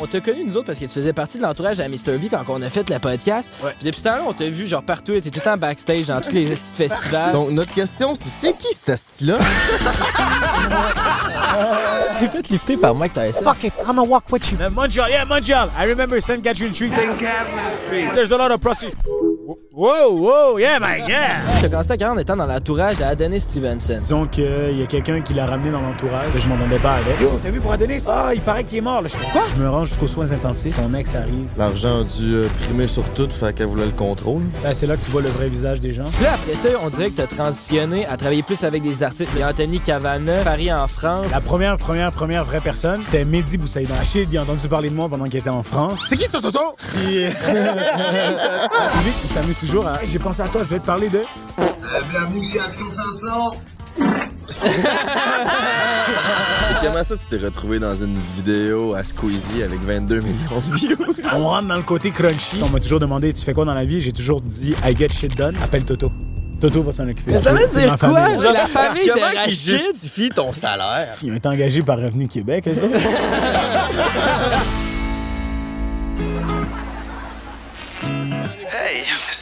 On t'a connu, nous autres, parce que tu faisais partie de l'entourage à Mr. V quand on a fait le podcast. Ouais. Puis depuis ce temps-là, on t'a vu genre partout, t'étais tout le temps backstage dans tous les festivals. Donc, notre question, c'est c'est qui cet asti-là? t'es fait lifter par Mike Tyson. Fuck it, I'm gonna walk with you. Uh, Montreal, yeah, Montreal. I remember St. Catherine Street. There's a lot of prostitutes. Whoa, whoa, yeah, man, yeah. T'as commencé ta carrière en étant dans l'entourage à Adonis Stevenson. Disons qu'il y a quelqu'un qui l'a ramené dans l'entourage. Je m'entendais pas avec. Yo, t'as vu pour Adonis? Ah, il paraît qu'il est mort. Là. Je quoi? Je me rends jusqu'aux soins intensifs. Son ex arrive. L'argent a dû euh, primer sur tout, fait qu'elle voulait le contrôle. Ben, c'est là que tu vois le vrai visage des gens. Puis là, après ça, on dirait que t'as transitionné à travailler plus avec des artistes. Il y a Anthony Cavana, Paris en France. La première, première, première vraie personne, c'était Mehdi Boussaïdan. Achille, il a entendu parler de moi pendant qu'il était en France. C'est qui ça, ça, ça? Puis, euh, public, il s'amuse toujours à. Hey, J'ai pensé à toi, je vais te parler de. Bienvenue chez Action 500. Comment ça, tu t'es retrouvé dans une vidéo à Squeezie avec 22 millions de views? On rentre dans le côté crunchy. On m'a toujours demandé, tu fais quoi dans la vie? J'ai toujours dit, I get shit done. Appelle Toto. Toto va s'en occuper. Mais ça veut C'est dire quoi? famille. Genre la famille de Comment qui justifie ton salaire? Ils ont été engagés par Revenu Québec,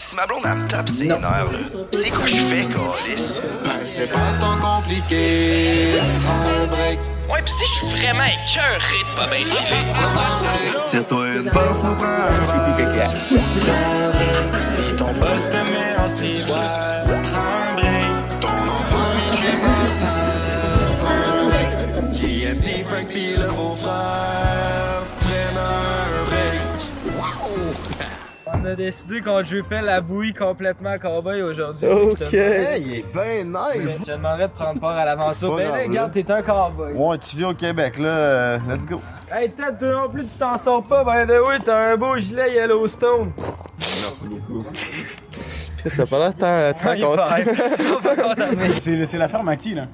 si ma blonde elle me tape ses nerfs, là, c'est quoi je fais, Calis? Ben, c'est pas tant compliqué. Prends un break. Ouais, pis si je suis vraiment écœuré de pas bien filer. Tire-toi une bof ou prends un break. Si ton boss te met en ciboire, prends un break. Ton enfant est chez Martin, prends un break. JMD, Frank pis le beau-frère, a décidé qu'on jouait la bouillie complètement cowboy aujourd'hui. Ok. Je il est bien nice. te demanderais de prendre part à l'aventure. Ben là, regarde, t'es un cowboy. Ouais, tu vis au Québec, là. euh, let's go. Hey, Ted, toi non plus, tu t'en sors pas. Ben là, oui, t'as un beau gilet Yellowstone. Merci beaucoup. Ça a pas l'air tant, tant content. C'est c'est la ferme à qui, là?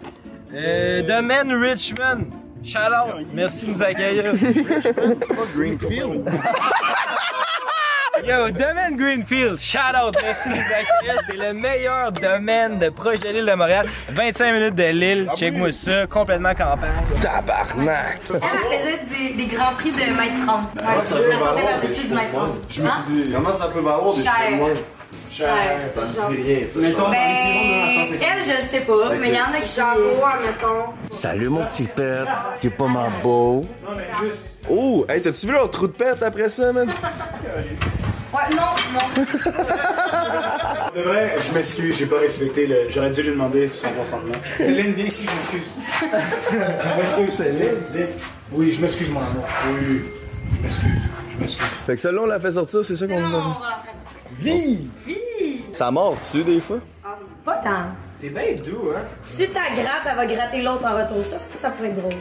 Euh, Domaine Richmond. Shout out. Merci de nous accueillir. Greenfield. Yo, Domaine Greenfield, shout out, merci. C'est le meilleur domaine de proche de l'île de Montréal. 25 minutes de l'île, check-moi ça, complètement campagne. Tabarnak. Elle, elle faisait des, des grands prix de mètre 30. Ouais, elle sortait par-dessus du mètre 30. Hein? Comment ça peut valoir des Cher. Ça me dit rien, ça. Ben, elle, je sais pas, mais il y en a qui j'avoue, admettons. Salut mon petit père, t'es pas ma beau. Oh, hey, t'as-tu vu leur trou de pète après ça, man? Ouais, non, non. De vrai, je m'excuse, j'ai pas respecté le. J'aurais dû lui demander son consentement. Céline, viens ici, je m'excuse. je m'excuse, Céline. viens. Oui, je m'excuse, mon amour. Oui, je m'excuse. Je m'excuse. Fait que celle-là, on l'a fait sortir, c'est ça qu'on Non, a on va la faire ça. Ça mord-tu des fois? Pas tant. C'est bien doux, hein? Si ta gratte, elle va gratter l'autre en retour. Ça, ça, ça pourrait être drôle.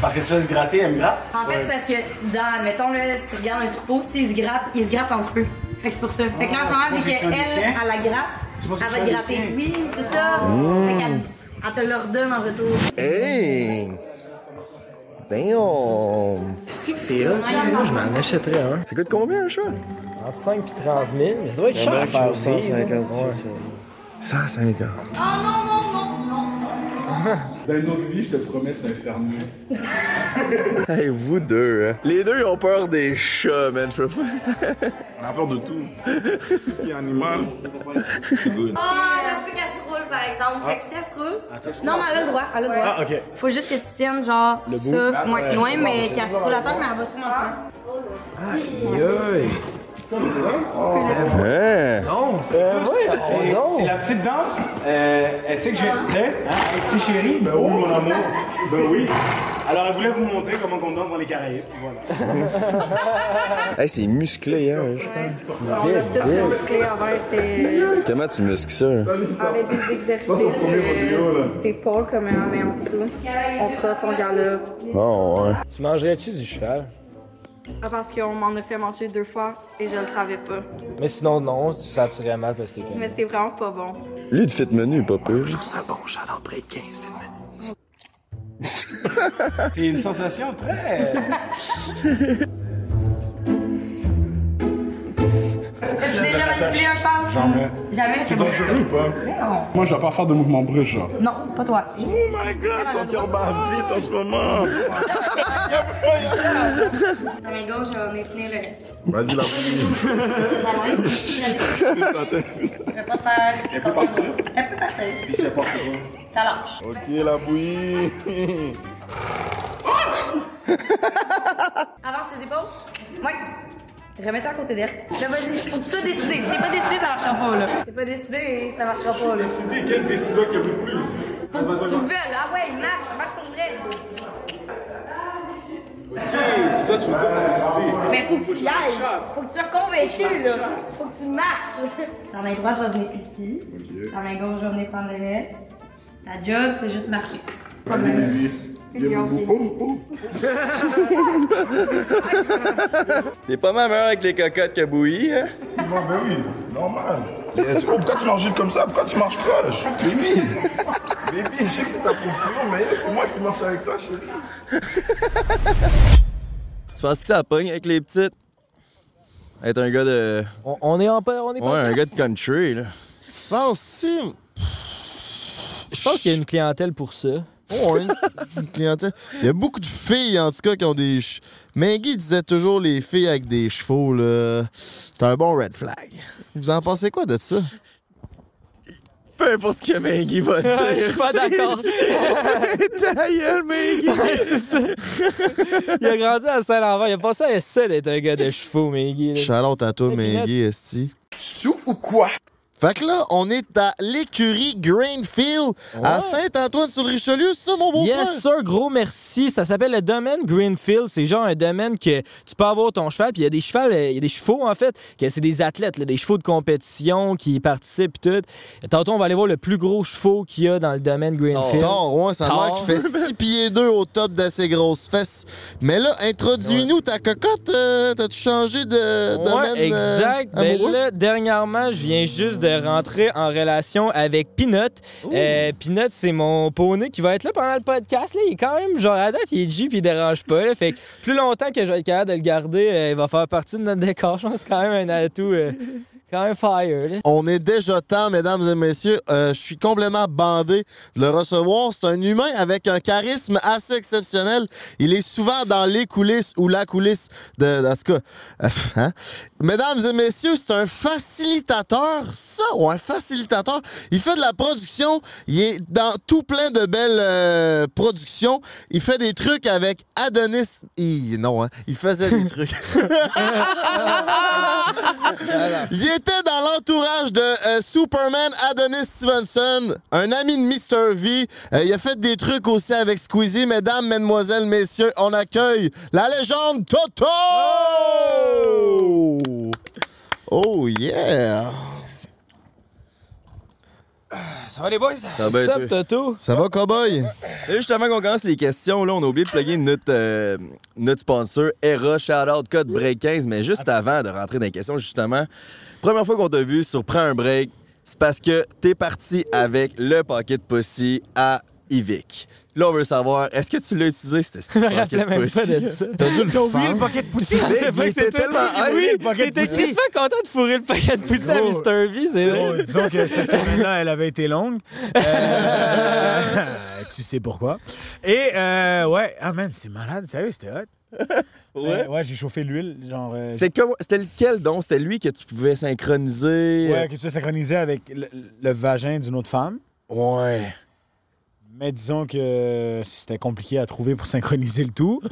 Parce que se fait se gratter, elle me gratte? En fait, c'est parce que, dans, mettons, là, tu regardes un troupeau, s'ils se grattent, ils se grattent entre eux. Fait que c'est pour ça. Fait que là, en ce moment, vu qu'elle, elle la gratte, elle va gratter. Oui, c'est ça. Fait qu'elle elle te le redonne en retour. Hey! Damn! C'est que c'est hot, ça. Je m'en achèterais un. Ça coûte combien un chat? Entre 5 et 30 000, mais ça doit être cher à faire vivre. 150, Ouais. 150. Oh non, non, non, non. Dans une autre vie, je te promets, c'est un fermier. Hey, vous deux, hein. Les deux, ils ont peur des chats, man. Je peux pas. On a peur de tout. Tout ce qui est animal, c'est good. Oh, ça se peut qu'elle se roule, par exemple. Fait que si elle se roule. Non, mais elle a le droit, elle a le droit. Ah, ok. Faut juste que tu tiennes, genre, ça, moitié loin, mais qu'elle se roule à terre, mais elle va sûrement le faire. Yoï. Non, c'est ouais, C'est on c'est la petite danse. Euh, elle sait que j'ai. Hein? Hey, petit chéri? Ben oui, mon amour. Ben oui. Alors, elle voulait vous montrer comment on danse dans les Caraïbes. Voilà. Hey, c'est musclé, hein, je pense. On a tout musclé avant tes... Comment tu muscles ça? hein? avec des exercices euh, d'épaule comme un met en dessous. On trotte, on galope. Oh, ouais. Tu mangerais-tu du cheval? Ah, parce qu'on m'en a fait manger deux fois et je le savais pas. Mais sinon, non, tu sentirais mal parce que t'es. Mais c'est vraiment pas bon. Lui, le fit menu, pas peu. Ça bon, j'adore break 15 films. C'est une sensation très. Manipulé un cheval? J'en me mais. Jamais, c'est bon. dangereux ou pas? Non. Moi, je dois pas faire de mouvement brusque, genre. Non, pas toi. Oh my god, son cœur bat vite en ce moment. Dans mes gauches, je vais tenir le reste. Vas-y, la main. Je vais pas te faire. Elle peut partir. Elle peut partir. Puis je porte Ça lâche. Ok, la bouillie. Avance tes épaules. Ouais. Remets-toi à côté d'elle. Là, vas-y. Faut que tu sois décidé. Si t'es pas décidé, ça marchera pas, là. T'es pas décidé, ça marchera pas, là. Décidez quelle décision qui a vous le plus. Faut que tu veuilles. Ah ouais, il marche. Il marche pour vrai. Ok, c'est ça, tu veux dire, t'as décidé. Mais faut que tu y ailles. Faut que tu sois convaincu, là. Faut que tu marches. Ta main droite va venir ici. Ta main gauche va venir prendre le reste. Ta job, c'est juste marcher. Vas-y, Oh, oh. T'es pas mal meilleur avec les cocottes que bouillie, hein? Bon, ben oui, normal. Yes. Oh, pourquoi tu marches vite comme ça? Pourquoi tu marches croche? Baby! Baby, je sais que c'est ta proprio, mais c'est moi qui marche avec toi, chérie. Tu penses que ça pogne avec les petites? Être un gars de. On, on est en. On est Ouais, pas. un gars de country, là. Penses-tu? Je pense qu'il y a une clientèle pour ça. Oh, une, une clientèle. Il y a beaucoup de filles, en tout cas, qui ont des. ch- Maggie disait toujours les filles avec des chevaux, là. C'est un bon red flag. Vous en pensez quoi de ça? Peu importe ce que Maggie va dire. Je suis pas d'accord. Ta gueule, Maggie! Ouais, c'est ça. Il a grandi à Saint-Lambert. Il a passé à ça d'être un gars de chevaux, Maggie. Charlotte à toi, Maggie, esti. Sous ou quoi? Fait que là, on est à l'écurie Greenfield à Saint-Antoine-sur-Richelieu, c'est ça, mon beau-frère? Yes, sir, gros merci. Ça s'appelle le domaine Greenfield. C'est genre un domaine que tu peux avoir ton cheval. Puis il y a des chevaux, il y a des chevaux en fait, que c'est des athlètes, là, des chevaux de compétition qui participent et tout. Tantôt, on va aller voir le plus gros chevaux qu'il y a dans le domaine Greenfield. Thor, ouais, ça a qu'il fait 6 pieds 2 au top de ses grosses fesses. Mais là, introduis-nous ta cocotte. euh, T'as-tu changé de domaine Ouais, exact. euh, Ben là, dernièrement, je viens juste de rentrer en relation avec Peanut. Euh, Peanut, c'est mon poney qui va être là pendant le podcast. Là. Il est quand même, genre, à date, il est G puis il dérange pas. Là. Fait que plus longtemps que je vais être capable de le garder, euh, il va faire partie de notre décor. Je pense que c'est quand même un atout euh, quand même fire. Là. On est déjà temps, mesdames et messieurs. Euh, je suis complètement bandé de le recevoir. C'est un humain avec un charisme assez exceptionnel. Il est souvent dans les coulisses ou la coulisse de. Dans ce cas. euh, hein? Mesdames et messieurs, c'est un facilitateur. Ça, ou un facilitateur. Il fait de la production. Il est dans tout plein de belles euh, productions. Il fait des trucs avec Adonis. Il- non, hein? Il faisait des trucs. Il était dans l'entourage de euh, Superman Adonis Stevenson, un ami de Mr. V. Euh, il a fait des trucs aussi avec Squeezie. Mesdames, mesdemoiselles, messieurs, on accueille la légende Toto! Oh yeah! Ça va les boys? Ça va Toto? Ça va, cowboy? Et juste avant qu'on commence les questions, là, on a oublié de plugger notre, euh, notre sponsor, Era Shoutout Code Break 15. Mais juste avant de rentrer dans les questions, justement, première fois qu'on t'a vu sur Prends un break, c'est parce que t'es parti avec le Pocket Pussy à Ivic. Là, on veut savoir, est-ce que tu l'as utilisé, ce Je me Pocket rappelais même pas Pussy? de ça. T'as dû le T'as oublié le paquet de poussée? Big, C'est il vrai que était c'est toi tellement. Oui, le paquet de t'étais poussée. tristement content de fourrer le paquet de poussée à Gros. Mr. V, c'est vrai. Oh, disons que cette semaine-là, elle avait été longue. Euh, tu sais pourquoi. Et, euh, ouais, ah man, c'est malade, sérieux, c'était hot. Ouais. Euh, ouais, j'ai chauffé l'huile, genre. euh, C'était lequel donc? C'était lui que tu pouvais synchroniser? Ouais, que tu as synchronisé avec le, le vagin d'une autre femme. Ouais. Mais disons que c'était compliqué à trouver pour synchroniser le tout.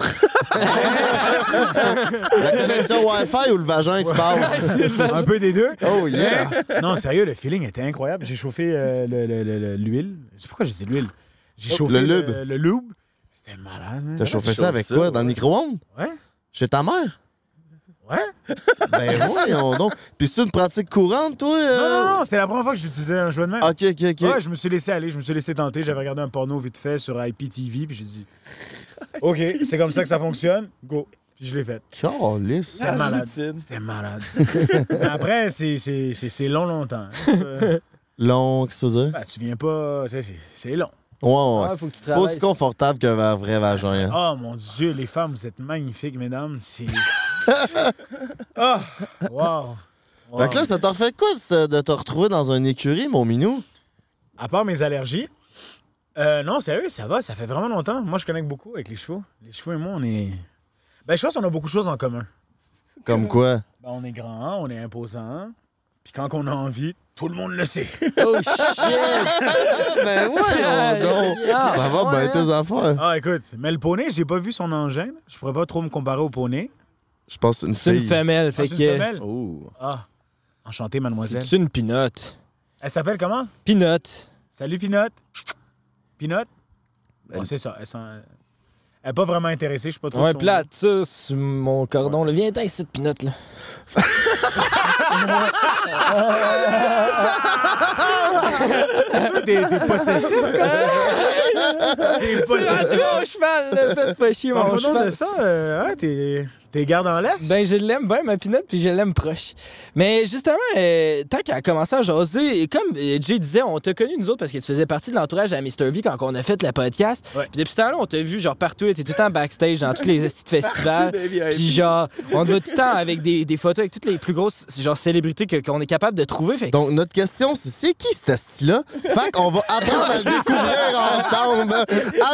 La connexion Wi-Fi ou le vagin que tu parles? Un peu des deux. Oh yeah! Mais- non, sérieux, le feeling était incroyable. J'ai chauffé euh, le- le- le- le- l'huile. Je sais pas pourquoi j'ai dit l'huile. J'ai Oh, chauffé le le, lube. le lube. C'était malade. T'as chauffé ça avec quoi? Dans le micro-ondes? Ouais. Chez ta mère? Ouais. Ben voyons donc. Puis c'est une pratique courante, toi? euh? Non, non, non, c'était la première fois que j'utilisais un jouet de même. OK, OK, OK. Ouais, je me suis laissé aller, je me suis laissé tenter. J'avais regardé un porno vite fait sur IPTV, puis j'ai dit, OK, c'est comme ça que ça fonctionne, go. Puis je l'ai fait. C'était malade. C'était malade. Mais après, c'est- c'est c'est- c'est long, longtemps. hein. Long, qu'est-ce que ça veut dire? ben, tu viens pas. c'est long. Ouais, ouais. Ouais, faut que tu C'est pas aussi confortable qu'un vrai vagin. hein. Oh mon Dieu, les femmes, vous êtes magnifiques, mesdames. C'est. Oh! Wow! Fait que là, ça t'a fait quoi ça, de te retrouver dans une écurie, mon minou? À part mes allergies. Euh, non, sérieux, ça va, ça fait vraiment longtemps. Moi, je connecte beaucoup avec les chevaux. Les chevaux et moi, on est. Ben, je pense qu'on a beaucoup de choses en commun. Comme quoi? Ben, on est grand, on est imposant. Puis quand on a envie, tout le monde le sait. Oh shit! ben ouais, donc. Ça va bien tes affaires? Ah, écoute, mais le poney, j'ai pas vu son engin. Je pourrais pas trop me comparer au poney. Je pense que c'est une C'est une fille. femelle, Ah, fait c'est que. une femelle? Oh. Ah, enchanté, mademoiselle. C'est une pinotte. Elle s'appelle comment? Pinotte. Salut, Pinot. Pinot? Ben- Bon, c'est ça. Elle, elle est pas vraiment intéressée, je suis pas trop. Ouais, plate, ça, sur mon cordon. là. Viens, t'as cette pinotte, là. T'es possessif, quand même. T'es C'est mon cheval, là. Faites pas chier, mon donc cheval. de ça, euh, ouais, t'es t'es garde en laisse? Ben, je l'aime bien, ma pinotte, puis je l'aime proche. Mais justement, euh, tant qu'elle a commencé à jaser, et comme euh, Jay disait, on t'a connu, nous autres, parce que tu faisais partie de l'entourage à Mr. V quand on a fait le podcast. Ouais. Puis depuis ce temps-là, on t'a vu, genre, partout, t'es tout le temps backstage dans tous les festivals. Puis genre, on te voit tout le temps avec des, des photos avec toutes les plus grosses, genre, célébrités qu'on est capable de trouver. Fait Donc, notre question, c'est c'est qui ce style-là? Fait qu'on va apprendre à le découvrir ensemble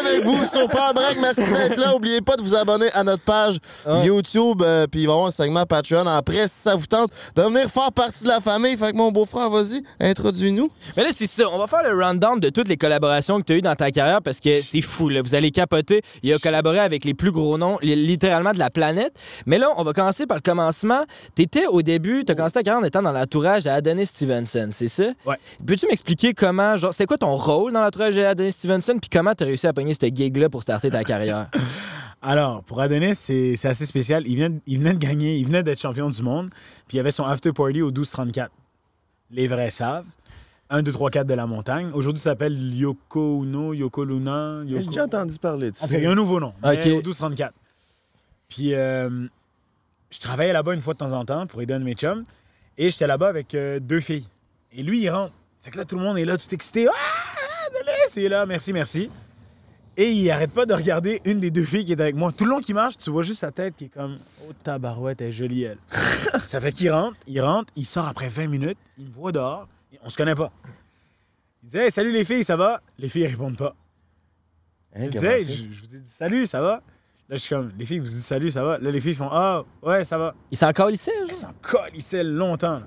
avec vous sur Power Break. Merci d'être là. N'oubliez pas de vous abonner à notre page Ouais. YouTube. Euh, Puis il va y avoir un segment Patreon après si ça vous tente de venir faire partie de la famille. Fait que mon beau-frère, vas-y, introduis-nous. Mais là, c'est ça. On va faire le rundown de toutes les collaborations que tu as eues dans ta carrière parce que c'est fou. Là. Vous allez capoter. Il a collaboré avec les plus gros noms, li- littéralement de la planète. Mais là, on va commencer par le commencement. Tu étais au début, tu as commencé ta carrière en étant dans l'entourage à Adonis Stevenson, c'est ça? Ouais. Peux-tu m'expliquer comment, genre, c'était quoi ton rôle dans l'entourage à Adonis Stevenson puis comment tu as réussi à pogner cette gig-là pour starter ta carrière? Alors, pour Adonis, c'est assez spécial. Il venait, de- il venait de gagner, il venait d'être champion du monde, puis il avait son after party au 1234. Les vrais savent. 1, 2, 3, 4 de la montagne. Aujourd'hui, ça s'appelle Yoko Uno, Yoko Luna. J'ai déjà entendu parler de ça. En tout cas, il y a un nouveau nom. mais Ok. Au 1234. Puis, euh, je travaillais là-bas une fois de temps en temps pour aider un de mes chums. Et j'étais là-bas avec euh, deux filles. Et lui, il rentre. C'est que là, tout le monde est là, tout excité. Ah, Adonis! Il est là, merci, merci. Et il arrête pas de regarder une des deux filles qui est avec moi. Tout le long qu'il marche, tu vois juste sa tête qui est comme Oh tabarouette, elle est jolie elle. ça fait qu'il rentre, il rentre, il sort après 20 minutes, il me voit dehors, on se connaît pas. Il dit Hey, salut les filles, ça va? Les filles répondent pas. Hein, Il dit Hey, je, je vous dis salut, ça va? Là, je suis comme Les filles, vous dites salut, ça va? Là, les filles font Ah, ouais, ça va. Il s'en calissait, Elles s'en colissaient longtemps. là.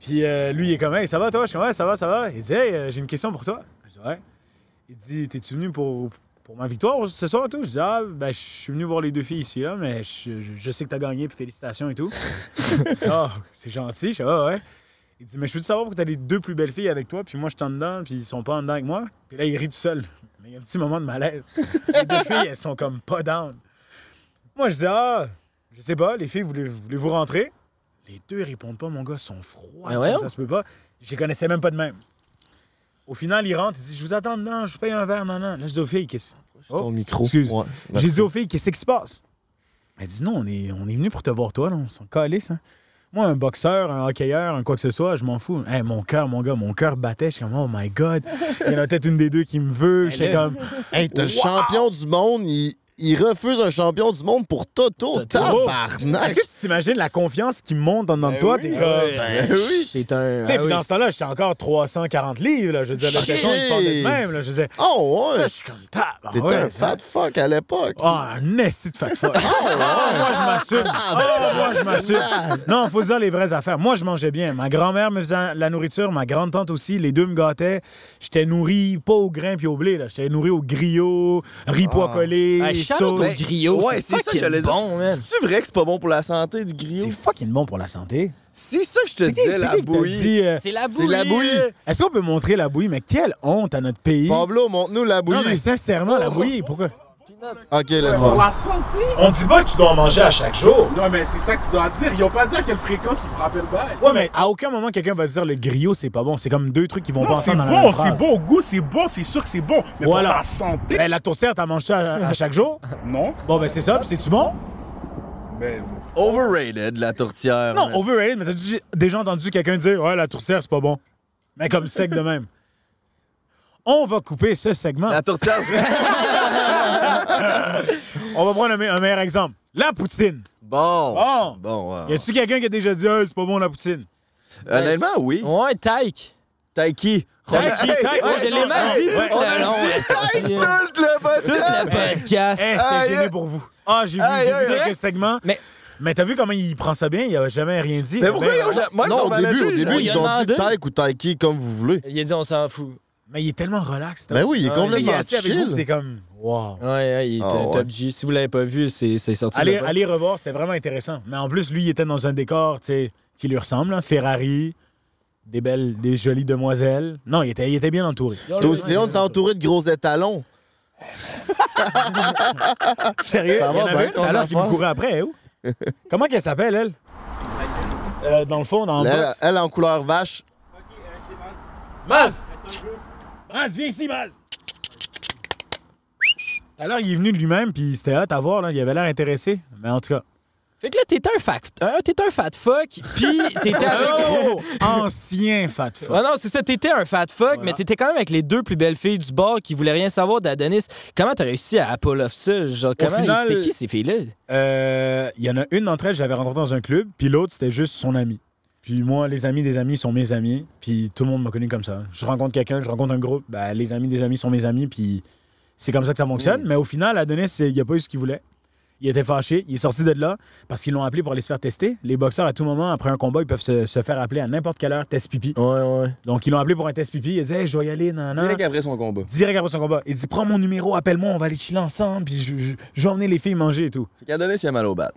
Puis euh, lui, il est comme Hey, ça va toi? Je suis comme Ouais, ça va, ça va. Il dit Hey, euh, j'ai une question pour toi. Je dis Ouais. Il dit T'es-tu venu pour, pour ma victoire ce soir et tout? Je dis Ah, ben, je suis venu voir les deux filles ici, là, mais je, je- je sais que t'as gagné, puis félicitations et tout. Ah, c'est gentil. Je dis Ah, ouais. Il dit Mais je peux-tu savoir pourquoi t'as les deux plus belles filles avec toi, puis moi, je suis en dedans, puis ils sont pas en dedans avec moi? Puis là, il rit tout seul. Mais il y a un petit moment de malaise. les deux filles, elles sont comme pas down. Moi, je dis Ah, je sais pas, les filles, voulez- voulez-vous rentrer? Les deux répondent pas, mon gars, sont froids. Comme ça se peut pas. Je les connaissais même pas de même. Au final, il rentre, il dit Je vous attends dedans, je vous paye un verre, non, non. Là, je dis aux filles Qu'est-ce Ton Oh, micro. excuse. Ouais, J'ai dit aux filles Qu'est-ce qui se passe? Elle dit Non, on est, on est venu pour te voir, toi, là. on s'en calisse. Hein. Moi, un boxeur, un hockeyeur, un quoi que ce soit, je m'en fous. Hey, mon cœur, mon gars, mon cœur battait. Je suis comme, oh my God. Il y en a peut-être une des deux qui me veut. J'étais comme, Hey, t'as le champion du monde, il, il refuse un champion du monde pour Toto. Toto. Tabarnak! est-ce que tu t'imagines la confiance qui monte en dedans de toi? T'es comme, Ben oui. C'est un. Tu sais, dans ce temps-là, j'étais encore 340 livres. Là. Je veux dire, le péton, il parlait de même. Là. Je disais, Oh, là, ouais! je suis comme, tab. T'étais un fat fuck à l'époque. Ah, un esti de fat fuck. Ah, moi, je m'assume. Ah, moi, je m'assume. Non, faut se dire les vraies affaires. Moi, je mangeais bien. Ma grand-mère me faisait la nourriture, ma grande-tante aussi. Les deux me gâtaient. J'étais nourri pas au grain puis au blé. J'étais nourri au griot, riz pois collé, sauce. au griot. Ouais, c'est ça que j'allais dire. bon, man. C'est vrai que c'est pas bon pour la santé du griot? C'est fucking bon pour la santé. C'est ça que je te disais, c'est la bouillie. euh, C'est la C'est la bouillie. Est-ce qu'on peut montrer la bouillie? Mais quelle honte à notre pays. Pablo, montre-nous la bouillie. Non, mais sincèrement, la bouillie, pourquoi? Ok, laisse voir. On dit pas que tu dois en manger à chaque jour. Non, mais c'est ça que tu dois dire. Ils ont pas dit à quelle fréquence ils frappaient le bail. Ouais, mais à aucun moment quelqu'un va dire le griot c'est pas bon. C'est comme deux trucs qui vont Non, pas c'est ensemble dans la même bon, phrase. c'est bon au goût, c'est bon, c'est sûr que c'est bon. Mais Voilà. pour la santé, Ben, la tourtière, t'en manges ça à, à chaque jour? non. Bon, ben c'est ça, puis c'est-tu bon? Ben, Overrated, la tourtière. Non, overrated, mais t'as déjà- déjà entendu quelqu'un dire Ouais, la tourtière, c'est pas bon. Mais comme sec de même. On va couper ce segment. La tourtière, c'est... On va prendre un, me- un meilleur exemple. La poutine. Bon. Bon. Y a-tu quelqu'un qui a déjà dit Ah, c'est pas bon la poutine? Honnêtement, oui. Ouais, Tyke. Taiki. Taiki, Taiki, Ouais, je l'ai mal dit Ouais, le long. Taiki, esti. tout le podcast. Tout le podcast. Eh, j'étais gêné pour vous. Ah, j'ai vu, j'ai vu quelques segments. Mais- Mais t'as vu comment il prend ça bien? Il avait jamais rien dit. Mais pourquoi Mais- ils ont jamais- Moi, non, au début, au début, on ils a ont dit. Taiki ou Taiki comme vous voulez. Il a dit on s'en fout. Mais il est tellement relax. Ben oui, il est Ah, Tu sais, il est complètement assis avec vous, chill. t'es comme, wow. Ouais, ouais, il était Ah, ouais. top G. Si vous l'avez pas vu, c'est c'est sorti. Allez, allez revoir, c'était vraiment intéressant. Mais en plus, lui, il était dans un décor, tu sais, qui lui ressemble. hein. Ferrari, des belles, des jolies demoiselles. Non, il était, il était bien entouré. Toi aussi, on est entouré de gros étalons. Sérieux? Ça il y en avait une l'heure qui me courait après, hein, où? Comment qu'elle s'appelle, elle? Euh, dans le fond, dans le Elle, elle en couleur vache. Maz! Maz, viens ici, Maz! Tout à l'heure, il est venu de lui-même, puis c'était hâte à voir, là. Il avait l'air intéressé. Mais en tout cas. Fait que là, t'étais un fat, un, t'étais un fat fuck, puis t'étais. Oh! Ancien fat fuck. Ah non, c'est ça, t'étais un fat fuck, Voilà. mais t'étais quand même avec les deux plus belles filles du bar qui voulaient rien savoir d'Adonis. Comment t'as réussi à pull off ça? Genre, comment, c'était qui ces filles-là? Euh, Il y en a une d'entre elles, j'avais rencontré dans un club, puis l'autre, c'était juste son ami. Puis moi, les amis des amis sont mes amis, puis tout le monde m'a connu comme ça. Je rencontre quelqu'un, je rencontre un groupe, ben, les amis des amis sont mes amis, puis c'est comme ça que ça fonctionne. Mais au final, Adonis, il n'a pas eu ce qu'il voulait. Il était fâché, il est sorti de là parce qu'ils l'ont appelé pour aller se faire tester. Les boxeurs, à tout moment, après un combat, ils peuvent se, se faire appeler à n'importe quelle heure test pipi. Ouais, ouais. Donc, ils l'ont appelé pour un test pipi. Il a dit Hey, je dois y aller, nan, nan. Direct après son combat. Direct après son combat. Il dit Prends mon numéro, appelle-moi, on va aller chiller ensemble, puis je, je- je vais emmener les filles manger et tout. Donner, s'il a mal au bat.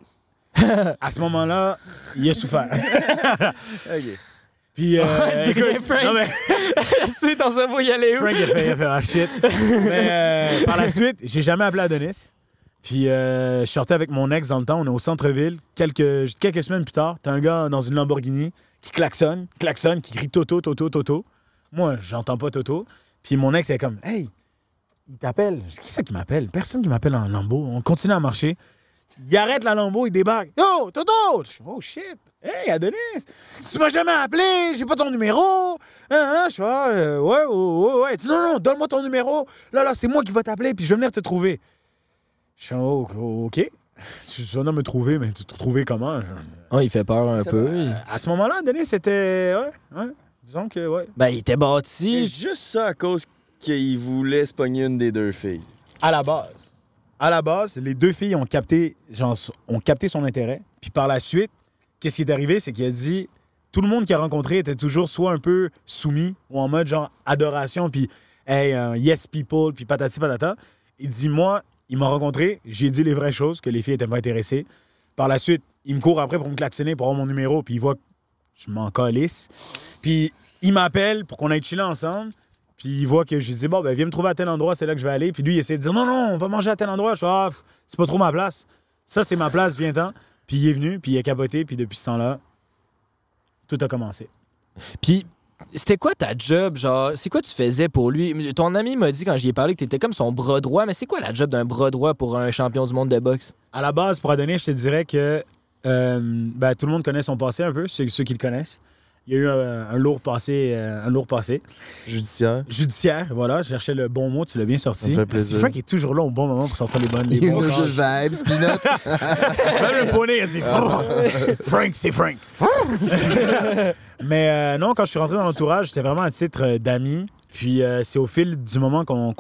À ce moment-là, il a souffert. OK. Puis, euh, c'est écoute, bien, Frank. non, mais c'est ton cerveau y aller où? Frank a fait, il a fait ah, shit. Mais euh, par la suite, j'ai jamais appelé Adonis. Puis euh, je sortais avec mon ex dans le temps, on est au centre-ville. Quelques, quelques semaines plus tard, t'as un gars dans une Lamborghini qui klaxonne, klaxonne, qui crie Toto, Toto, Toto. Moi, j'entends pas Toto. Puis mon ex est comme Hey, il t'appelle. Qui c'est qui m'appelle? Personne qui m'appelle en Lambo. On continue à marcher. Il arrête la Lambo, il débarque. Yo, Toto! Je dis, oh shit! Hey, Adonis! Tu m'as jamais appelé, j'ai pas ton numéro! Hein, hein? Je suis, ah, euh, ouais, ouais, ouais, ouais. Il dit, non, non, donne-moi ton numéro. Là, là, c'est moi qui vais t'appeler, puis je vais venir te trouver. Je suis, oh, OK. Tu vas venir me trouver, mais tu te trouver comment? Oh, il fait peur un peu. À ce moment-là, Adonis, c'était. Ouais, ouais. Disons que, ouais. Ben, il était C'est bâti. juste ça à cause qu'il voulait se pogner une des deux filles. À la base. À la base, les deux filles ont capté, son intérêt. Puis par la suite, qu'est-ce qui est arrivé? C'est qu'il a dit tout le monde qu'il a rencontré était toujours soit un peu soumis ou en mode genre adoration, puis hey, euh, yes people, puis patati patata. Il dit moi, il m'a rencontré, j'ai dit les vraies choses, que les filles étaient pas intéressées. Par la suite, il me court après pour me klaxonner, pour avoir mon numéro, puis il voit que je m'en calisse. Puis il m'appelle pour qu'on aille chiller ensemble. Puis il voit que je lui dis, bon, ben, viens me trouver à tel endroit, c'est là que je vais aller. Puis lui, il essaie de dire, non, non, on va manger à tel endroit. Je suis, ah, c'est pas trop ma place. Ça, c'est ma place, viens-t'en. Puis il est venu, puis il a capoté, puis depuis ce temps-là, tout a commencé. Puis, c'était quoi ta job? Genre, c'est quoi tu faisais pour lui? Ton ami m'a dit quand j'y ai parlé que t'étais comme son bras droit, mais c'est quoi la job d'un bras droit pour un champion du monde de boxe? À la base, pour Adonis, je te dirais que euh, ben, tout le monde connaît son passé un peu, ceux, ceux qui le connaissent. Il y a eu un, un lourd passé, euh, un lourd passé. Judiciaire. Judiciaire, voilà, je cherchais le bon mot, tu l'as bien sorti. Ça fait plaisir. Frank est toujours là au bon moment pour sortir les bonnes les Une bons phrases. vibes. Même le poney a dit Frank, c'est Frank. Mais euh, non, quand je suis rentré dans l'entourage, c'était vraiment à titre euh, d'ami. Puis euh, c'est au fil du moment qu'on,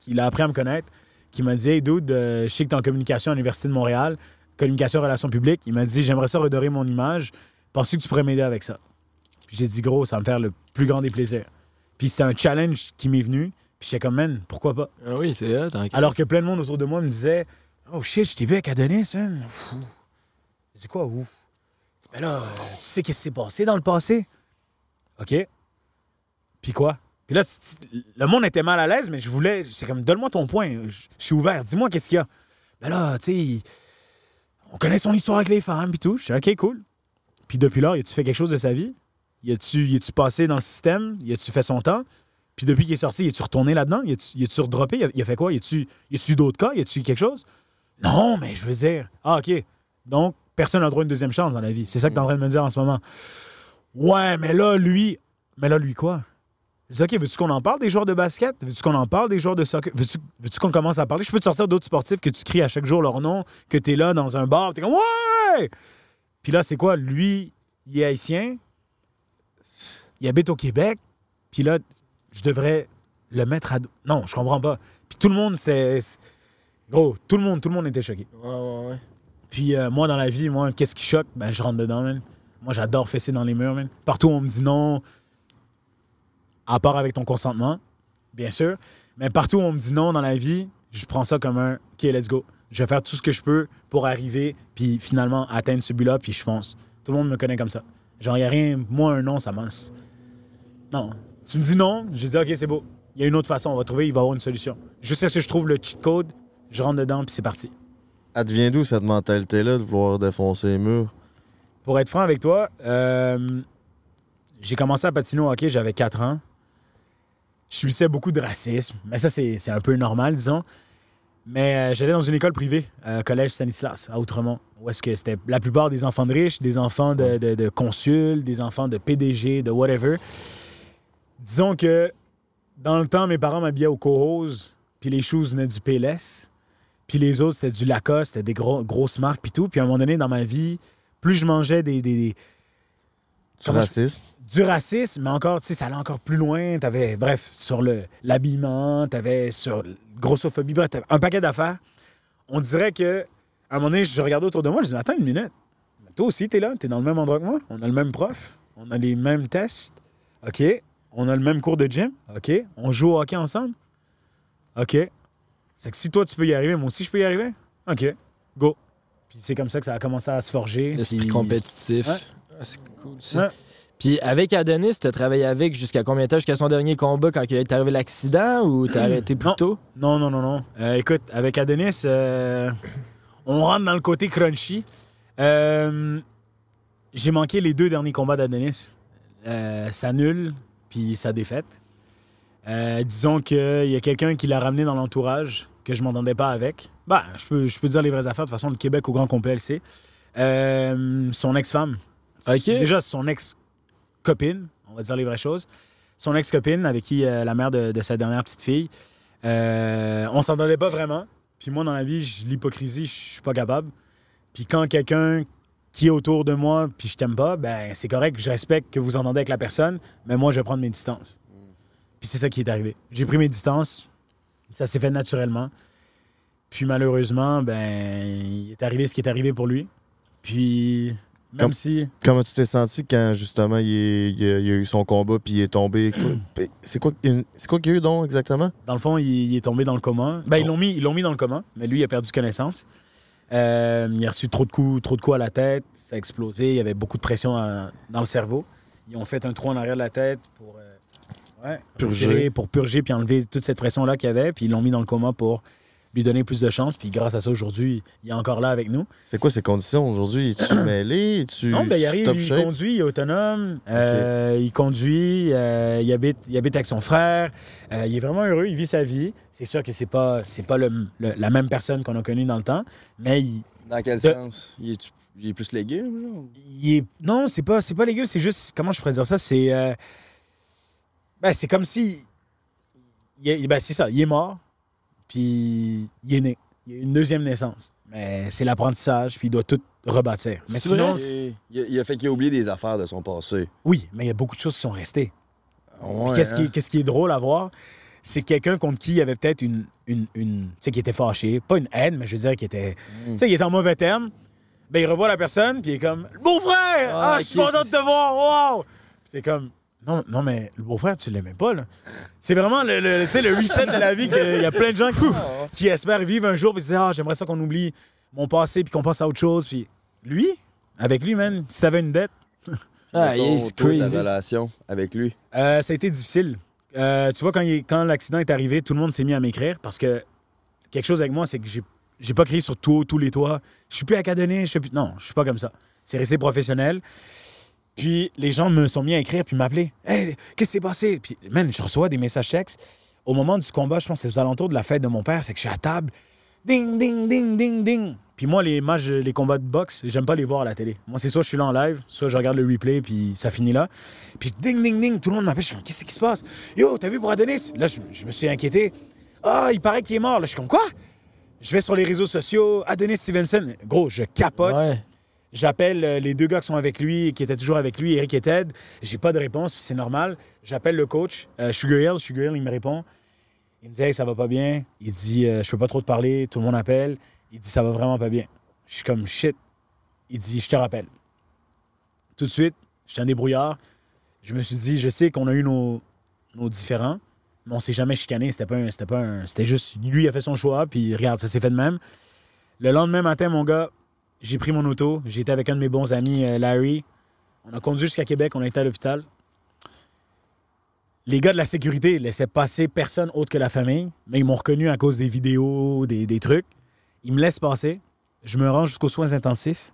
qu'il a appris à me connaître qu'il m'a dit Hey, dude, euh, je sais que tu es en communication à l'Université de Montréal, communication relations publiques. Il m'a dit J'aimerais ça redorer mon image. Penses-tu que tu pourrais m'aider avec ça? J'ai dit Gros, ça va me faire le plus grand des plaisirs. Puis c'était un challenge qui m'est venu. Puis j'étais comme Man, pourquoi pas? Ah oui, c'est alors que plein de monde autour de moi me disait Oh shit, je t'ai vu avec Adonis, man. Dis quoi, dis, Mais là, tu sais qu'est-ce qui s'est passé dans le passé? OK. Puis quoi? Puis là, le monde était mal à l'aise, mais je voulais. C'est comme, donne-moi ton point. Je suis ouvert. Dis-moi qu'est-ce qu'il y a. Ben là, tu sais, on connaît son histoire avec les femmes, puis tout. Je dis, OK, cool. Puis depuis là, as-tu fait quelque chose de sa vie? Y a-tu y a-tu passé dans le système? Y a-tu fait son temps? Puis depuis qu'il est sorti, y a-tu retourné là-dedans? Y a-tu redroppé? Y a, a fait quoi? Y a-tu y d'autres cas? Y a-tu quelque chose? Non, mais je veux dire. Ah, OK. Donc, personne n'a droit à une deuxième chance dans la vie. C'est ça que tu es en train de me dire en ce moment. Ouais, mais là, lui. Mais là, lui, quoi? Je dis, OK, veux-tu qu'on en parle des joueurs de basket? Veux-tu qu'on en parle des joueurs de soccer? Veux-tu veux-tu qu'on commence à parler? Je peux te sortir d'autres sportifs que tu cries à chaque jour leur nom, que tu es là dans un bar, tu es comme Ouais! Puis là, c'est quoi? Lui, il est haïtien. Il habite au Québec, puis là, je devrais le mettre à dos. Non, je comprends pas. Puis tout le monde, c'était. Gros, tout le monde, tout le monde était choqué. Ouais, ouais, ouais. Puis euh, moi, dans la vie, moi, qu'est-ce qui choque? Ben, je rentre dedans, man. Moi, j'adore fesser dans les murs, man. Partout où on me dit non, à part avec ton consentement, bien sûr. Mais partout où on me dit non dans la vie, je prends ça comme un OK, let's go. Je vais faire tout ce que je peux pour arriver, puis finalement atteindre ce but-là, puis je fonce. Tout le monde me connaît comme ça. Genre, il a rien. Moi, un non, ça mince. Non. Tu me dis non, je dis OK, c'est beau. Il y a une autre façon, on va trouver, il va y avoir une solution. Jusqu'à ce que je trouve le cheat code, je rentre dedans, puis c'est parti. Advient d'où cette mentalité-là de vouloir défoncer les murs? Pour être franc avec toi, euh, j'ai commencé à patiner au hockey, j'avais 4 ans. Je subissais beaucoup de racisme, mais ça, c'est c'est un peu normal, disons. Mais euh, j'allais dans une école privée, euh, collège Stanislas, à Outremont, où est-ce que c'était la plupart des enfants de riches, des enfants de, de, de consuls, des enfants de PDG, de whatever. Disons que dans le temps, mes parents m'habillaient au Coros, puis les shoes venaient du Payless, puis les autres, c'était du Lacoste, c'était des gros, grosses marques, puis tout. Puis à un moment donné, dans ma vie, plus je mangeais des. des- des- Du je- racisme? du racisme, mais encore, tu sais, ça allait encore plus loin. T'avais, bref, sur le, l'habillement, t'avais sur la grossophobie, bref, t'avais un paquet d'affaires. On dirait que, à un moment donné, je regardais autour de moi, je dis, attends une minute. Toi aussi, t'es là, t'es dans le même endroit que moi. On a le même prof, on a les mêmes tests. OK. On a le même cours de gym. OK. On joue au hockey ensemble. OK. C'est que si toi, tu peux y arriver, moi aussi, je peux y arriver. OK. Go. Puis c'est comme ça que ça a commencé à se forger. L'esprit puis- compétitif. Ouais. Ah, c'est cool, ça. Ouais. Puis avec Adonis, t'as travaillé avec jusqu'à combien de temps? Jusqu'à son dernier combat quand il est arrivé l'accident ou t'as arrêté plus Non. tôt? Non, non, non, non. Euh, écoute, avec Adonis, euh, on rentre dans le côté crunchy. Euh, J'ai manqué les deux derniers combats d'Adonis. Euh, sa nulle, puis sa défaite. Euh, disons qu'il y a quelqu'un qui l'a ramené dans l'entourage, que je m'entendais pas avec. Bah, je peux, je peux dire les vraies affaires. De toute façon, le Québec au grand complet le sait. Euh, son ex-femme. Déjà, son ex-copine, on va dire les vraies choses. Son ex-copine, avec qui euh, la mère de, de sa dernière petite fille. Euh, on s'entendait pas vraiment. Puis moi, dans la vie, l'hypocrisie, je suis pas capable. Puis quand quelqu'un qui est autour de moi, puis je t'aime pas, ben c'est correct, je respecte que vous entendez avec la personne, mais moi, je vais prendre mes distances. Puis c'est ça qui est arrivé. J'ai pris mes distances, ça s'est fait naturellement. Puis malheureusement, ben, il est arrivé ce qui est arrivé pour lui. Puis même Comme- si... Comment tu t'es senti quand justement il, est- il a, il a eu son combat puis il est tombé? Quoi- C'est quoi, c'est quoi qu'il y a eu donc exactement? Dans le fond, il, il est tombé dans le coma. Ben, ils l'ont mis, ils l'ont mis dans le coma, mais lui, il a perdu connaissance. Euh, il a reçu trop de coups, trop de coups à la tête. Ça a explosé. Il y avait beaucoup de pression euh, dans le cerveau. Ils ont fait un trou en arrière de la tête pour euh, ouais, Purger. retirer, pour purger puis enlever toute cette pression-là qu'il y avait. Puis ils l'ont mis dans le coma pour lui donner plus de chance. Puis grâce à ça, aujourd'hui, il est encore là avec nous. C'est quoi ses conditions aujourd'hui? Es-tu mêlé? Es-tu Non, ben, il tu arrive, top il shape? conduit, il est autonome, euh, il conduit, euh, il, habite, il habite avec son frère, euh, il est vraiment heureux, il vit sa vie. C'est sûr que c'est pas, c'est pas le- le- la même personne qu'on a connue dans le temps, mais il, Dans quel De- sens? Il est, il est plus légume, genre? il est... Non, c'est pas, c'est pas légal, c'est juste... Comment je pourrais dire ça? C'est... euh, Ben, c'est comme si... ben, c'est ça, il est mort, puis il est né. Il a eu une deuxième naissance. Mais c'est l'apprentissage, puis il doit tout rebâtir. Mais C'est sinon, vrai? c'est- Il, a, il a fait qu'il a oublié des affaires de son passé. oui, mais il y a beaucoup de choses qui sont restées. Puis Ouais, qu'est-ce, qui, hein? est- qu'est-ce qui est drôle à voir, c'est quelqu'un contre qui il y avait peut-être une. une, une- tu sais, qui était fâché. Pas une haine, mais je veux dire, qui était. Mm. Tu sais, il était en mauvais terme. Ben, il revoit la personne, puis il est comme Le beau-frère Ah, Ah, je suis ok, content de te voir, wow Puis t'es comme non, non, mais le beau-frère, tu l'aimais pas, là. C'est vraiment le, le, tu sais, le reset de la vie qu'il y a plein de gens qui, qui espèrent vivre un jour, puis se disent Ah, j'aimerais ça qu'on oublie mon passé, puis qu'on passe à autre chose. Puis lui, avec lui, man, si t'avais une dette, Ah, Mettons, il est toi, ta crazy. relation avec lui. Euh, ça a été difficile. Euh, tu vois, quand, il- quand l'accident est arrivé, tout le monde s'est mis à m'écrire parce que quelque chose avec moi, c'est que j'ai, j'ai pas crié sur tout, tous les toits. Je suis plus académique, je suis plus. Non, je suis pas comme ça. C'est resté professionnel. Puis les gens me sont mis à écrire puis m'appeler. Hey, qu'est-ce qui s'est passé? Puis, man, je reçois des messages textes. Au moment du combat, je pense que c'est aux alentours de la fête de mon père, c'est que je suis à table. Ding, ding, ding, ding, ding. Puis moi, les matchs, les combats de boxe, j'aime pas les voir à la télé. Moi, c'est soit je suis là en live, soit je regarde le replay, puis ça finit là. Puis ding, ding, ding, tout le monde m'appelle. Je suis comme, qu'est-ce qui se passe? Yo, t'as vu pour Adonis? Là, je, me suis inquiété. Ah, il paraît qu'il est mort. Là, je suis comme, quoi? Je vais sur les réseaux sociaux, Adonis Stevenson. Gros, je capote. Ouais. J'appelle euh, les deux gars qui sont avec lui, qui étaient toujours avec lui, Eric et Ted. J'ai pas de réponse, puis c'est normal. J'appelle le coach, euh, Sugar Hill. Sugar Hill, il me répond. Il me dit, hey, ça va pas bien. Il dit, euh, je peux pas trop te parler. Tout le monde appelle. Il dit, ça va vraiment pas bien. Je suis comme, shit. Il dit, je te rappelle. Tout de suite, j'étais un débrouillard. Je me suis dit, je sais qu'on a eu nos, nos différends, mais on s'est jamais chicané. C'était pas un- c'était pas C'était juste, lui, a fait son choix, puis regarde, ça s'est fait de même. Le lendemain matin, mon gars, j'ai pris mon auto. J'ai été avec un de mes bons amis, euh, Larry. On a conduit jusqu'à Québec, on a été à l'hôpital. Les gars de la sécurité laissaient passer personne autre que la famille, mais ils m'ont reconnu à cause des vidéos, des, des trucs. Ils me laissent passer. Je me rends jusqu'aux soins intensifs.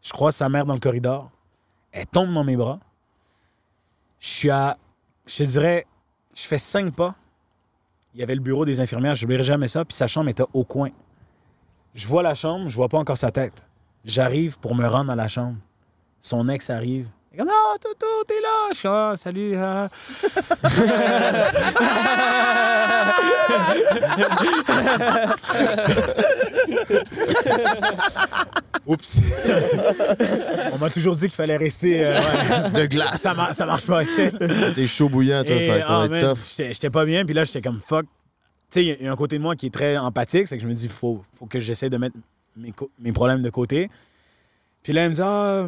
Je croise sa mère dans le corridor. Elle tombe dans mes bras. Je suis à, je te dirais, je fais cinq pas. Il y avait le bureau des infirmières, je n'oublierai jamais ça, puis sa chambre était au coin. Je vois la chambre, je vois pas encore sa tête. J'arrive pour me rendre à la chambre. Son ex arrive. Il est comme, Non, Toto, t'es là! Je suis ah, salut. ah. Oups. On m'a toujours dit qu'il fallait rester. euh, ouais. De glace. Ça, mar- ça marche pas. T'es chaud bouillant, toi, Et, ça ah, va être tough. J'étais pas bien, puis là, j'étais comme fuck. Tu sais, il y a- il y, a un côté de moi qui est très empathique, c'est que je me dis, faut, faut que j'essaie de mettre mes, problèmes de côté. Puis là, elle me dit, ah,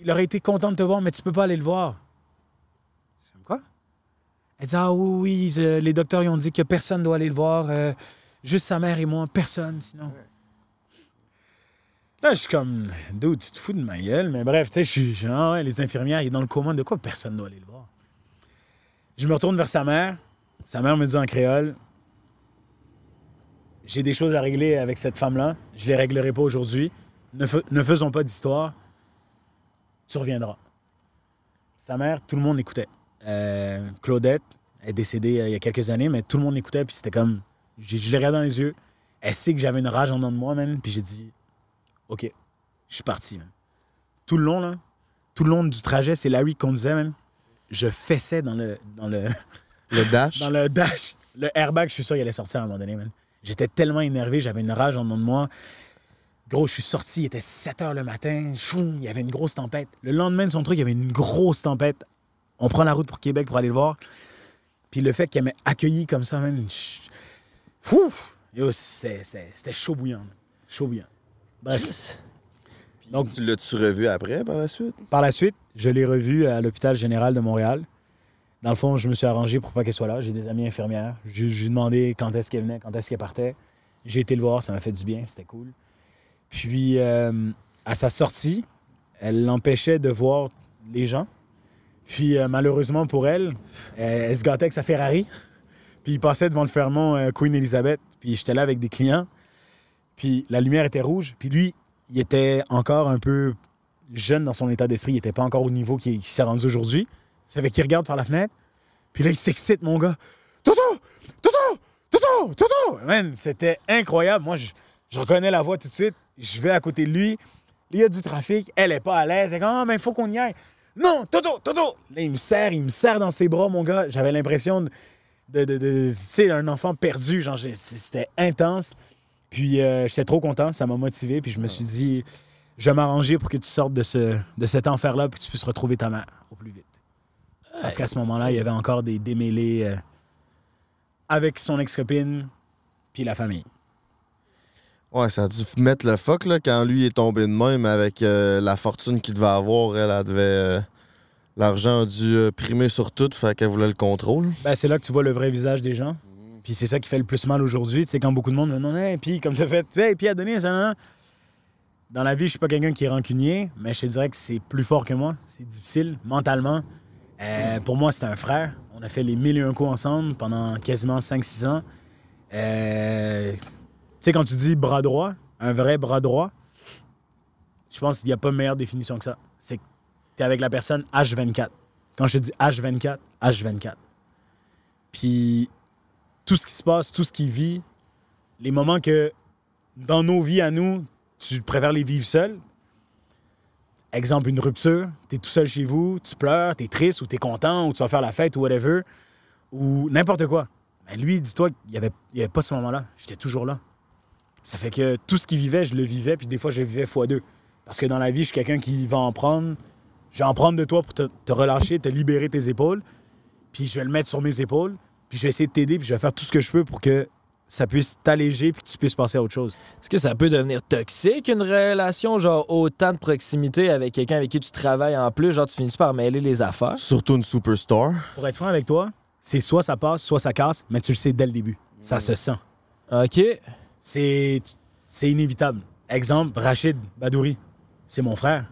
il aurait été content de te voir, mais tu peux pas aller le voir. Je quoi? Elle dit, ah oui, oui, les docteurs, ils ont dit que personne doit aller le voir, euh, juste sa mère et moi, personne, sinon. Là, je suis comme, dude, tu te fous de ma gueule, mais bref, tu sais, je suis, ouais, les infirmières, il est dans le coma, de quoi personne doit aller le voir? Je me retourne vers sa mère. Sa mère me dit en créole J'ai des choses à régler avec cette femme-là. Je les réglerai pas aujourd'hui. Ne, ne faisons pas d'histoire. Tu reviendras. Sa mère, tout le monde l'écoutait. Euh, Claudette est décédée euh, il y a quelques années, mais tout le monde l'écoutait, puis c'était comme. Je l'ai regardé dans les yeux. Elle sait que j'avais une rage en dedans de moi, même, puis j'ai dit OK, je suis parti, man. Tout le long, là, tout le long du trajet, c'est Larry qui conduisait, même. Je fessais dans le, dans le, Le dash. dans le dash. Le airbag, je suis sûr qu'il allait sortir à un moment donné, man. J'étais tellement énervé, j'avais une rage en dedans de moi. Gros, je suis sorti, il était 7 heures le matin. Choum, il y avait une grosse tempête. Le lendemain de son truc, il y avait une grosse tempête. On prend la route pour Québec pour aller le voir. Puis le fait qu'elle m'ait accueilli comme ça, man, je- Fou! Yo, C'était chaud bouillant. man. Chaud bouillant. Bref. Donc, tu l'as-tu revu après, par la suite? Par la suite, je l'ai revu à l'hôpital général de Montréal. Dans le fond, je me suis arrangé pour pas qu'elle soit là. J'ai des amis infirmières. J'ai j'ai demandé quand est-ce qu'elle venait, quand est-ce qu'elle partait. J'ai été le voir, ça m'a fait du bien, c'était cool. Puis, euh, à sa sortie, elle l'empêchait de voir les gens. Puis, euh, malheureusement pour elle, elle, se gâtait avec sa Ferrari. Puis, il passait devant le Fermont euh, Queen Elizabeth. Puis, j'étais là avec des clients. Puis, la lumière était rouge. Puis, lui, il était encore un peu jeune dans son état d'esprit. Il n'était pas encore au niveau qu'il s'est rendu aujourd'hui. Ça fait qu'il regarde par la fenêtre. Puis là, il s'excite, mon gars. Toto! Toto! Toto! Toto! Man, c'était incroyable. Moi, je, je reconnais la voix tout de suite. Je vais à côté de lui. Il y a du trafic. Elle est pas à l'aise. Elle est comme, ah, mais il faut qu'on y aille. Non, Toto! Toto! Là, il me serre, il me serre dans ses bras, mon gars. J'avais l'impression de, de, de- tu sais, un enfant perdu. Genre, c'était intense. Puis euh, j'étais trop content, ça m'a motivé. Puis je me suis dit, je vais m'arranger pour que tu sortes de, ce, de cet enfer-là puis que tu puisses retrouver ta mère au plus vite. Parce qu'à ce moment-là, il y avait encore des démêlés euh, avec son ex-copine puis la famille. Ouais, ça a dû mettre le fuck là, quand lui est tombé de même avec euh, la fortune qu'il devait avoir. Elle, elle devait. euh, L'argent a dû primer sur tout, fait qu'elle voulait le contrôle. Ben, c'est là que tu vois le vrai visage des gens. Puis c'est ça qui fait le plus mal aujourd'hui. Tu sais, quand beaucoup de monde me dit, non, hey, puis comme tu as fait, hey, puis Adonis, ça, nan, nan. Dans la vie, je suis pas quelqu'un qui est rancunier, mais je te dirais que c'est plus fort que moi. C'est difficile, mentalement. Euh, pour moi, c'était un frère. On a fait les mille et un coups ensemble pendant quasiment 5-6 ans. Euh, tu sais, quand tu dis bras droit, un vrai bras droit, je pense qu'il n'y a pas meilleure définition que ça. C'est que tu es avec la personne H24. Quand je te dis H24, H24. Puis tout ce qui se passe, tout ce qui vit, les moments que dans nos vies à nous, tu préfères les vivre seul. Exemple, une rupture, tu es tout seul chez vous, tu pleures, tu es triste ou tu es content ou tu vas faire la fête ou whatever, ou n'importe quoi. Mais lui, dis-toi qu'il n'y avait pas ce moment-là. J'étais toujours là. Ça fait que tout ce qu'il vivait, je le vivais, puis des fois, je le vivais fois deux. Parce que dans la vie, je suis quelqu'un qui va en prendre. Je vais en prendre de toi pour te, te relâcher, te libérer tes épaules. Puis je vais le mettre sur mes épaules. Puis je vais essayer de t'aider. Puis je vais faire tout ce que je peux pour que ça puisse t'alléger. Puis que tu puisses passer à autre chose. Est-ce que ça peut devenir toxique, une relation, genre autant de proximité avec quelqu'un avec qui tu travailles en plus, genre tu finis par mêler les affaires? Surtout une superstar. Pour être franc avec toi, c'est soit ça passe, soit ça casse, mais tu le sais dès le début. Ça se sent. OK. C'est c'est inévitable. Exemple, Rachid Badouri. C'est mon frère.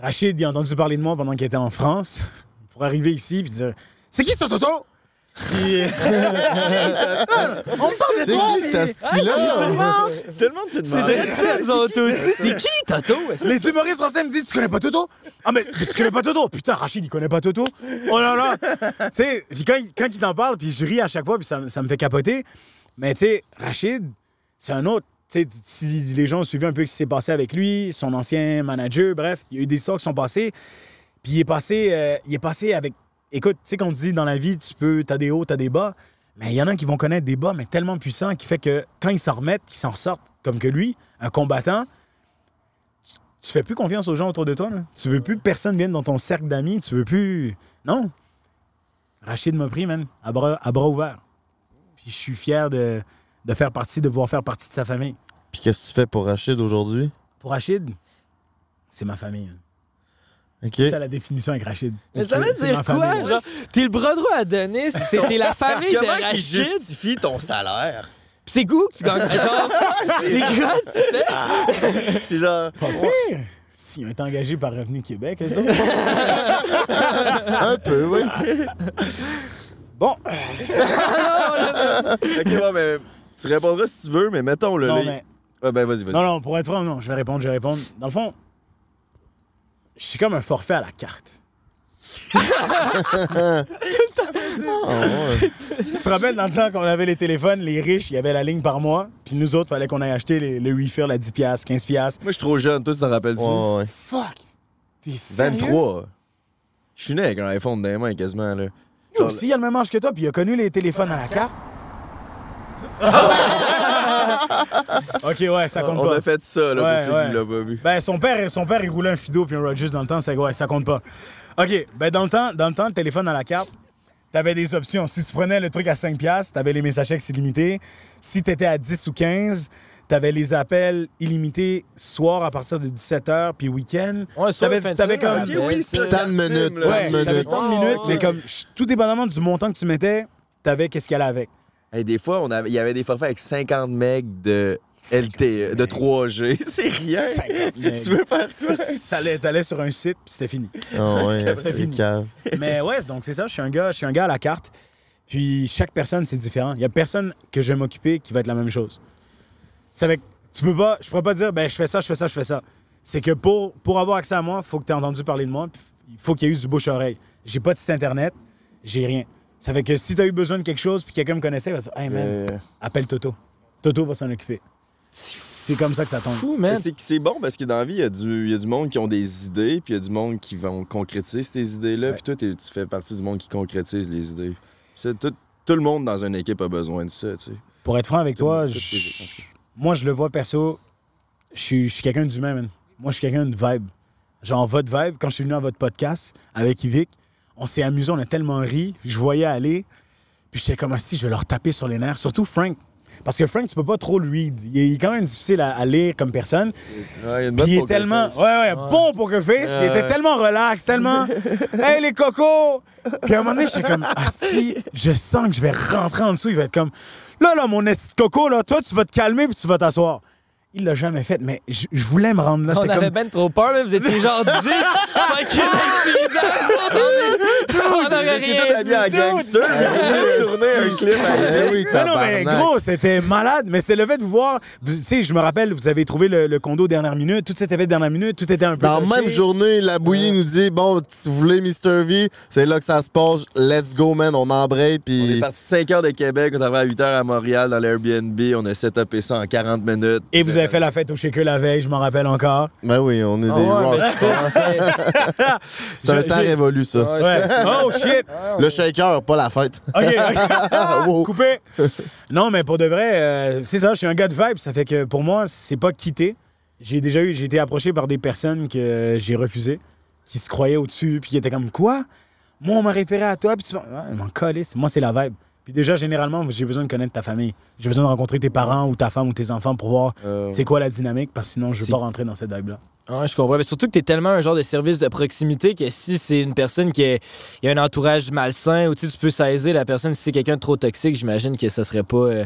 Rachid, il a entendu parler de moi pendant qu'il était en France pour arriver ici puis dire C'est qui ce Toto? On parle de C'est toi! qui cet asti-là? Tout le monde s'est C'est demandé. de ça, nous autres aussi. C'est qui, Toto? Les humoristes français me disent Tu connais pas Toto Ah, mais, mais tu connais pas Toto Putain, Rachid, il connaît pas Toto Oh là là Tu sais, puis quand, il- quand il t'en parle, puis je ris à chaque fois, puis ça, me- ça me fait capoter. Mais tu sais, Rachid, c'est un autre. Tu sais, si les gens ont suivi un peu ce qui s'est passé avec lui, son ancien manager, bref, il y a eu des histoires qui sont passées. Puis il est passé, euh, il est passé avec. Écoute, tu sais, qu'on te dit dans la vie, tu peux, t'as des hauts, t'as des bas. Mais il y en a qui vont connaître des bas, mais tellement puissants, qui fait que quand ils s'en remettent, qu'ils s'en sortent, comme que lui, un combattant, tu fais plus confiance aux gens autour de toi. Là. Tu veux plus que personne vienne dans ton cercle d'amis. Tu veux plus. Non. Rachid m'a pris, man, à bras, à bras ouverts. Puis je suis fier de, de faire partie, de pouvoir faire partie de sa famille. Puis qu'est-ce que tu fais pour Rachid aujourd'hui? Pour Rachid, c'est ma famille. man. OK. C'est ça la définition avec Rachid. Mais ça veut dire quoi? Genre, t'es le bras droit à Denis, c'était la famille de Comment qu'il Rachid. justifie ton salaire? Pis c'est goût que tu gagnes. Genre, c'est quoi tu fais? C'est genre. Pas pire. S'ils ont été engagés par Revenu Québec, eux. Un peu, oui. Bon, ok, bon, mais tu répondras si tu veux, mais mettons le. non, là, mais Ah, ben, vas-y, vas-y. Non, non, pour être franc, non, je vais répondre, je vais répondre. Dans le fond, je suis comme un forfait à la carte. Tu te rappelles dans le temps qu'on avait les téléphones, les riches, il y avait la ligne par mois, puis nous autres, fallait qu'on aille acheter les- le refill à 10$, 15$. Moi, je suis trop jeune. Toi, tu t'en rappelles-tu? Ouais, ouais. Fuck! T'es sérieux? 23. Je suis né avec un iPhone dans les mains quasiment, là. Lui aussi, il a le même âge que toi, puis il a connu les téléphones à la carte. ok, ouais, ça compte On pas. a fait ça, là, Ouais, qui l'ont pas vu. Ben, son père, son père, il roulait un Fido puis un Rogers dans le temps, ça, ouais, ça compte pas. OK, ben dans le temps, dans le temps, le téléphone à la carte, t'avais des options. Si tu prenais le truc à 5 piastres, t'avais les messages textes illimités. Si t'étais à 10 ou 15, t'avais les appels illimités soir à partir de 17h puis week-end. Ouais, ça, T'avais- t'avais comme- ouais, oui, ça. Tant de minutes, Ouais, t'avais minutes. tant de minutes, mais comme tout dépendamment du montant que tu mettais, t'avais qu'est-ce qu'il y allait avec. Hey, des fois, on avait- il y avait des forfaits avec 50 megs de LTE, de 3G. C'est rien. 50 megs. Tu veux faire ça? T'allais, t'allais sur un site puis c'était fini. Ah ouais, C'est c'est fini. cave. Mais ouais, donc c'est ça, je suis un gars, je suis un gars à la carte. Puis chaque personne, c'est différent. Il y a personne que je vais m'occuper qui va être la même chose. C'est avec tu peux pas je pourrais pas dire ben je fais ça, je fais ça, je fais ça. C'est que pour, pour avoir accès à moi, il faut que tu aies entendu parler de moi, puis il faut qu'il y ait eu du bouche à oreille. J'ai pas de site internet, j'ai rien. Ça fait que si tu as eu besoin de quelque chose puis quelqu'un me connaissait, il va dire "Hey man, Euh, appelle Toto." Toto va s'en occuper. C'est comme ça que ça tombe. Fou, mais man. c'est c'est bon parce que dans la vie, il y, a du- y a du monde qui ont des idées, puis il y a du monde qui vont concrétiser ces idées-là. Ouais. Puis toi, t'es- tu fais partie du monde qui concrétise les idées. C'est tout, tout le monde dans une équipe a besoin de ça, tu sais. Pour être franc avec toi, je- moi, je le vois perso, je suis, je suis quelqu'un d'humain, man. Moi, je suis quelqu'un de vibe. Genre, votre vibe, quand je suis venu à votre podcast avec Yvick, on s'est amusé, on a tellement ri. Je voyais aller, puis j'étais comme si je vais leur taper sur les nerfs. Surtout Frank. Parce que Frank, tu peux pas trop le read. Il est, il est quand même difficile à, à lire comme personne. Ouais, il y a une Puis bonne il est tellement. face. Ouais, ouais, bon poker face. puis il était tellement relax, tellement. hey, les cocos! Puis à un moment donné, j'étais comme, ah, si, je sens que je vais rentrer en dessous. Il va être comme, là, là, mon esti coco, là, toi, tu vas te calmer puis tu vas t'asseoir. Il l'a jamais fait, mais je je voulais me rendre là. On avait comme. ben trop peur, mais vous étiez genre 10. fucking intimidants. On en gangster. Il a tourné un clip à oui, Mais non, mais gros, c'était malade. Mais c'est le fait de vous voir. Tu sais, je me rappelle, vous avez trouvé le, le condo dernière minute. Tout s'était fait dernière minute. Tout était un peu. Dans la même journée, la bouillie nous dit Bon, si vous voulez Mr. V, c'est là que ça se passe. Let's go, man. On embraye. On est Puis. parti de 5 heures de Québec, on est arrivé à 8 heures à Montréal dans l'Airbnb, on a setupé ça en 40 minutes. Et vous avez fait la fête au Shaker la veille, je m'en rappelle encore. Ben oui, on est Ah des rockstars. C'est un temps révolu, ça. Ouais, Oh shit! Le shaker, pas la fête. OK. Coupé. Non, mais pour de vrai, euh, c'est ça, je suis un gars de vibe. Ça fait que pour moi, c'est pas quitter. J'ai déjà eu, j'ai été approché par des personnes que j'ai refusées, qui se croyaient au-dessus, puis qui étaient comme quoi? Moi, on m'a référé à toi, puis tu m'en- calisse. Moi, c'est la vibe. Puis déjà, généralement, j'ai besoin de connaître ta famille. J'ai besoin de rencontrer tes parents ou ta femme ou tes enfants pour voir Euh, c'est quoi la dynamique, parce que sinon, je veux pas rentrer dans cette vibe-là. Ouais, je comprends. Mais surtout que tu es tellement un genre de service de proximité que si c'est une personne qui a, il y a un entourage malsain ou tu sais, tu peux saisir la personne si c'est quelqu'un de trop toxique, j'imagine que ça serait pas. euh,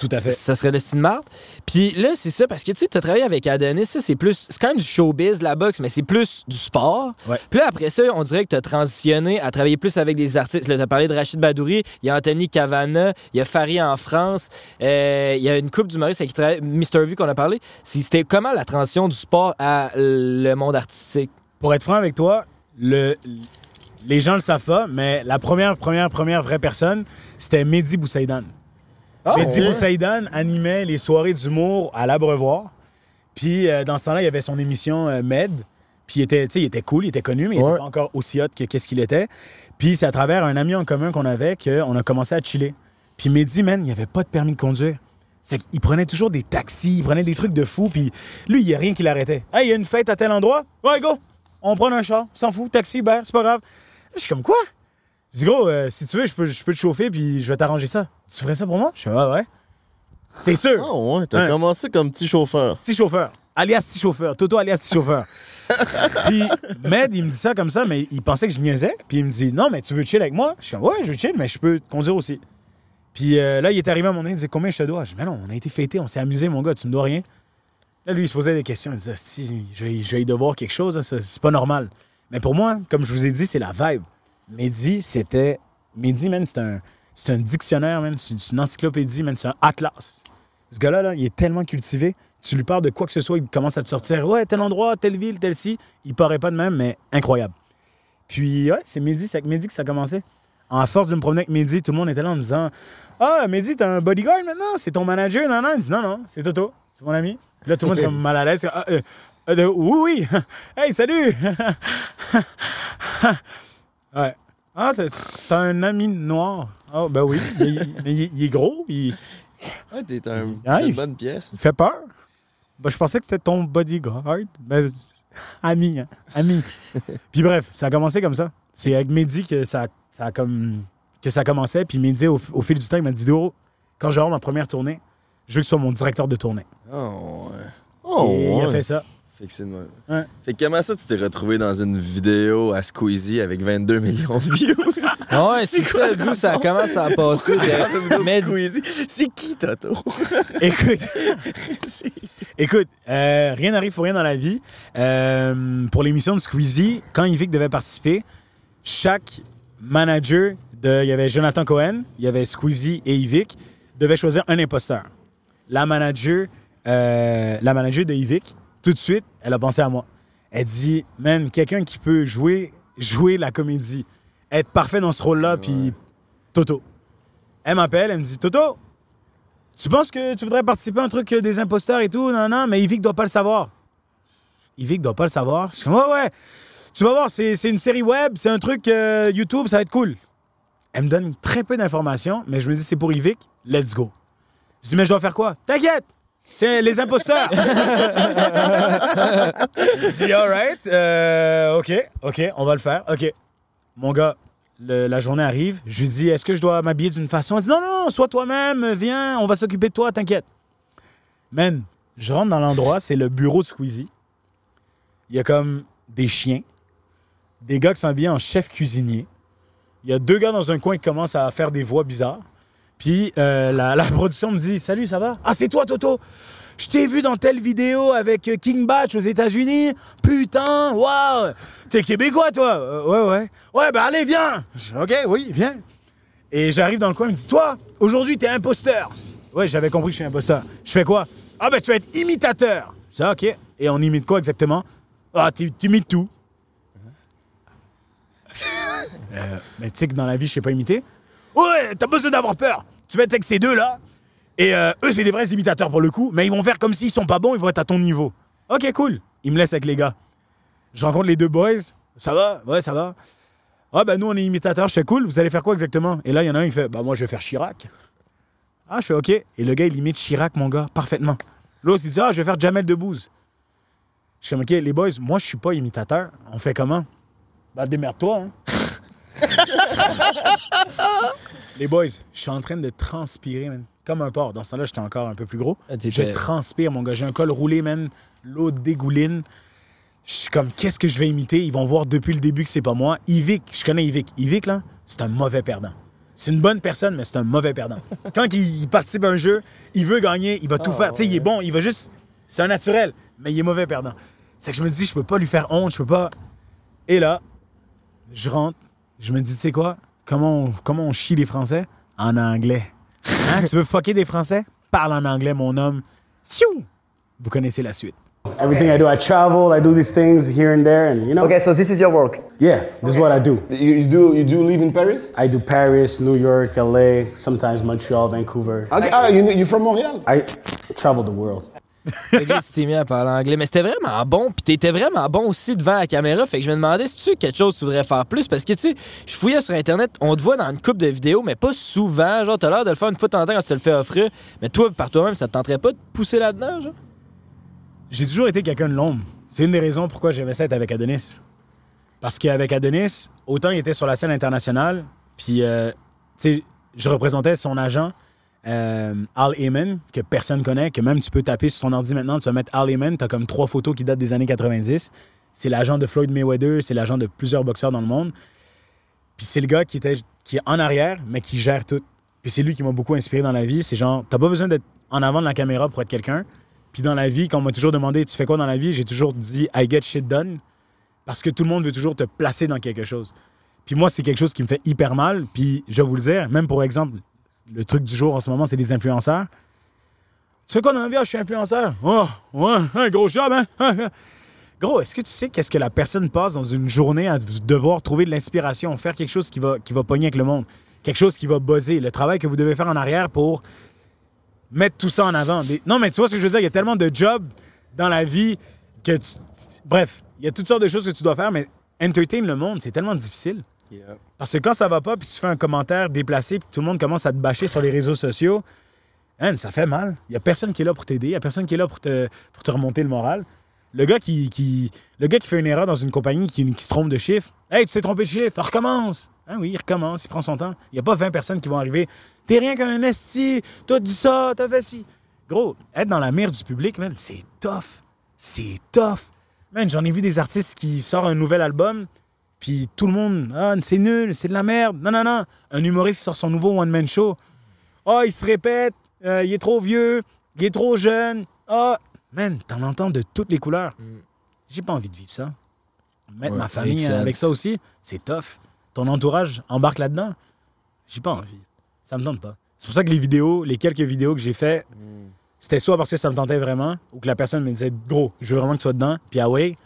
Tout à fait. Ça serait le style de marde. Puis là, c'est ça, parce que tu sais, tu as travaillé avec Adonis, ça, c'est plus. C'est quand même du showbiz, la boxe, mais c'est plus du sport. Ouais. Puis là, après ça, on dirait que tu as transitionné à travailler plus avec des artistes. Là, tu as parlé de Rachid Badouri, il y a Anthony Cavana, il y a Farid en France, euh, il y a une coupe d'humoristes qui travaille, Mr. V qu'on a parlé. C'était comment la transition du sport à le monde artistique? Pour être franc avec toi, le, les gens le savent pas, mais la première, première, première vraie personne, c'était Mehdi Boussaïdan. Ah, Mehdi ouais. Boussaïdan animait les soirées d'humour à l'Abreuvoir. Puis euh, dans ce temps-là, il y avait son émission euh, Med. Puis il était, il cool, il était connu, mais il Ouais. n'était pas encore aussi hot que qu'est-ce qu'il était. Puis c'est à travers un ami en commun qu'on avait qu'on a commencé à chiller. Puis Mehdi, man, il n'y avait pas de permis de conduire. C'est qu'il prenait toujours des taxis, il prenait des trucs de fou, puis lui, il n'y a rien qui l'arrêtait. Hey, il y a une fête à tel endroit? Ouais, go! On prend un char, s'en fout, taxi, ben, c'est pas grave. Je suis comme quoi? Je dis, gros, euh, si tu veux, je peux, je peux te chauffer, puis je vais t'arranger ça. Tu ferais ça pour moi? Je suis, ouais, ouais. T'es sûr? Ah ouais, t'as Ouais. commencé comme petit chauffeur. Petit chauffeur. Alias petit chauffeur. Toto alias petit chauffeur. puis Med, il me dit ça comme ça, mais il pensait que je niaisais. Puis il me dit Non, mais tu veux chill avec moi? Je suis comme Ouais, je veux chill, mais je peux te conduire aussi. Puis euh, là, il est arrivé à mon nez, il disait Combien je te dois? Je dis Mais non, on a été fêtés, on s'est amusé, mon gars, tu me dois rien. Là, lui, il se posait des questions. Il disait Si, je vais, devoir quelque chose, c'est pas normal. Mais pour moi, comme je vous ai dit, c'est la vibe. Mehdi, c'était. Mehdi, man, c'est un, dictionnaire, man. C'est une encyclopédie, man. C'est un atlas. Ce gars-là, là, il est tellement cultivé. Tu lui parles de quoi que ce soit, il commence à te sortir. Ouais, tel endroit, telle ville, telle ci. Il paraît pas de même, mais incroyable. Puis, ouais, c'est Mehdi, c'est avec Mehdi que ça a commencé. En force de me promener avec Mehdi, tout le monde était là en me disant Ah, Mehdi, t'as un bodyguard maintenant? C'est ton manager Non, non. Il dit Non, non, c'est Toto, c'est mon ami. Puis là, tout le monde est comme mal à l'aise. Ah, euh, euh, oui, oui. hey, salut Ouais. Ah, t'as un ami noir. Ah, ben oui. Il- mais il- il est gros, il, Ouais, t'es un- Ah, une bonne pièce. il fait peur. Ben, je pensais que c'était ton bodyguard. Ben, ami, hein, ami. puis bref, ça a commencé comme ça. C'est avec Mehdi que ça, ça a comme que ça commençait. Puis Mehdi, au, au fil du temps, il m'a dit Doro, quand j'aurai ma première tournée, je veux que tu sois mon directeur de tournée. Oh, ouais. Oh, Et il a fait ça. Fait que. Ouais. Fait que comment ça, tu t'es retrouvé dans une vidéo à Squeezie avec 22 millions de views? Ah ouais, c'est ça, d'où ça commence à passer. de- Mais Squeezie? C'est qui, Toto? Écoute, écoute euh, rien n'arrive pour rien dans la vie. Euh, pour l'émission de Squeezie, quand Yvick devait participer, chaque manager, de, il y avait Jonathan Cohen, il y avait Squeezie et Yvick, devait choisir un imposteur. La manager, euh, la manager de Yvick, tout de suite, elle a pensé à moi. Elle dit, man, quelqu'un qui peut jouer, jouer la comédie, être parfait dans ce rôle-là, puis Toto. Elle m'appelle, elle me dit, Toto, tu penses que tu voudrais participer à un truc des imposteurs et tout? Non, non, mais Yvick doit pas le savoir. Yvick doit pas le savoir. Je suis comme, ouais, ouais. Tu vas voir, c'est une série web, c'est un truc euh, YouTube, ça va être cool. Elle me donne très peu d'informations, mais je me dis, c'est pour Yvick, let's go. Je dis, mais je dois faire quoi? T'inquiète! C'est les imposteurs! je dis, alright, euh, ok, ok, on va le faire, ok. Mon gars, la journée arrive, je lui dis, est-ce que je dois m'habiller d'une façon? Elle dit, non, non, sois toi-même, viens, on va s'occuper de toi, t'inquiète. Man, je rentre dans l'endroit, c'est le bureau de Squeezie. Il y a comme des chiens, des gars qui sont en chef cuisinier. Il y a deux gars dans un coin qui commencent à faire des voix bizarres. Puis euh, la, production me dit Salut, ça va? Ah, c'est toi, Toto Je t'ai vu dans telle vidéo avec euh, King Batch aux États-Unis. Putain, waouh T'es québécois, toi Euh, Ouais, ouais. Ouais, ben allez, viens Ok, oui, viens. Et j'arrive dans le coin, il me dit Toi, aujourd'hui, t'es imposteur. Ouais, j'avais compris que je suis imposteur. Je fais quoi? Ah, ben tu vas être imitateur. Ça, ok. Et on imite quoi exactement? Ah, tu imites tout. Euh, mais tu sais que dans la vie, je sais pas imiter. Ouais, t'as besoin d'avoir peur. Tu vas être avec ces deux-là. Et euh, eux, c'est des vrais imitateurs pour le coup, mais ils vont faire comme s'ils sont pas bons, ils vont être à ton niveau. Ok, cool. Ils me laissent avec les gars. Je rencontre les deux boys. Ça va? Ouais, ça va. Ah, ben nous, on est imitateurs. Je fais cool. Vous allez faire quoi exactement? Et là, il y en a un, il fait Bah, moi, je vais faire Chirac. Ah, je fais OK. Et le gars, il imite Chirac, mon gars, parfaitement. L'autre, il dit Ah, je vais faire Jamel Debbouze. Je comme, OK, les boys, moi, je suis pas imitateur. On fait comment? Bah, démerde-toi, hein. les boys, je suis en train de transpirer, man. Comme un porc. Dans ce temps-là, j'étais encore un peu plus gros. Ah, Je transpire, mon gars. J'ai un col roulé, man. L'eau dégouline. Je suis comme, qu'est-ce que je vais imiter? Ils vont voir depuis le début que c'est pas moi. Yvick, je connais Yvick. Yvick, là, c'est un mauvais perdant. C'est une bonne personne, mais c'est un mauvais perdant. Quand il, participe à un jeu, il veut gagner, il va tout faire. Tu sais, il est bon, il va juste. C'est un naturel, mais il est mauvais perdant. C'est que je me dis, je peux pas lui faire honte, je peux pas. Et là, je rentre, je me dis, tu sais quoi? Comment on, comment on chie les Français? En anglais. Hein? tu veux fucker des Français? Parle en anglais, mon homme. Siou! Vous connaissez la suite. Everything I do, I travel, I do these things here and there, and you know. Okay, so this is your work. Yeah, this is what I do. You, you do you do live in Paris? I do Paris, New York, LA, sometimes Montreal, Vancouver. Okay, ah, you you from Montréal? I travel the world. Fait t'es mis à parler anglais. Mais c'était vraiment bon. Puis t'étais vraiment bon aussi devant la caméra. Fait que je me demandais si tu quelque chose que tu voudrais faire plus? Parce que, tu sais, je fouillais sur Internet. On te voit dans une coupe de vidéos, mais pas souvent. Genre, t'as l'air de le faire une fois de temps en temps quand tu te le fais offrir. Mais toi, par toi-même, ça te tenterait pas de pousser là-dedans, genre? J'ai toujours été quelqu'un de l'ombre. C'est une des raisons pourquoi j'aimais ça être avec Adonis. Parce qu'avec Adonis, autant il était sur la scène internationale, puis, euh, tu sais, je représentais son agent, euh, Al Heyman, que personne connaît, que même tu peux taper sur ton ordi maintenant, tu vas mettre Al Heyman, tu as comme trois photos qui datent des années 90. C'est l'agent de Floyd Mayweather, c'est l'agent de plusieurs boxeurs dans le monde. Puis c'est le gars qui, était, qui est en arrière, mais qui gère tout. Puis c'est lui qui m'a beaucoup inspiré dans la vie. C'est genre, t'as pas besoin d'être en avant de la caméra pour être quelqu'un. Puis dans la vie, quand on m'a toujours demandé, tu fais quoi dans la vie, j'ai toujours dit, I get shit done. Parce que tout le monde veut toujours te placer dans quelque chose. Puis moi, c'est quelque chose qui me fait hyper mal. Puis je vais vous le dire, même pour exemple, le truc du jour en ce moment, c'est les influenceurs. Tu fais quoi dans la vie? Ah, je suis influenceur? Oh, ouais, un gros job, hein? Gros, est-ce que tu sais qu'est-ce que la personne passe dans une journée à devoir trouver de l'inspiration, faire quelque chose qui va, qui va pogner avec le monde, quelque chose qui va buzzer, le travail que vous devez faire en arrière pour mettre tout ça en avant? Non, mais tu vois ce que je veux dire? Il y a tellement de jobs dans la vie que tu... Bref, il y a toutes sortes de choses que tu dois faire, mais entertain le monde, c'est tellement difficile. Parce que quand ça va pas, puis tu fais un commentaire déplacé, puis tout le monde commence à te bâcher sur les réseaux sociaux, man, ça fait mal. Il y a personne qui est là pour t'aider, il y a personne qui est là pour te, remonter le moral. Le gars qui, fait une erreur dans une compagnie qui, qui se trompe de chiffre, hey, tu t'es trompé de chiffre, recommence. Hein, oui, il recommence, il prend son temps. Il n'y a pas 20 personnes qui vont arriver. T'es rien qu'un esti, t'as dit ça, t'as fait ci. Gros, être dans la mire du public, c'est tough. C'est tough. J'en ai vu des artistes qui sortent un nouvel album, puis tout le monde, ah, c'est nul, c'est de la merde. Non, non, non. Un humoriste sort son nouveau one-man show. Ah, il se répète, euh, il est trop vieux, il est trop jeune. Ah, man, t'en entends de toutes les couleurs. J'ai pas envie de vivre ça. Mettre Ouais, ma famille avec ça aussi, c'est tough. Ton entourage embarque là-dedans? J'ai pas envie. Ça me tente pas. C'est pour ça que les vidéos, les quelques vidéos que j'ai fait, c'était soit parce que ça me tentait vraiment, ou que la personne me disait gros, je veux vraiment que tu sois dedans. Puis ah ouais,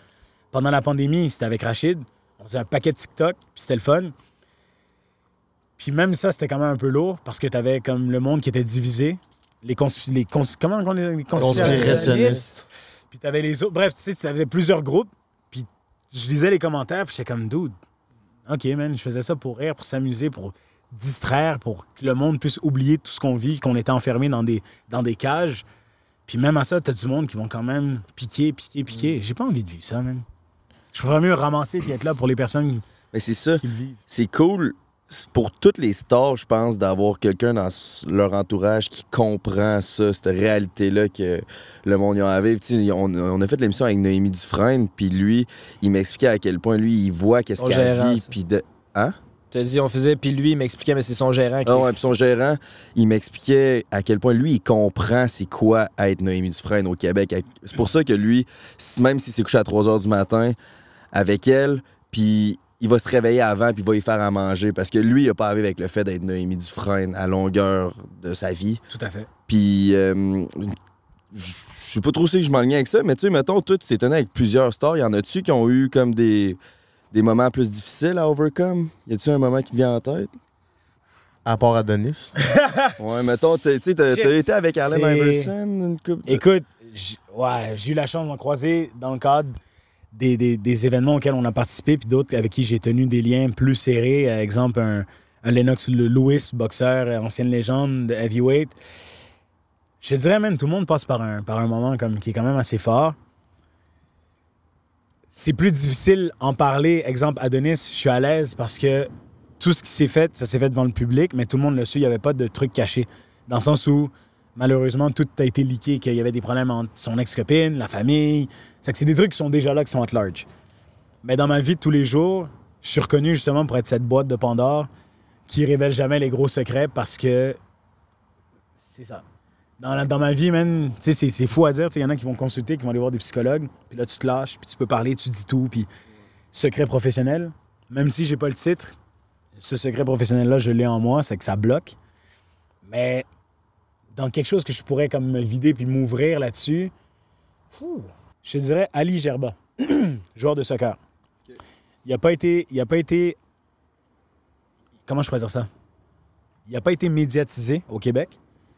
pendant la pandémie, c'était avec Rachid. On faisait un paquet de TikTok, puis c'était le fun. Puis même ça, c'était quand même un peu lourd parce que t'avais comme le monde qui était divisé. Les, cons les cons comment on les Conspirationnistes? Puis t'avais les autres. Bref, tu sais, t'avais plusieurs groupes. Puis je lisais les commentaires, puis j'étais comme, dude, OK, man, je faisais ça pour rire, pour s'amuser, pour distraire, pour que le monde puisse oublier tout ce qu'on vit, qu'on était enfermé dans des, dans des cages. Puis même à ça, t'as du monde qui vont quand même piquer, piquer, piquer. J'ai pas envie de vivre ça, man. Je préfère mieux ramasser puis être là pour les personnes Mais c'est ça. qui le vivent. C'est cool c'est pour toutes les stars, je pense, d'avoir quelqu'un dans leur entourage qui comprend ça, cette réalité-là que le monde y a à vivre. On, on a fait l'émission avec Noémie Dufresne, puis lui, il m'expliquait à quel point lui, il voit qu'est-ce qu'elle vit, puis de... Hein? Tu as dit, on faisait, puis lui, il m'expliquait, mais c'est son gérant qui. Ah ouais, puis son gérant, il m'expliquait à quel point lui, il comprend c'est quoi être Noémie Dufresne au Québec. C'est pour ça que lui, même s'il s'est couché à 3 h du matin avec elle, puis il va se réveiller avant, puis il va y faire à manger, parce que lui, il a pas à vivre avec le fait d'être Noémie Dufresne à longueur de sa vie. Tout à fait. Puis, euh, je sais pas trop si je m'enligne avec ça, mais tu sais, mettons, toi, tu t'es tenu avec plusieurs stars. Y en a-tu qui ont eu comme des, des moments plus difficiles à overcome? Y a-tu un moment qui te vient en tête? À part Adonis. Ouais, mettons, tu sais, t'as été avec C'est- Iverson une couple de- Écoute, ouais, j'ai eu la chance d'en croiser dans le cadre des, des- événements auxquels on a participé, puis d'autres avec qui j'ai tenu des liens plus serrés. Euh, exemple, un, Lennox Lewis, boxeur, euh, ancienne légende de heavyweight. Je dirais même, tout le monde passe par un, par un moment comme, qui est quand même assez fort. c'est plus difficile en parler. Exemple, Adonis, je suis à l'aise parce que tout ce qui s'est fait, ça s'est fait devant le public, mais tout le monde le sait, il n'y avait pas de trucs cachés. Dans le sens où, malheureusement, tout a été leaké, qu'il y avait des problèmes entre son ex-copine, la famille. C'est que c'est des trucs qui sont déjà là, qui sont at large. Mais dans ma vie de tous les jours, je suis reconnu justement pour être cette boîte de Pandore qui révèle jamais les gros secrets parce que c'est ça. Dans, dans ma vie, sais, c'est- c'est fou à dire. Il y en a qui vont consulter, qui vont aller voir des psychologues. Puis là, tu te lâches, puis tu peux parler, tu dis tout. Puis secret professionnel, même si j'ai pas le titre, ce secret professionnel-là, je l'ai en moi, c'est que ça bloque. Mais dans quelque chose que je pourrais comme me vider puis m'ouvrir là-dessus, je te dirais Ali Gerba, joueur de soccer. Il n'a pas été. Il a pas été. Comment je pourrais dire ça? Il n'a pas été médiatisé au Québec,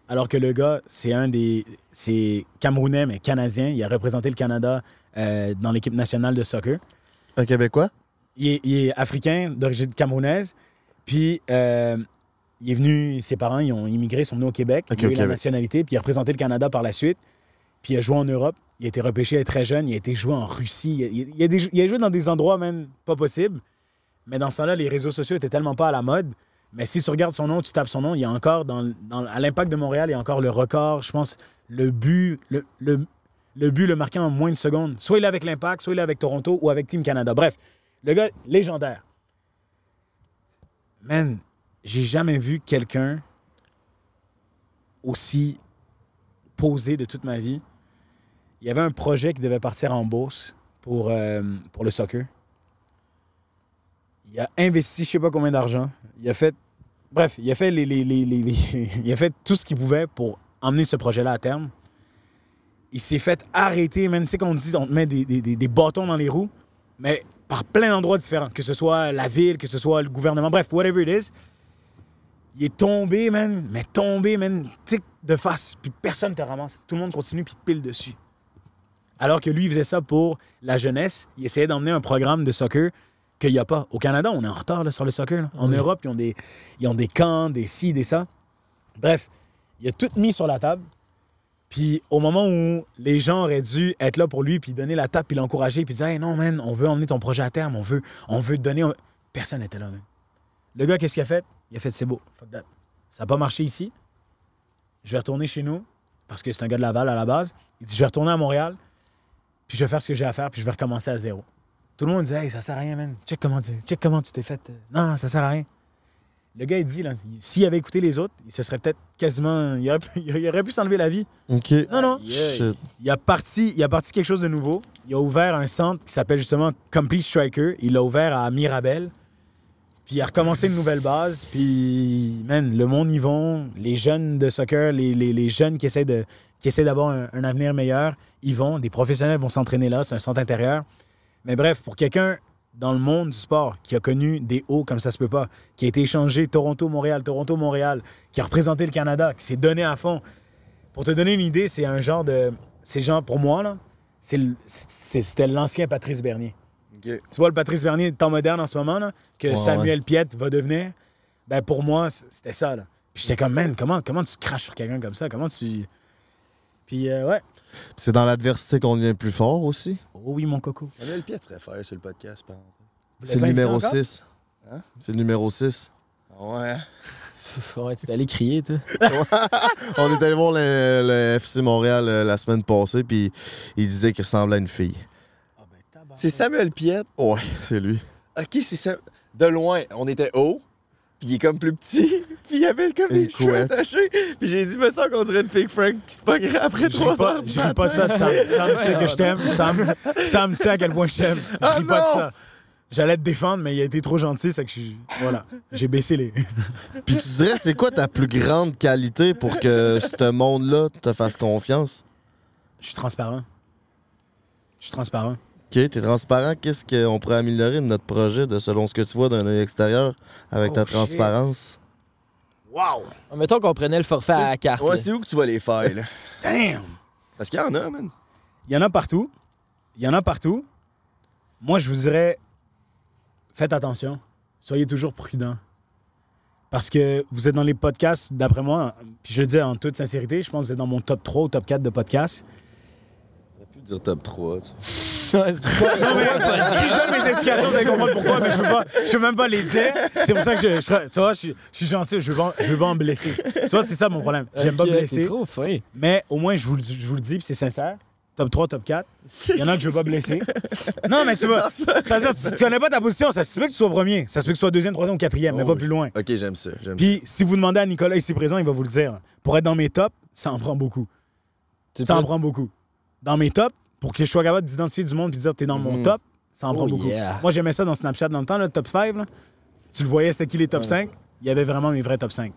alors que le gars, c'est un des. C'est Camerounais, mais Canadien. Il a représenté le Canada euh, dans l'équipe nationale de soccer. Un Québécois? Il est, il est africain, d'origine camerounaise. Puis, euh, il est venu, ses parents, ils ont immigré, ils sont venus au Québec. Il a eu la nationalité, puis il a représenté le Canada par la suite. Puis, il a joué en Europe. Il a été repêché très jeune. Il a été joué en Russie. Il, a, des- il a joué dans des endroits même pas possibles. Mais dans ce temps-là, les réseaux sociaux étaient tellement pas à la mode. Mais si tu regardes son nom, tu tapes son nom, il y a encore, dans, dans- à l'impact de Montréal, il y a encore le record, je pense, le but, le, le, le but le marquant en moins de secondes. Soit il est avec l'impact, soit il est avec Toronto ou avec Team Canada. Bref, le gars, légendaire. Man, j'ai jamais vu quelqu'un aussi posé de toute ma vie. Il y avait un projet qui devait partir en bourse pour, euh, pour le soccer. Il a investi je sais pas combien d'argent. Il a fait. Bref, il a fait les, les- il a fait tout ce qu'il pouvait pour emmener ce projet-là à terme. Il s'est fait arrêter, même, tu sais, qu'on dit, on te met des- des bâtons dans les roues, mais par plein d'endroits différents, que ce soit la ville, que ce soit le gouvernement, bref, whatever it is. Il est tombé, man, mais tombé, man, tic de face, puis personne te ramasse. Tout le monde continue, puis te pile dessus. Alors que lui, il faisait ça pour la jeunesse. Il essayait d'emmener un programme de soccer qu'il n'y a pas. Au Canada, on est en retard là, sur le soccer. là. En Oui. Europe, ils ont, des, ils ont des camps, des ci, des ça. Bref, il a tout mis sur la table. Puis au moment où les gens auraient dû être là pour lui, puis donner la table, puis l'encourager, puis dire Hey, non, man, on veut emmener ton projet à terme, on veut, on veut te donner. on- Personne n'était là, man. Le gars, qu'est-ce qu'il a fait? Il a fait c'est beau. Fuck that. Ça n'a pas marché ici. Je vais retourner chez nous, parce que c'est un gars de Laval à la base. Il dit Je vais retourner à Montréal, puis je vais faire ce que j'ai à faire, puis je vais recommencer à zéro. Tout le monde disait Hey, ça sert à rien, man. Check comment, tu- check comment tu t'es fait. euh. Non, non, ça sert à rien. Le gars, il dit, s'il avait écouté les autres, il se serait peut-être quasiment. Il aurait, pu- il aurait pu s'enlever la vie. OK. Non, non. Shit. Il a, parti, il a parti quelque chose de nouveau. Il a ouvert un centre qui s'appelle justement Complete Striker. Il l'a ouvert à Mirabel. Puis il a recommencé une nouvelle base. Puis, man, le monde y vont. Les jeunes de soccer, les, jeunes qui essaient, de, qui d'avoir un, avenir meilleur, ils vont. Des professionnels vont s'entraîner là. C'est un centre intérieur. Mais bref, pour quelqu'un dans le monde du sport qui a connu des hauts comme ça se peut pas, qui a été échangé Toronto-Montréal, Toronto-Montréal, qui a représenté le Canada, qui s'est donné à fond. Pour te donner une idée, c'est un genre de. C'est genre, pour moi, là, c'est- c'était l'ancien Patrice Bernier. Tu vois le Patrice Bernier de temps moderne en ce moment, là, que Ouais, Samuel Piette va devenir, ben pour moi, c'était ça. Là. Puis j'étais comme, man, comment, comment tu craches sur quelqu'un comme ça? Comment tu. Puis, euh, ouais. C'est dans l'adversité qu'on devient plus fort aussi. Oh oui, mon coco. Samuel Piet serait faire sur le podcast, par exemple. C'est le numéro encore? 6. Hein? C'est le numéro 6. Ouais. Ouais, t'es allé crier, toi. On est allé voir le, le FC Montréal euh, la semaine passée, puis il disait qu'il ressemblait à une fille. C'est Samuel Piet. Ouais, c'est lui. Ok, c'est ça. De loin, on était haut, puis il est comme plus petit, puis il y avait comme Une des cheveux attachés. Puis j'ai dit, me semble qu'on dirait une fake Frank, c'est pas grave, après trois pas, heures du je ris pas de ça de. Sam. Sam, tu sais que je t'aime. Sam, Sam, tu sais à quel point je t'aime. Je Ah ris pas de non! ça. J'allais te défendre, mais il a été trop gentil, c'est que je suis. Voilà. J'ai baissé les. Puis tu dirais, c'est quoi ta plus grande qualité pour que ce monde-là te fasse confiance? Je suis transparent. Je suis transparent. OK, t'es transparent. Qu'est-ce qu'on pourrait améliorer de notre projet de selon ce que tu vois d'un œil extérieur avec ta Oh, shit. transparence? Wow! Mettons qu'on prenait le forfait à la carte. Ouais, là. c'est où que tu vas les faire, là? Damn! Parce qu'il y en a, man. Il y en a partout. Il y en a partout. Moi, je vous dirais, faites attention. Soyez toujours prudents. Parce que vous êtes dans les podcasts, d'après moi, puis je le dis en toute sincérité, je pense que vous êtes dans mon top 3 ou top 4 de podcasts. Dire top 3, tu sais. Non, mais si je donne mes explications, vous allez comprendre pourquoi, mais je peux pas, je peux même pas les dire. C'est pour ça que je, je- tu vois, je, suis- je suis gentil, je veux pas, je veux pas en blesser. Tu vois, c'est ça mon problème. J'aime pas blesser. trop fin. Mais au moins, je vous, le- je vous le dis, puis c'est sincère. Top 3, top 4. Il y en a que je veux pas blesser. Non, mais tu vois, ça veut dire, tu connais pas ta position. Ça se peut que tu sois premier. Ça se peut que tu sois deuxième, troisième ou quatrième, mais pas plus loin. Ok, j'aime ça. J'aime Puis si vous demandez à Nicolas ici présent, il va vous le dire. Pour être dans mes tops, ça en prend beaucoup. Ça en prend beaucoup. Dans mes tops, pour que je sois capable d'identifier du monde et de dire t'es dans mon Mhm. top, ça en prend Oh, beaucoup. yeah. Moi, j'aimais ça dans Snapchat dans le temps, le top 5. là. Tu le voyais, c'était qui les top 5. Il y avait vraiment mes vrais top 5.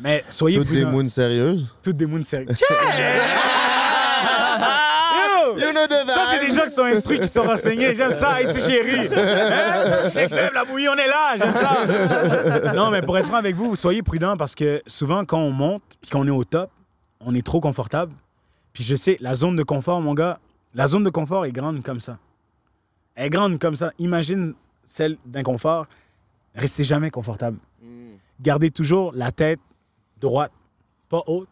Mais soyez Toutes des prudents. moons sérieuses? Toutes des moons sérieuses. Yo! You know the Ça, c'est des gens qui sont instruits, qui sont renseignés. J'aime ça. Tu chérie. Hein? Les clubs, la bouillie, on est là. J'aime ça. Non, mais pour être franc avec vous, soyez prudents parce que souvent, quand on monte puis qu'on est au top, on est trop confortable. Puis je sais, la zone de confort, mon gars, la zone de confort est grande comme ça. Elle est grande comme ça. Imagine celle d'inconfort. Restez jamais confortable. Gardez toujours la tête droite, pas haute,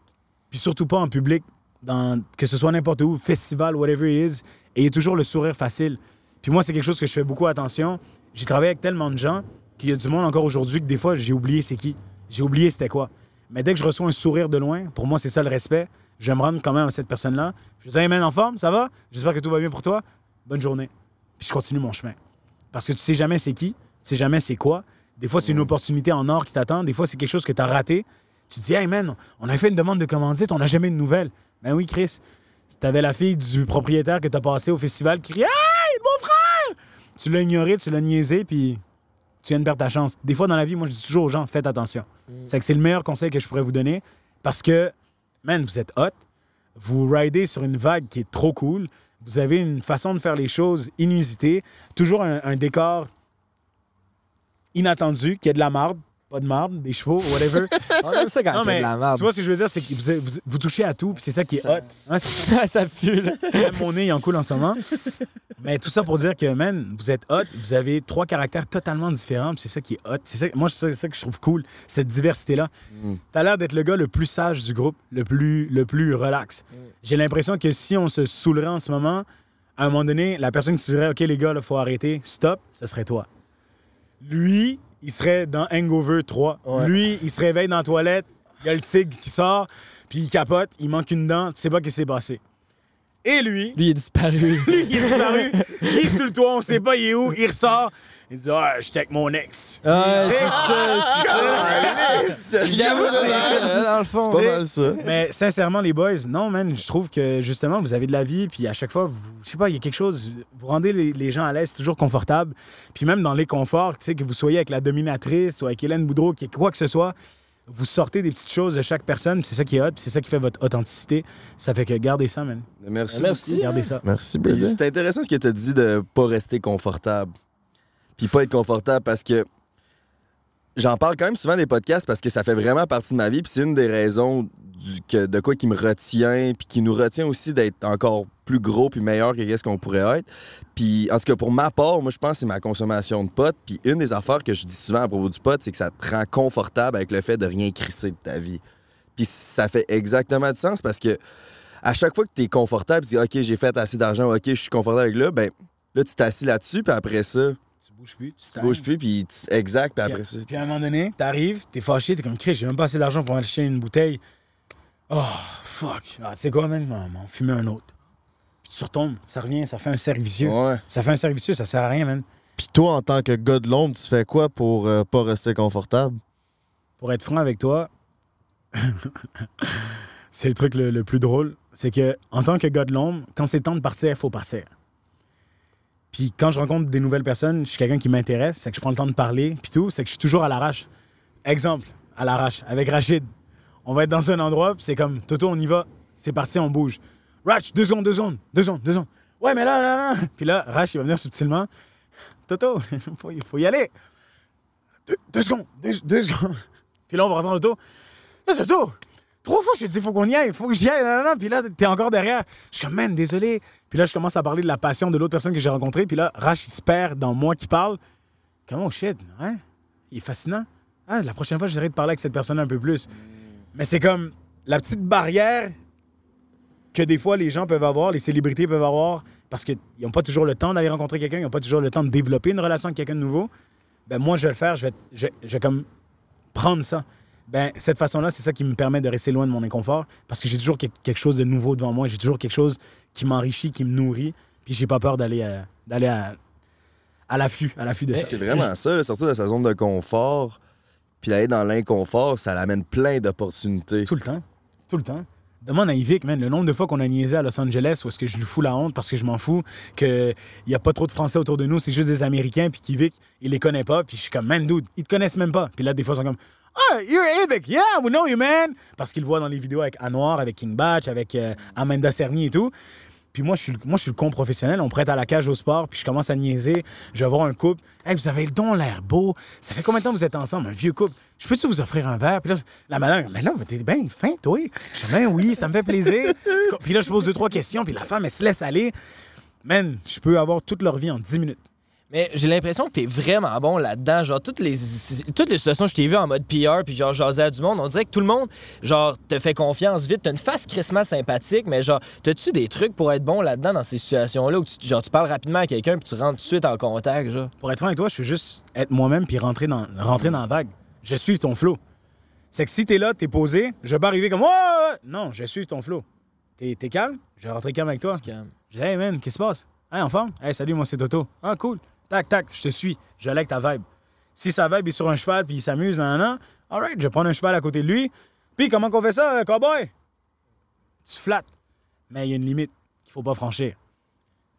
puis surtout pas en public, dans, que ce soit n'importe où, festival, whatever it is, ayez toujours le sourire facile. Puis moi, c'est quelque chose que je fais beaucoup attention. J'ai travaillé avec tellement de gens qu'il y a du monde encore aujourd'hui que des fois, j'ai oublié c'est qui. J'ai oublié c'était quoi. Mais dès que je reçois un sourire de loin, pour moi, c'est ça le respect. Je vais me rendre quand même à cette personne-là. Je dis, hey man, en forme, ça va? J'espère que tout va bien pour toi. Bonne journée. Puis je continue mon chemin. Parce que tu sais jamais c'est qui, tu sais jamais c'est quoi. Des fois, c'est une opportunité en or qui t'attend. Des fois, c'est quelque chose que tu as raté. Tu te dis, hey man, on a fait une demande de commandite, on n'a jamais de nouvelles. Ben oui, Chris. T'avais la fille du propriétaire que t'as passé au festival qui criait Hey, mon frère! Tu l'as ignoré, tu l'as niaisé, puis tu viens de perdre ta chance. Des fois, dans la vie, moi, je dis toujours aux gens, faites attention. C'est que c'est le meilleur conseil que je pourrais vous donner parce que, vous êtes hot, vous ridez sur une vague qui est trop cool, vous avez une façon de faire les choses inusitée, toujours un, un décor inattendu, qui est de la marde, pas de marde, des chevaux, whatever. On aime ça quand Non, mais de la merde. Tu vois ce que je veux dire, c'est que vous, vous- vous touchez à tout, puis c'est ça qui est Ça- hot. C'est- ça pue, là. Mon nez, il en coule en ce moment. Mais tout ça pour dire que, man, vous êtes hot, vous avez trois caractères totalement différents, puis c'est ça qui est hot. C'est ça, moi, c'est ça, que je trouve cool, cette diversité-là. T'as l'air d'être le gars le plus sage du groupe, le plus, le plus relax. J'ai l'impression que si on se saoulerait en ce moment, à un moment donné, la personne qui se dirait, OK, les gars, il faut arrêter, stop, ce serait toi. Lui, il serait dans Hangover 3. Lui, il se réveille dans la toilette, il y a le tigre qui sort, puis il capote, il manque une dent, tu sais pas ce qui s'est passé. Et lui, Lui, il est disparu. lui, il est disparu, il est sur le toit, on sait pas il est où, il ressort, il dit Ah, j'étais avec mon ex. Sais, c'est ça, c'est ça. J'avoue, c'est ça, dans le fond. C'est pas mal ça. Mais sincèrement, les boys, non, man, je trouve que justement, vous avez de la vie, puis à chaque fois, vous, je sais pas, il y a quelque chose, vous rendez les, les gens à l'aise, c'est toujours confortable. Puis même dans les conforts, tu sais, que vous soyez avec la dominatrice ou avec Hélène Boudreau, qui quoi que ce soit, vous sortez des petites choses de chaque personne, puis c'est ça qui est hot, puis c'est ça qui fait votre authenticité. Ça fait que gardez ça, man. Merci. Merci. Gardez ça. Merci. C'est intéressant ce que tu as dit de pas rester confortable. Puis pas être confortable parce que j'en parle quand même souvent des podcasts parce que ça fait vraiment partie de ma vie. Puis c'est une des raisons du, que, de quoi qui me retient, puis qui nous retient aussi d'être encore plus gros puis meilleur que qu'est-ce qu'on pourrait être. Puis en tout cas, pour ma part, moi je pense que c'est ma consommation de pot. Puis une des affaires que je dis souvent à propos du pot, c'est que ça te rend confortable avec le fait de rien crisser de ta vie. Puis ça fait exactement du sens parce que à chaque fois que tu es confortable, tu dis OK, j'ai fait assez d'argent, OK, je suis confortable avec là, ben là tu t'assis là-dessus, puis après ça, Tu bouges plus, tu tu bouges plus, puis tu- exact, puis après ça. Puis à un moment donné, t'arrives, t'es fâché, t'es comme Chris, j'ai même pas assez d'argent pour acheter une bouteille. Oh, fuck. Ah, tu sais quoi, man? On fumer un autre. Retombes, ça revient, ça fait un cercle vicieux. Ouais. Ça fait un cercle vicieux, ça sert à rien, man. Puis toi, en tant que gars de l'ombre, tu fais quoi pour euh, pas rester confortable? Pour être franc avec toi, c'est le truc le, le plus drôle. C'est que, en tant que gars de l'ombre, quand c'est le temps de partir, il faut partir. Puis quand je rencontre des nouvelles personnes, je suis quelqu'un qui m'intéresse, c'est que je prends le temps de parler, puis tout, c'est que je suis toujours à l'arrache. Exemple, à l'arrache, avec Rachid. On va être dans un endroit, puis c'est comme, Toto, on y va, c'est parti, on bouge. Rach, deux secondes, deux secondes, deux secondes, deux secondes. Ouais, mais là, là, là. Puis là, Rach, il va venir subtilement. Toto, faut, y- faut y aller. Deux, secondes, deux, secondes. Puis là, on va rentrer dans l'auto. Là, Toto, trois fois, je te dis, faut qu'on y aille, faut que j'y aille. nan, nan. Puis là, t'es encore derrière. Je suis comme, man, désolé. Puis là, je commence à parler de la passion de l'autre personne que j'ai rencontrée. Puis là, Rach, il se perd dans moi qui parle. Comment, oh shit, hein? Il est fascinant. Ah, la prochaine fois, j'essaierai de parler avec cette personne un peu plus. Mais c'est comme la petite barrière que des fois les gens peuvent avoir, les célébrités peuvent avoir, parce qu'ils n'ont pas toujours le temps d'aller rencontrer quelqu'un, ils n'ont pas toujours le temps de développer une relation avec quelqu'un de nouveau, ben moi, je vais le faire, je vais, je, je vais comme prendre ça. Ben, cette façon-là, c'est ça qui me permet de rester loin de mon inconfort parce que j'ai toujours que- quelque chose de nouveau devant moi, j'ai toujours quelque chose qui m'enrichit, qui me nourrit, puis j'ai pas peur d'aller euh, d'aller à, à l'affût, à l'affût de ça. C'est vraiment ça, là, sortir de sa zone de confort, puis d'aller dans l'inconfort, ça l'amène plein d'opportunités. Tout le temps. Tout le temps. Demande à Yvick, man, le nombre de fois qu'on a niaisé à Los Angeles où est-ce que je lui fous la honte parce que je m'en fous, qu'il n'y a pas trop de Français autour de nous, c'est juste des Américains, puis qu'Yvick, il les connaît pas, puis je suis comme, man, dude, ils te connaissent même pas. Puis là, des fois, ils sont comme, ah, you're Yvick, yeah, we know you, man. Parce qu'ils voient dans les vidéos avec Anwar, avec King Batch, avec euh, Amanda Cerny et tout. Puis moi, je suis, moi, je suis le con professionnel. On prête à la cage au sport, puis je commence à niaiser. Je vais voir un couple. Hey, vous avez le don, l'air beau. Ça fait combien de temps que vous êtes ensemble? Un vieux couple? Je peux-tu vous offrir un verre? Puis là, la madame, mais là, t'es bien fin, toi. Je dis, ben oui, ça me fait plaisir. Puis là, je pose deux, trois questions, puis la femme, elle se laisse aller. Man, je peux avoir toute leur vie en 10 minutes. Mais j'ai l'impression que t'es vraiment bon là-dedans. Genre, toutes les, toutes les situations que je t'ai vues en mode PR, puis genre, jaser à du monde, on dirait que tout le monde, genre, te fait confiance vite. T'as une face crissement sympathique, mais genre, t'as-tu des trucs pour être bon là-dedans dans ces situations-là où tu, genre, tu parles rapidement à quelqu'un, puis tu rentres tout de suite en contact, genre? Pour être franc avec toi, je veux juste être moi-même puis rentrer dans, rentrer dans la vague. Je suis ton flow. C'est que si t'es là, t'es posé, je vais pas arriver comme ouais. Non, je suis ton flow. T'es calme? Je vais rentrer calme avec toi. Je dis Hey man, qu'est-ce qui se passe? Hey, en forme? Hey, salut, moi c'est Toto. Ah, cool. Tac, tac, je te suis. Je like ta vibe. Si sa vibe est sur un cheval puis il s'amuse, nan, nan, alright, je vais prendre un cheval à côté de lui. Puis comment qu'on fait ça, euh, cowboy? Tu flattes. Mais il y a une limite qu'il faut pas franchir.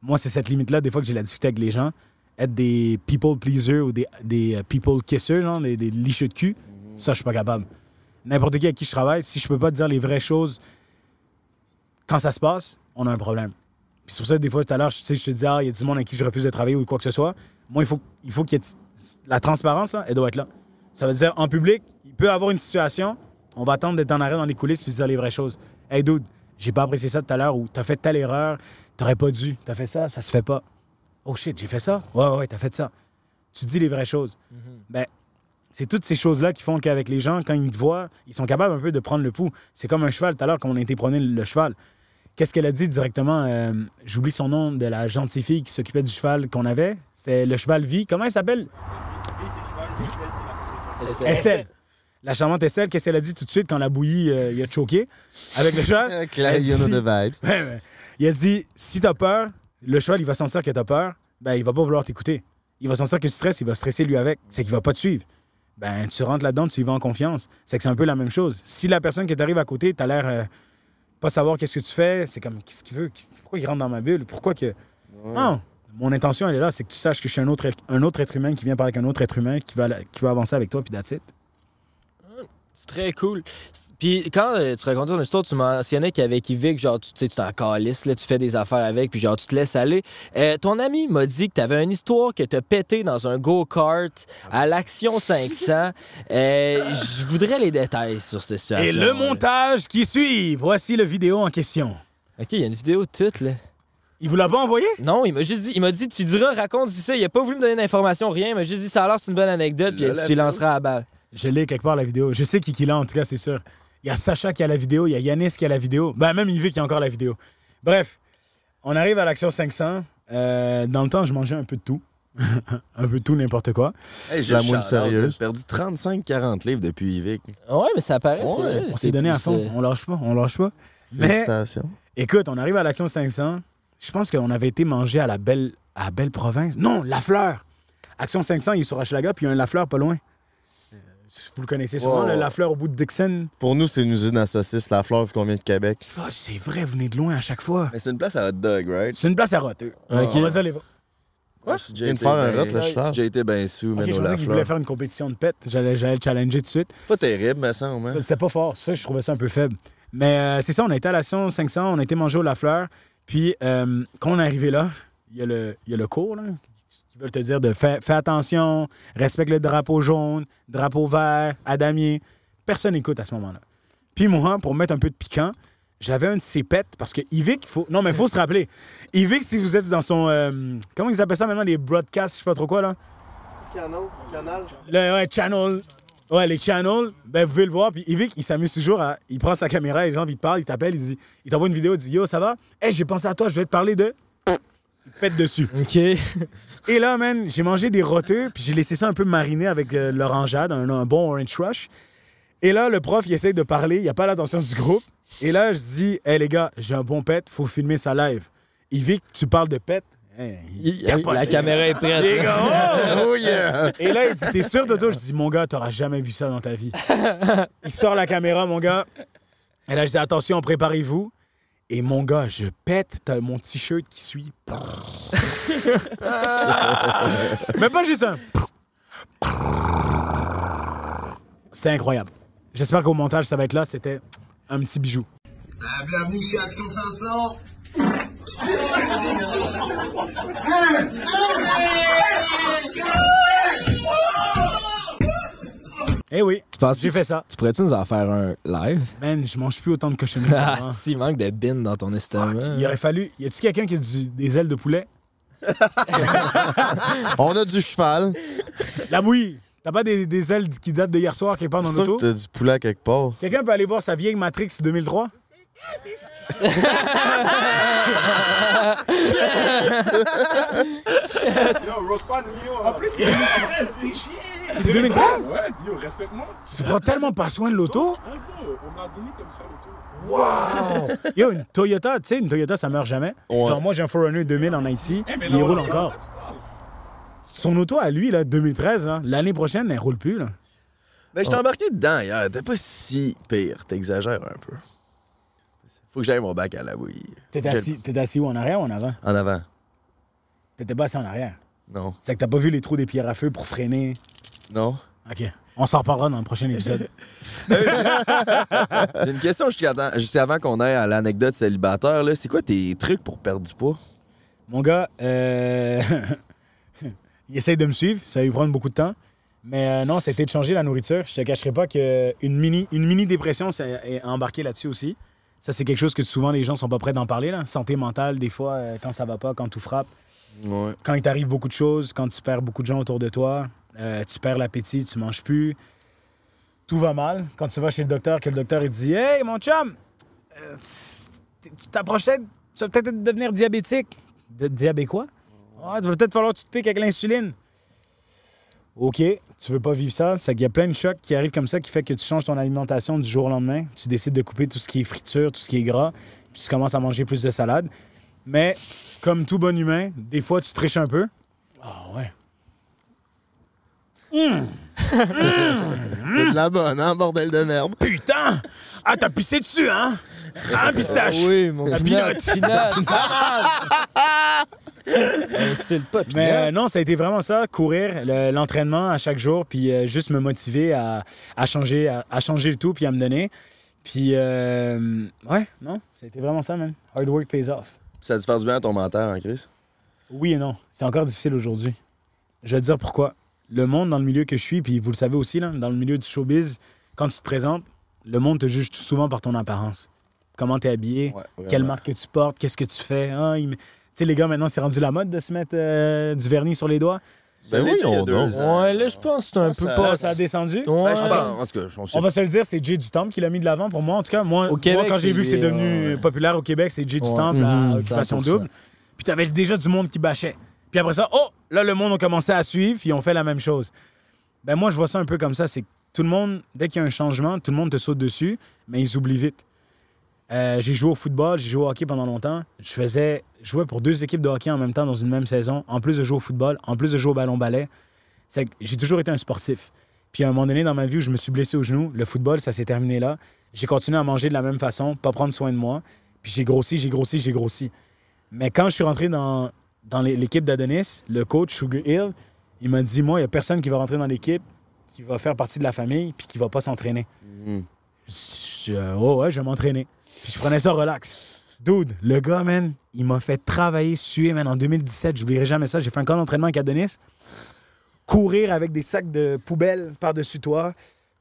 Moi, c'est cette limite-là, des fois, que j'ai la difficulté avec les gens. Être des people pleasers ou des, des euh, people kissers, genre, des, des licheux de cul, ça, je suis pas capable. N'importe qui avec qui je travaille, si je peux pas te dire les vraies choses quand ça se passe, on a un problème. Puis c'est pour ça des fois, tout à l'heure, je- te dis, ah, il y a du monde avec qui je refuse de travailler ou quoi que ce soit. Moi, il faut, il faut qu'il y ait la transparence, là, elle doit être là. Ça veut dire, en public, il peut y avoir une situation, on va attendre d'être en arrêt dans les coulisses puis se dire les vraies choses. Hey, dude, j'ai pas apprécié ça tout à l'heure ou t'as fait telle erreur, t'aurais pas dû, t'as fait ça, ça se fait pas. Oh shit, j'ai fait ça? Ouais, ouais, t'as fait ça. Tu dis les vraies choses. Ben, c'est toutes ces choses-là qui font qu'avec les gens, quand ils te voient, ils sont capables un peu de prendre le pouls. C'est comme un cheval tout à l'heure, quand on a été prôner le cheval. Qu'est-ce qu'elle a dit directement? euh, J'oublie son nom de la gentille fille qui s'occupait du cheval qu'on avait. C'est le cheval vie. Comment elle s'appelle? Estelle. Estelle. La charmante Estelle, qu'est-ce qu'elle a dit tout de suite quand la bouillie euh, il a choqué avec le cheval? Claire, Elle you know dit- the vibes. Il a dit si t'as peur, le cheval, il va sentir que t'as peur, ben il va pas vouloir t'écouter. Il va sentir que tu stresses, il va stresser lui avec. C'est qu'il va pas te suivre. Ben tu rentres là-dedans, tu y vas en confiance. C'est que c'est un peu la même chose. Si la personne qui t'arrive à côté, t'as l'air euh, pas savoir qu'est-ce que tu fais, c'est comme qu'est-ce qu'il veut, pourquoi il rentre dans ma bulle, pourquoi que. Non, mon intention elle est là, c'est que tu saches que je suis un autre, un autre être humain qui vient parler avec un autre être humain qui va, qui va avancer avec toi, puis that's it. Très cool. Puis quand euh, tu racontais ton histoire, tu mentionnais qu'avec Yvick, genre, tu tu sais, tu t'en calisses, là, tu fais des affaires avec, puis genre, tu te laisses aller. Euh, ton ami m'a dit que tu avais une histoire que t'as pété dans un go-kart à l'Action 500. Euh, Je voudrais les détails sur cette situation. Et le montage qui suit, voici le vidéo en question. OK, il y a une vidéo de toute, là. Il vous l'a pas envoyé? Non, il m'a juste dit, il m'a dit, tu diras, raconte si ça. Il a pas voulu me donner d'informations, rien. Il m'a juste dit, ça a l'air c'est une bonne anecdote, puis tu lanceras à la balle. Je l'ai quelque part la vidéo. Je sais qui qui l'a en tout cas, c'est sûr. Il y a Sacha qui a la vidéo, il y a Yanis qui a la vidéo. Ben même Yvick qui a encore la vidéo. Bref, on arrive à l'action 500. Euh, dans le temps, je mangeais un peu de tout. un peu de tout, n'importe quoi. Hey, j'ai La le moule shout-out, sérieuse. J'ai perdu 35-40 livres depuis Yvick. Ouais, mais ça paraît, Ouais. On s'est donné à fond. euh, On lâche pas, on lâche pas. Mais Félicitations. écoute, on arrive à l'action 500. Je pense qu'on avait été mangé à la belle, à belle province. Non, La Fleur. Action 500, il est sur Hochelaga, puis il y a un La Fleur pas loin. Vous le connaissez sûrement, le. La Fleur au bout de Dixon. Pour nous, c'est une usine à saucisses, la fleur, vu qu'on vient de Québec. Fuck, c'est vrai, vous venez de loin à chaque fois. Mais c'est une place à hot dog, right? C'est une place à roteux. Ok. On va se aller voir. Quoi? Vient de faire un rot, le cheval. J'ai été bien sous, mais je au pensais la qu'il voulait faire une compétition de pète. J'allais, j'allais le challenger tout de suite. Pas terrible, mais ça, au moins. C'était pas fort. Ça, je trouvais ça un peu faible. Mais euh, c'est ça, on a été à l'action 500, on a été manger au La Fleur. Puis, euh, quand on est arrivé là, y, il y a le cours, là, qui veulent te dire de fais, fais attention, respecte le drapeau jaune, drapeau vert, à damier. Personne n'écoute à ce moment-là. Puis moi, pour mettre un peu de piquant, j'avais un de ces pets parce que Yvick, faut. Non, mais il faut se rappeler. Yvick, si vous êtes dans son. euh, comment ils appellent ça maintenant, les broadcasts, je sais pas trop quoi, là? Le ouais, channel. Ouais, les channels, ben vous pouvez le voir. Puis Yvick, il s'amuse toujours à. Il prend sa caméra, les gens, il te parle, il t'appelle, il dit. Il t'envoie une vidéo, il dit Yo, ça va? Hey, j'ai pensé à toi, je vais te parler de. Il pète dessus. OK. Et là, man, j'ai mangé des roteux, puis j'ai laissé ça un peu mariner avec euh, l'orangeade, un, un bon orange crush. Et là, le prof, il essaye de parler, il n'y a pas l'attention du groupe. Et là, je dis, hé les gars, j'ai un bon pet, faut filmer ça live. Il vit que tu parles de pet? Il Il- capote. la caméra est prête. Les gars, oh! Oh yeah! Et là, il dit, t'es sûr, Toto? Je dis, mon gars, t'auras jamais vu ça dans ta vie. Il sort la caméra, mon gars. Et là, je dis, attention, préparez-vous. Et mon gars, je pète, t'as mon t-shirt qui suit. Mais pas juste un. C'était incroyable. J'espère qu'au montage, ça va être là. C'était un petit bijou. bienvenue chez Action 500. Eh oui, Tu penses j'ai fait ça. Tu pourrais-tu nous en faire un live? Man, je mange plus autant de cochonneries Ah, si, il manque de bin dans ton estomac. Il aurait fallu. Y a-tu quelqu'un qui a du- des ailes de poulet? On a du cheval. La mouille. T'as pas des, des ailes qui datent de hier soir quelque part dans C'est sûr l'auto? que t'as du poulet à quelque part. Quelqu'un peut aller voir sa vieille Matrix 2003? Yo, rose pas Nio. En plus, c'est c'est chier. C'est 2013? Ouais, yo, respecte-moi. Tu prends tellement pas soin de l'auto? Hein, on m'a donné comme ça l'auto. Wow! Yo, une Toyota, tu sais, une Toyota, ça meurt jamais. Ouais. Genre, moi, j'ai un Forerunner 2000 en Haïti, Eh, mais il roule encore. Son auto à lui, là, 2013, là, l'année prochaine, elle roule plus, là. Ben, je t'ai embarqué dedans hier. T'es pas si pire. T'exagères un peu. Faut que j'aille mon bac à la bouille. T'étais assis, t'étais assis où, en arrière ou en avant? En avant. T'étais pas assis en arrière? Non. C'est que t'as pas vu les trous des pierres à feu pour freiner? Non? OK. On s'en reparlera dans le prochain épisode. J'ai une question juste avant, juste avant qu'on aille à l'anecdote célibataire. là. C'est quoi tes trucs pour perdre du poids? Mon gars, euh... il essaye de me suivre, ça va lui prendre beaucoup de temps. Mais euh, non, c'était de changer la nourriture. Je te cacherai pas qu'une mini, une mini dépression ça est embarquée là-dessus aussi. Ça, c'est quelque chose que souvent les gens sont pas prêts d'en parler. Là. Santé mentale, des fois, euh, quand ça va pas, quand tout frappe, Ouais. quand il t'arrive beaucoup de choses, quand tu perds beaucoup de gens autour de toi, euh, tu perds l'appétit, tu manges plus, tout va mal. Quand tu vas chez le docteur, que le docteur il te dit Hey, mon chum, euh, tu tu t'approchais, tu vas peut-être devenir diabétique. De, diabé quoi? Ah, il va peut-être falloir que tu te piques avec l'insuline. OK, tu veux pas vivre ça. C'est qu'il y a plein de chocs qui arrivent comme ça qui fait que tu changes ton alimentation du jour au lendemain. Tu décides de couper tout ce qui est friture, tout ce qui est gras, puis tu commences à manger plus de salade. Mais comme tout bon humain, des fois, tu triches un peu. Ah ouais. C'est de la bonne, hein, bordel de merde. Putain! Ah, t'as pissé dessus, hein? Hein, pistache? Oui, mon La pinot. pinotte. Pinot. Insulte pas, Mais euh, Pinot. non, ça a été vraiment ça, courir, le- l'entraînement à chaque jour, puis euh, juste me motiver à, à changer, à, à changer le tout, puis à me donner. Puis, euh, ouais, non, ça a été vraiment ça, man. Hard work pays off. Ça a dû faire du bien à ton mental, hein, Chris? Oui et non. C'est encore difficile aujourd'hui. Je vais te dire pourquoi. Le monde dans le milieu que je suis, puis vous le savez aussi, là, dans le milieu du showbiz, quand tu te présentes, le monde te juge souvent par ton apparence. Comment t'es habillé, quelle marque que tu portes, qu'est-ce que tu fais. Ah, il Tu sais, les gars, maintenant, c'est rendu la mode de se mettre euh, du vernis sur les doigts. Ben oui, on. Ouais, là, je pense que c'est un peu Ça- pas. Là, ça a descendu. Ouais. Ben, je pense, en tout cas, on va se le dire, c'est Jay du Temple qui l'a mis de l'avant pour moi. En tout cas, moi, Au Québec, moi, quand j'ai vu que c'est devenu ouais. populaire au Québec, c'est Jay du Ouais. Temple à Mhm, Occupation 100%. Double. Puis t'avais déjà du monde qui bâchait. Puis après ça, oh, là, le monde a commencé à suivre, ils ont fait la même chose. Ben moi, je vois ça un peu comme ça. C'est que tout le monde, dès qu'il y a un changement, tout le monde te saute dessus, mais ils oublient vite. Euh, j'ai joué au football, j'ai joué au hockey pendant longtemps. Je faisais, jouais pour deux équipes de hockey en même temps dans une même saison, en plus de jouer au football, en plus de jouer au ballon-ballet. J'ai toujours été un sportif. Puis à un moment donné dans ma vie où je me suis blessé au genou, le football, ça s'est terminé là. J'ai continué à manger de la même façon, pas prendre soin de moi. Puis j'ai grossi, j'ai grossi, j'ai grossi. Mais quand je suis rentré dans, dans l'é- l'équipe d'Adonis, le coach Sugar Hill, il m'a dit Moi, il n'y a personne qui va rentrer dans l'équipe, qui va faire partie de la famille, puis qui va pas s'entraîner. Mhm. Je suis, euh, oh ouais, je vais m'entraîner. Puis je prenais ça relax. Dude, le gars, man, il m'a fait travailler, suer, man. En 2017, j'oublierai jamais ça. J'ai fait un camp d'entraînement avec Adonis. Courir avec des sacs de poubelle par-dessus toi.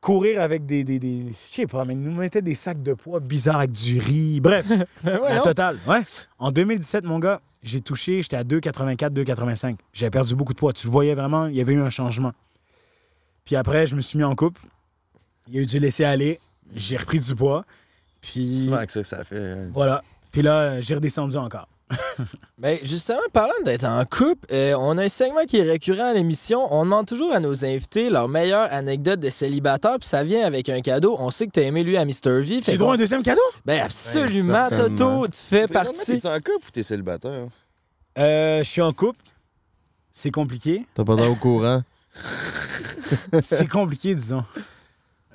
Courir avec des. des, des- je sais pas, mais il nous mettait des sacs de poids bizarres avec du riz. Bref, la totale. Ouais. En 2017, mon gars, j'ai touché, j'étais à 2,84, 2,85. J'avais perdu beaucoup de poids. Tu le voyais vraiment, il y avait eu un changement. Puis après, je me suis mis en couple. Il y a eu du laisser aller. J'ai repris du poids. Puis. Souvent que ça, ça fait. hein. Voilà. Puis là, j'ai redescendu encore. Ben, justement, parlant d'être en couple, euh, on a un segment qui est récurrent à l'émission. On demande toujours à nos invités leur meilleure anecdote de célibataire, puis ça vient avec un cadeau. On sait que t'as aimé lui à Mr. V. J'ai droit à un deuxième cadeau? Ben, absolument, Ben, certainement. Toto. Tu fais partie. T'es-tu en couple ou t'es célibataire? Euh, je suis en couple. C'est compliqué. T'as pas d'air au courant. C'est compliqué, disons.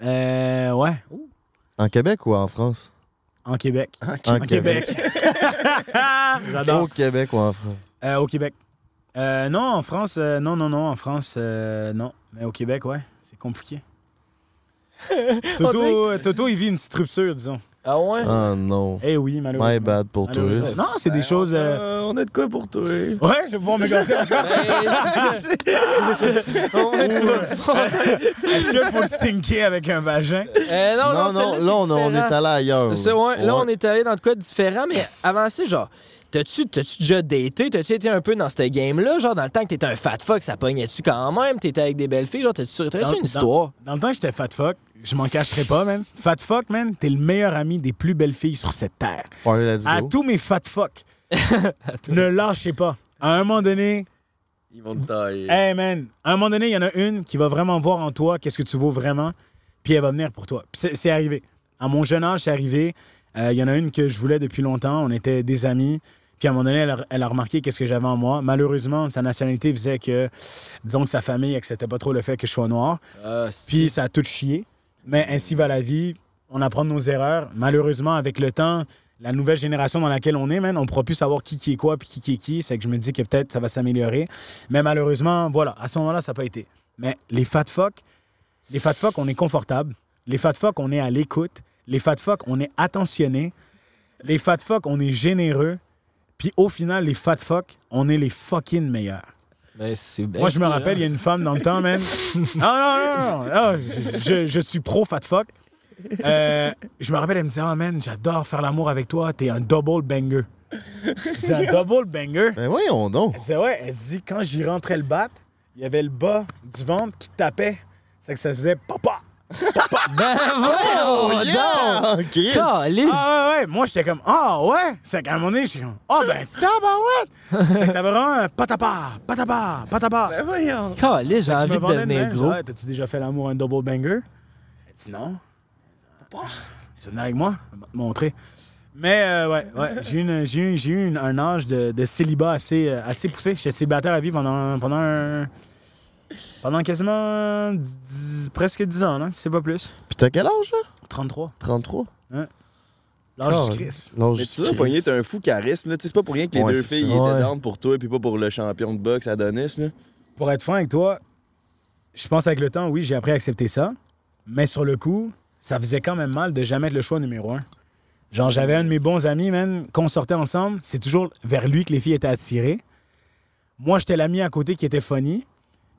Euh, ouais. En Québec ou en France? En Québec. En En Québec. J'adore. Au Québec ou en France? Euh, au Québec. Euh, non, en France, euh, non, non, non. En France, euh, non. Mais au Québec, ouais. C'est compliqué. Toto, Toto, il vit une petite rupture, disons. Ah ouais? Ah non. Eh oui, malheureusement. My bad pour toi. Malheureusement. Non, c'est des choses. euh, Euh, on a de quoi pour toi? Ouais, je vais pouvoir me gâter encore. Le. Est-ce qu'il faut le stinker avec un vagin? Euh, non, non, Non, là, on, on est allé ailleurs. C'est- ouais, Là, on est allé dans de quoi de différent, mais Yes. avant ça, genre, t'as-tu déjà daté? T'as-tu été un peu dans ce game-là? Genre, dans le temps que t'étais un fat fuck, ça pognait-tu quand même? T'étais avec des belles filles? Genre, t'as-tu Dans- une histoire? Dans le temps que j'étais fat fuck, je m'en cacherai pas, man. Fat fuck, man, t'es le meilleur ami des plus belles filles sur cette terre. Ouais, let's À tous mes fat fuck, ne lâchez pas. À un moment donné, Ils vont te tailler. hey man, à un moment donné, il y en a une qui va vraiment voir en toi qu'est-ce que tu vaux vraiment, puis elle va venir pour toi. Puis c'est- c'est arrivé. À mon jeune âge, c'est arrivé. Euh, Il y en a une que je voulais depuis longtemps. On était des amis. Puis à un moment donné, elle a, elle a remarqué qu'est-ce que j'avais en moi. Malheureusement, sa nationalité faisait que, disons que sa famille acceptait pas trop le fait que je sois noir. Ah, Puis ça a tout chié. Mais ainsi va la vie. On apprend de nos erreurs. Malheureusement, avec le temps, la nouvelle génération dans laquelle on est, man, on ne pourra plus savoir qui qui est quoi puis qui qui est qui. C'est que je me dis que peut-être ça va s'améliorer. Mais malheureusement, voilà, à ce moment-là, ça n'a pas été. Mais les fat fuck, les fat fuck, on est confortable. Les fat fuck, on est à l'écoute. Les fat fuck, on est attentionné. Les fat fuck, on est généreux. Puis au final, les fat fuck, on est les fucking meilleurs. Ben, c'est bien Moi, je me rappelle, il y a une femme dans le temps, man. Non, non, non, non. Ah, je, je suis pro fat fuck. Euh, je me rappelle, elle me disait, oh man, j'adore faire l'amour avec toi, t'es un double banger. C'est un double banger. Ben voyons donc. Elle disait, ouais, elle dit, quand j'y rentrais le bat, il y avait le bas du ventre qui tapait. C'est que ça faisait papa. Ben, Oh, voyons yeah! donc! Caliste! Ah ouais, ouais. Moi, j'étais comme, ah ouais. C'est qu'à un moment donné, j'étais comme, ah ben, tabarouette. C'est que t'avais vraiment un patapa, patapa, patapa. Ben voyons. Caliste, j'ai envie de devenir gros. Ouais, T'as-tu déjà fait l'amour un double banger? Elle non. Pas. Tu veux venir avec moi? Je vais te montrer. Mais euh, ouais, ouais, j'ai eu, une- j'ai eu, j'ai eu une- un âge de, de célibat assez, euh, assez poussé. J'étais célibataire à vie pendant, pendant, un- pendant quasiment dix- presque 10 ans, là, si c'est pas plus. Puis t'as quel âge, là? 33. 33? L'âge du Christ. L'âge Mais du tu Christ. Pogné, t'as un fou charisme. là. Tu sais, C'est pas pour rien que les Ouais, deux c'est filles ça. étaient Ouais. down pour toi et puis pas pour le champion de boxe Adonis. Là. Pour être franc avec toi, je pense avec le temps, oui, j'ai appris à accepter ça. Mais sur le coup, ça faisait quand même mal de jamais être le choix numéro un. Genre, j'avais un de mes bons amis, man, qu'on sortait ensemble, c'est toujours vers lui que les filles étaient attirées. Moi, j'étais l'ami à côté qui était funny.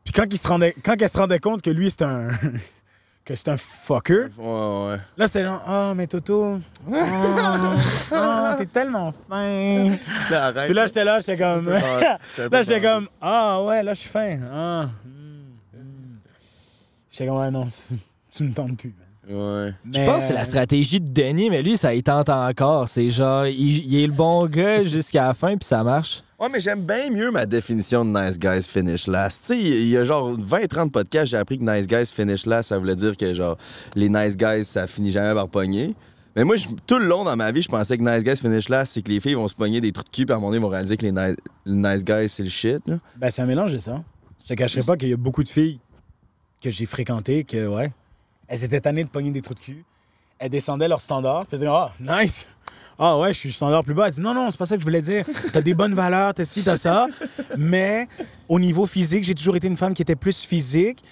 Puis quand, il se rendait, quand elle se rendait compte que lui, c'était un... que c'était un fucker, Ouais, ouais. là, c'était genre, « Oh, mais Toto, oh, oh, t'es tellement fin. » Là, arrête. Puis là, j'étais là, j'étais comme... Là, j'étais comme, ah ouais, là, je suis fin. Ah. hmm, hmm. J'étais comme, ouais, non, tu- me tentes plus. Ouais. Je pense que c'est la stratégie de Denis, mais lui, ça il tente encore. C'est genre, il, il est le bon gars jusqu'à la fin, puis ça marche. Ouais, mais j'aime bien mieux ma définition de nice guys finish last. Tu sais, il y a genre 20-30 podcasts, j'ai appris que nice guys finish last, ça voulait dire que genre les nice guys, ça finit jamais par pogner. Mais moi, tout le long dans ma vie, je pensais que nice guys finish last, c'est que les filles vont se pogner des trucs de cul, puis à un moment donné, ils vont réaliser que les ni- les nice guys, c'est le shit. Ben, c'est un mélange de ça. Je te cacherai pas qu'il y a beaucoup de filles que j'ai fréquentées que, ouais, elles étaient tannées de pogner des trous de cul. Elles descendaient leur standard, puis elles disaient, ah, nice. Ah ouais, je suis standard plus bas. Elle dit, non, non, c'est pas ça que je voulais dire. T'as des bonnes valeurs, t'as ci, t'as ça. Mais au niveau physique, j'ai toujours été une femme qui était plus physique.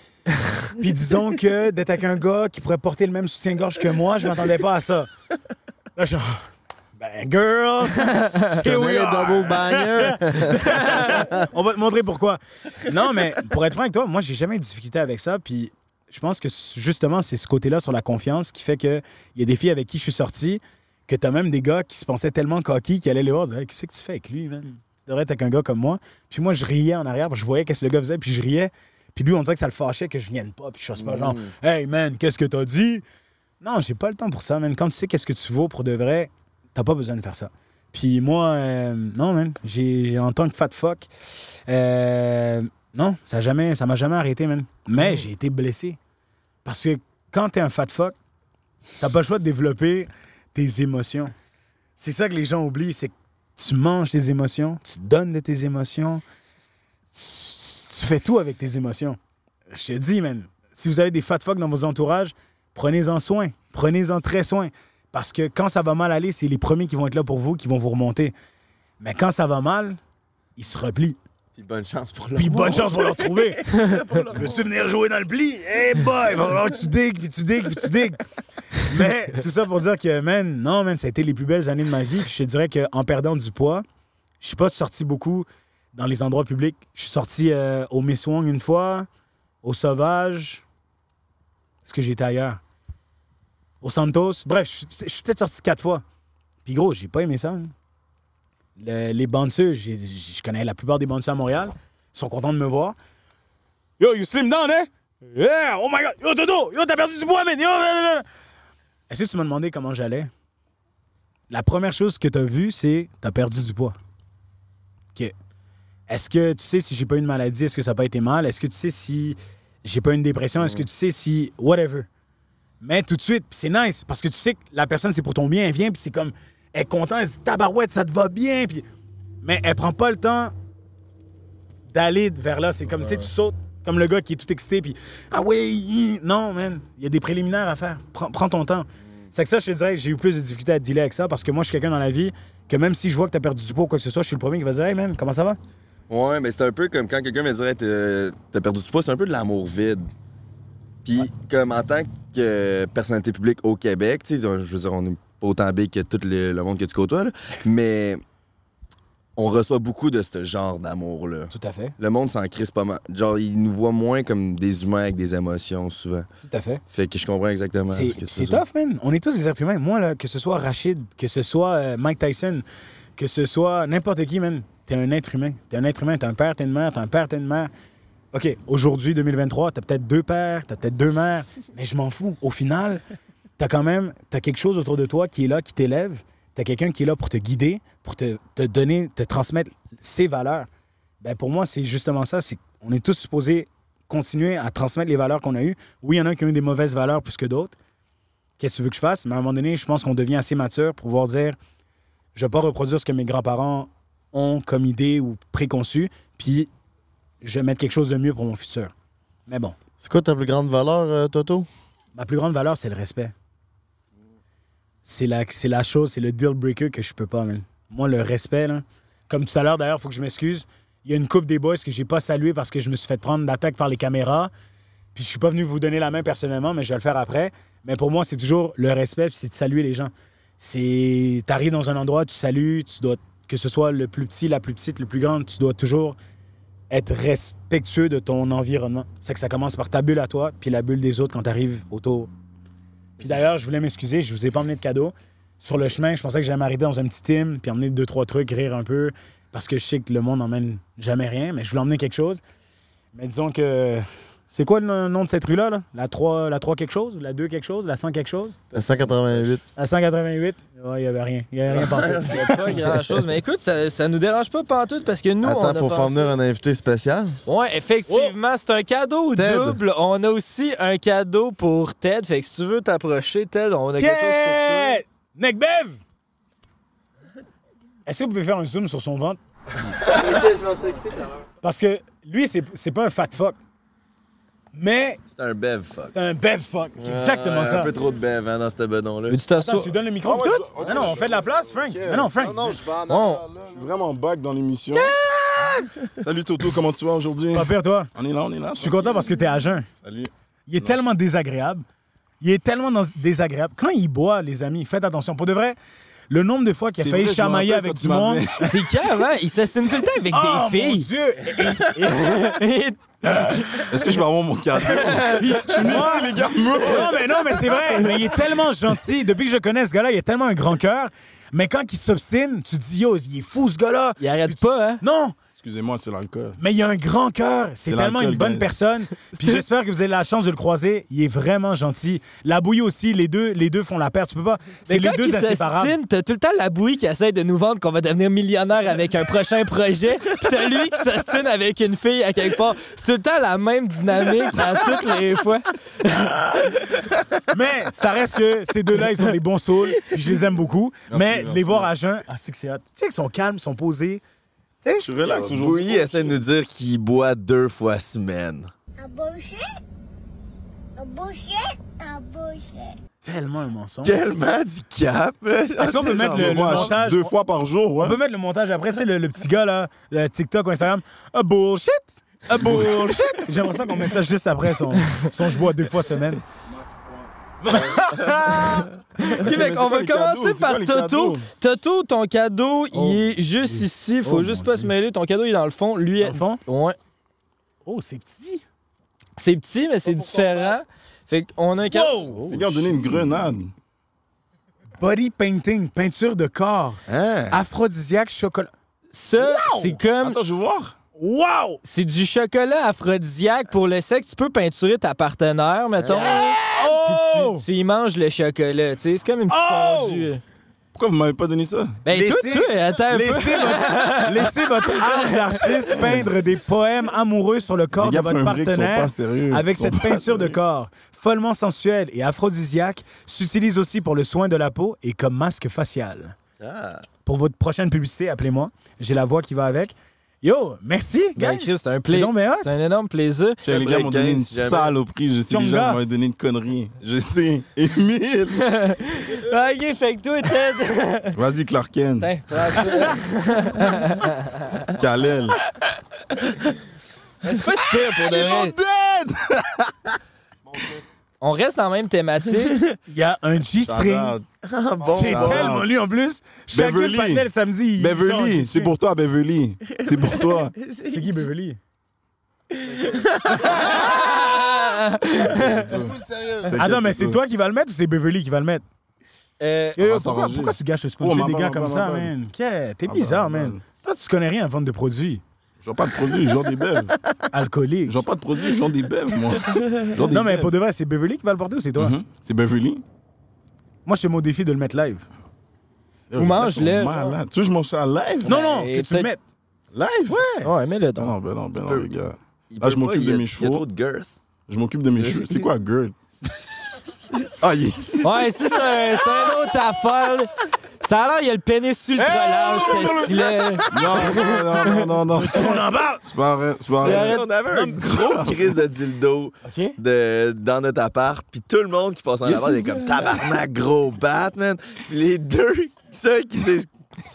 Puis disons que d'être avec un gars qui pourrait porter le même soutien-gorge que moi, je m'attendais pas à ça. Là, je ben, girl, double banger? On va te montrer pourquoi. Non, mais pour être franc avec toi, moi, j'ai jamais eu de difficulté avec ça. Puis je pense que justement, c'est ce côté-là sur la confiance qui fait qu'il y a des filles avec qui je suis sorti, que t'as même des gars qui se pensaient tellement coquilles qui allaient les voir, disaient, Hey, qu'est-ce que tu fais avec lui, man? Tu devrais être avec un gars comme moi. Puis moi, je riais en arrière, je voyais qu'est-ce que le gars faisait, puis je riais. Puis lui, on dirait que ça le fâchait que je vienne pas, puis je fasse pas genre, hey man, qu'est-ce que t'as dit? Non, j'ai pas le temps pour ça, man. Quand tu sais qu'est-ce que tu vaux pour de vrai, t'as pas besoin de faire ça. Puis moi, euh, non, man. J'ai, en tant que fat fuck, euh, non, ça m'a jamais, ça m'a jamais arrêté, man. Mais j'ai été blessé. Parce que quand t'es un fat fuck, t'as pas le choix de développer émotions. C'est ça que les gens oublient, c'est que tu manges tes émotions, tu donnes de tes émotions, tu, fais tout avec tes émotions. Je te dis, man, si vous avez des fat fuck dans vos entourages, prenez-en soin. Prenez-en très soin. Parce que quand ça va mal aller, c'est les premiers qui vont être là pour vous, qui vont vous remonter. Mais quand ça va mal, ils se replient. Puis bonne chance pour le Puis bonne chance pour le retrouver. Veux-tu venir jouer dans le pli? Eh boy, il va que tu digues, puis tu digues, puis tu digues. Mais tout ça pour dire que, man, non, man, ça a été les plus belles années de ma vie. Puis je te dirais qu'en perdant du poids, je suis pas sorti beaucoup dans les endroits publics. Je suis sorti euh, au Miss Wong une fois, au Sauvage. Est-ce que j'étais ailleurs? Au Santos. Bref, je suis- je suis peut-être sorti quatre fois. Puis gros, j'ai pas aimé ça. hein. Le- les bouncers, je connais la plupart des bouncers à Montréal. Ils sont contents de me voir. Yo, you slim down, hein? Yeah! Oh my god! Yo, Dodo! Yo, t'as perdu du poids, man! Yo! Est-ce que tu m'as demandé comment j'allais? La première chose que t'as vue, c'est t'as perdu du poids. OK. Est-ce que tu sais si j'ai pas une maladie? Est-ce que ça n'a pas été mal? Est-ce que tu sais si j'ai pas une dépression? Est-ce que tu sais si... Whatever? Mais tout de suite, c'est nice, parce que tu sais que la personne, c'est pour ton bien, elle vient, puis c'est comme... Elle est contente, elle dit « Tabarouette, ça te va bien! » Puis... Mais elle prend pas le temps d'aller vers là. C'est comme, tu sais, tu sautes comme le gars qui est tout excité, puis ah oui, non, man, il y a des préliminaires à faire. Prends, prends ton temps. C'est que ça, je te dirais que j'ai eu plus de difficultés à dealer avec ça parce que moi, je suis quelqu'un dans la vie que même si je vois que t'as perdu du poids ou quoi que ce soit, je suis le premier qui va dire Hey man, comment ça va? Ouais, mais c'est un peu comme quand quelqu'un me dirait T'as t'as perdu du poids, c'est un peu de l'amour vide. Puis, comme en tant que personnalité publique au Québec, tu sais, je veux dire, on est pas autant big que tout le, le monde que tu côtoies, là, mais on reçoit beaucoup de ce genre d'amour-là. Tout à fait. Le monde s'en crisse pas mal. Genre, ils nous voient moins comme des humains avec des émotions, souvent. Tout à fait. Fait que je comprends exactement C'est ce que c'est dire. tough, man. On est tous des êtres humains. Moi, là, que ce soit Rachid, que ce soit euh, Mike Tyson, que ce soit n'importe qui, man, t'es un être humain. T'es un être humain, t'as un père, t'as une mère, t'as un père, t'as une mère. OK, aujourd'hui, 2023, t'as peut-être deux pères, t'as peut-être deux mères, mais je m'en fous. Au final, t'as quand même, t'as quelque chose autour de toi qui est là, qui t'élève. T'as quelqu'un qui est là pour te guider, pour te, te donner, te transmettre ses valeurs. Ben pour moi, c'est justement ça. C'est on est tous supposés continuer à transmettre les valeurs qu'on a eues. Oui, il y en a qui ont eu des mauvaises valeurs plus que d'autres. Qu'est-ce que tu veux que je fasse? Mais à un moment donné, je pense qu'on devient assez mature pour pouvoir dire je ne vais pas reproduire ce que mes grands-parents ont comme idée ou préconçu, puis je vais mettre quelque chose de mieux pour mon futur. Mais bon. C'est quoi ta plus grande valeur, euh, Toto? Ma plus grande valeur, c'est le respect. C'est la, chose, c'est le deal breaker que je peux pas, man. Moi, le respect, là, comme tout à l'heure, d'ailleurs, il faut que je m'excuse. Il y a une coupe des boys que j'ai pas salué parce que je me suis fait prendre d'attaque par les caméras. Puis je suis pas venu vous donner la main personnellement, mais je vais le faire après. Mais pour moi, c'est toujours le respect, puis c'est de saluer les gens. C'est. T'arrives dans un endroit, tu salues, tu dois. Que ce soit le plus petit, la plus petite, le plus grande, tu dois toujours être respectueux de ton environnement. C'est que ça commence par ta bulle à toi, puis la bulle des autres quand tu arrives autour. Puis d'ailleurs, je voulais m'excuser, je vous ai pas emmené de cadeau. Sur le chemin, je pensais que j'allais m'arrêter dans un petit team, puis emmener deux, trois trucs, rire un peu, parce que je sais que le monde n'emmène jamais rien, mais je voulais emmener quelque chose. Mais disons que. C'est quoi le nom de cette rue-là? Là? La 3, la 3 quelque chose? La 2 quelque chose? La 100 quelque chose? La 188. La 188? Ouais, il n'y avait rien. Il n'y avait rien partout. C'est pas grand chose. Mais écoute, ça, ça nous dérange pas pantoute parce que nous, on a Attends, faut venir un invité spécial. Ouais, effectivement, c'est un cadeau Ted. double. On a aussi un cadeau pour Ted. Fait que si tu veux t'approcher, Ted, on a quelque chose pour toi. Ted! Neckbev! Est-ce que vous pouvez faire un zoom sur son ventre? je m'en suis occupé tout à l'heure. Parce que lui, c'est c'est pas un fat fuck. Mais C'est un bev fuck. c'est un bev fuck. C'est exactement Ouais, ça. Un peu trop de bev hein, dans ce bedon-là. Attends, tu donnes le micro Ah ouais, tout? je- ok, Ah non, on fait de la place, Frank. Ah non, Frank. Non, non, je vais en. Je suis vraiment back dans l'émission. Salut Toto, comment tu vas aujourd'hui? Pas pire, toi? On est là, on est là. Je suis content parce que t'es à jeun. Salut. Il est tellement désagréable. Il est tellement dans- désagréable. Quand il boit, les amis, faites attention. Pour de vrai, le nombre de fois qu'il a failli vrai, chamailler avec du monde. C'est calme, hein? Il s'assine tout le temps avec Oh, des mon filles. Dieu! Est-ce que je vais avoir mon cadeau? Je les gars, Non, mais non, mais c'est vrai. Mais il est tellement gentil. Depuis que je connais ce gars-là, il a tellement un grand cœur. Mais quand il s'obstine, tu te dis, yo, il est fou, ce gars-là. Il arrête Puis tu- pas, hein? Non! Excusez-moi, c'est l'alcool. Mais il a un grand cœur. C'est tellement une bonne guys. personne. Puis j'espère que vous avez la chance de le croiser. Il est vraiment gentil. La bouille aussi, les deux, les deux font la paire. Tu peux pas. C'est les deux inséparables. s'ostinent, t'as tout le temps la bouille qui essaie de nous vendre qu'on va devenir millionnaire avec un prochain projet. Puis t'as lui qui s'ostine avec une fille à quelque part. C'est tout le temps la même dynamique à toutes les fois. Mais ça reste que ces deux-là, ils ont des bons souls. Puis je les aime beaucoup. Merci, mais merci. les voir à jeun, ah, c'est que c'est hot. Tu sais qu'ils sont calmes, ils sont posés. Tu sais, Je suis relax aujourd'hui. Bouilly essaie de nous dire qu'il boit deux fois semaine. A bullshit? A bullshit? A bullshit. tellement un mensonge. Tellement du cap. Est-ce qu'on peut mettre le, le montage? Deux fois par jour, ouais. On peut mettre le montage après, c'est le, le petit gars là, le TikTok ou Instagram. A bullshit! A bullshit! J'aimerais ça qu'on mette ça juste après son, son je bois deux fois semaine. Qu'on va cadeaux? commencer par Toto. Toto, ton cadeau, Oh. il est juste ici. Faut Oh, juste pas se mêler. Ton cadeau, il est dans le fond. Lui, Dans le fond? Ouais. Oh, c'est petit. C'est petit, mais c'est différent. Fait qu'on a un cadeau. Wow! Les gars ont donné une grenade. Body painting, peinture de corps, Hein? aphrodisiaque, chocolat. Ça, c'est comme. Attends, je veux voir. Wow! C'est du chocolat aphrodisiaque pour le sexe. Tu peux peinturer ta partenaire, mettons. Puis Oh! tu, tu y manges le chocolat, tu sais. C'est comme une petite Oh! fondue. Pourquoi vous m'avez pas donné ça? Ben, Laissez- toi, toi, attends. Laissez votre, laissez votre art d'artiste peindre des poèmes amoureux sur le corps de votre partenaire pas sérieux. avec cette peinture de corps. Follement sensuelle et aphrodisiaque, s'utilise aussi pour le soin de la peau et comme masque facial. Ah. Pour votre prochaine publicité, appelez-moi. J'ai la voix qui va avec. Yo, merci, Ben, guys. Chris, c'est un, C'est pla- donc bien hot. c'est un énorme plaisir. Tiens, les gars m'ont donné une 15, si saloperie. Je sais, les Tchonga. gens m'ont donné une connerie. Je sais. Émile! ok, fait que toi, Ted. Vas-y, Clark Kent. Tiens, prends ça. Kalel. C'est pas super pour de vrai. On reste dans la même thématique. Il y a un G-string. Shout-out. C'est tellement lui en plus. Pas tel samedi. Beverly, c'est pour toi, Beverly. C'est pour toi. C'est qui Beverly? Attends, mais c'est toi qui vas le mettre ou c'est Beverly qui va le mettre? Euh, Yo, yo, On va pourquoi, pourquoi tu gâches le Oh, sponsor ma des gars comme ça, man? T'es Ma bizarre, man. Toi, tu connais rien en vente de produits Vends pas de produits, je vends des bèves. alcooliques. Je vends pas de produits, je vends des bèves, moi. Des Non, mais pour de vrai, c'est Beverly qui va le porter ou c'est toi? Mhm. C'est Beverly. Moi, je fais mon défi de le mettre live. Mange-le, sont malades. Tu veux que je mange ça live? Non, non, et que tu le mettes. Live? Ouais. Ouais, mets-le Non, donc. non, ben non, ben non, les gars. Il Là, je m'occupe de mes Il y a chevaux. trop de girth. Je m'occupe de mes cheveux. C'est quoi, girl? Ah, yeah. Ouais, si c'est un, c'est un autre affaire. Ça a l'air, il y a le pénis ultra large, ce style-là. Non, non, non, non, non. On en parle! C'est pas vrai, c'est pas vrai. On avait un gros crise de dildo de, dans notre appart, puis tout le monde qui passe en avant est comme tabarnak gros Batman. Puis les deux seuls qui disent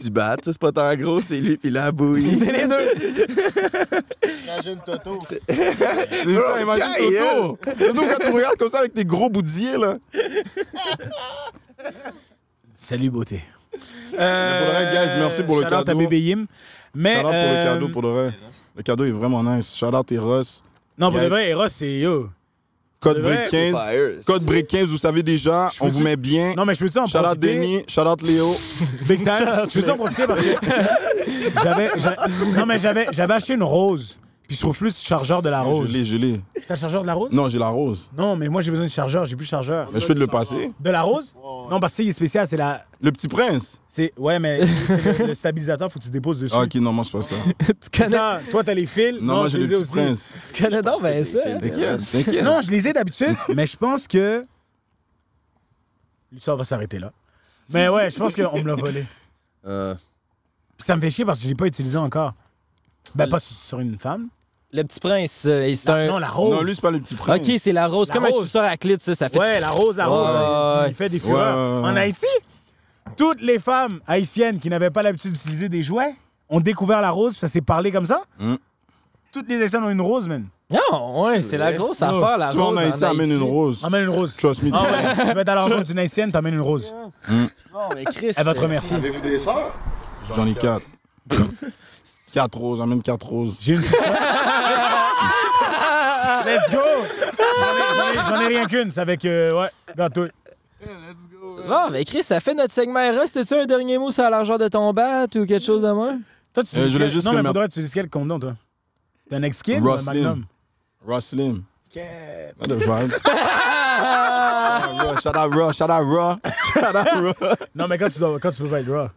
tu battes, ça, c'est pas tant gros, c'est lui puis la bouille. C'est les deux. Imagine Toto. C'est ça, imagine Toto. Toto, quand tu regardes comme ça avec tes gros boudiers, là. Salut, beauté. Pour le vrai, guys, merci pour le shout-out à cadeau. bébé Yim. Mais. Shout out pour le euh, cadeau, pour le vrai. Le cadeau est vraiment nice. Shout out Eros. Non, pour de vrai, Eros, c'est yo. Code c'est 15. fire. Code Break 15, vous savez déjà, on vous met bien. Non, mais je peux-tu en Shout out profiter? Denis, shout out Léo. Big time. Je peux en profiter parce que j'avais, j'a- non mais j'avais, j'avais acheté une rose. Puis je trouve plus chargeur de la Je rose. l'ai, je l'ai. T'as le chargeur de la rose? Non, j'ai la rose. Non, mais moi j'ai besoin de chargeur, j'ai plus de chargeur. Mais je peux te le passer? De la rose? Non, parce que c'est spécial, c'est la. Le petit prince? C'est. Ouais, mais c'est le, le stabilisateur, faut que tu déposes dessus. Ah, ok, non, moi, c'est pas ça. Tu C'est connais, ça. Toi, t'as les fils. Non, moi, je j'ai le les ai petit aussi. prince. tu connais donc ben ça. hein? T'inquiète, t'inquiète. Non, je les ai d'habitude, mais je pense que. L'histoire va s'arrêter là. Mais ouais, je pense qu'on me l'a volé. Euh, Puis ça me fait chier parce que je l'ai pas utilisé encore. Ben, pas sur- une femme. Le petit prince, euh, c'est Non, un. non, la rose. Non, lui, c'est pas le petit prince. Ok, c'est la rose. La Comme un rose. suceur à clit, ça, ça fait. Ouais, la rose, la rose. Ouais, qui fait des fureurs. Ouais. En Haïti, toutes les femmes haïtiennes qui n'avaient pas l'habitude d'utiliser des jouets ont découvert la rose, puis ça s'est parlé comme ça. Mm. Toutes les haïtiennes ont une rose, man. Non, ouais, c'est la grosse Oh. affaire, la Si tu vas rose. en Haïti, amène une rose. Emmène une rose. Trust me. Ah ouais, tu vas être à la rencontre d'une haïtienne, t'emmènes une rose. Non, mais Chris. Elle va te euh, remercier. Avez-vous des sœurs? J'en ai quatre. quatre roses, amène quatre roses. J'ai une. Let's go! J'en ai- ai, rien qu'une, c'est avec. euh, ouais, gâteau. Bon, mais Chris, ça fait notre segment Eros. T'as-tu un dernier mot sur la largeur de ton bat ou quelque chose de moins? Toi, tu Euh, je dis voulais quel- juste Non, que mais ma- pour tu dis quel condom, toi? T'es un ex-kid ou un magnum? Ross Slim. Ok. Not the vibes. Raw, Shout out Raw, shout out Raw. Shout out Raw. Non, mais quand tu, dois- quand tu peux pas être raw.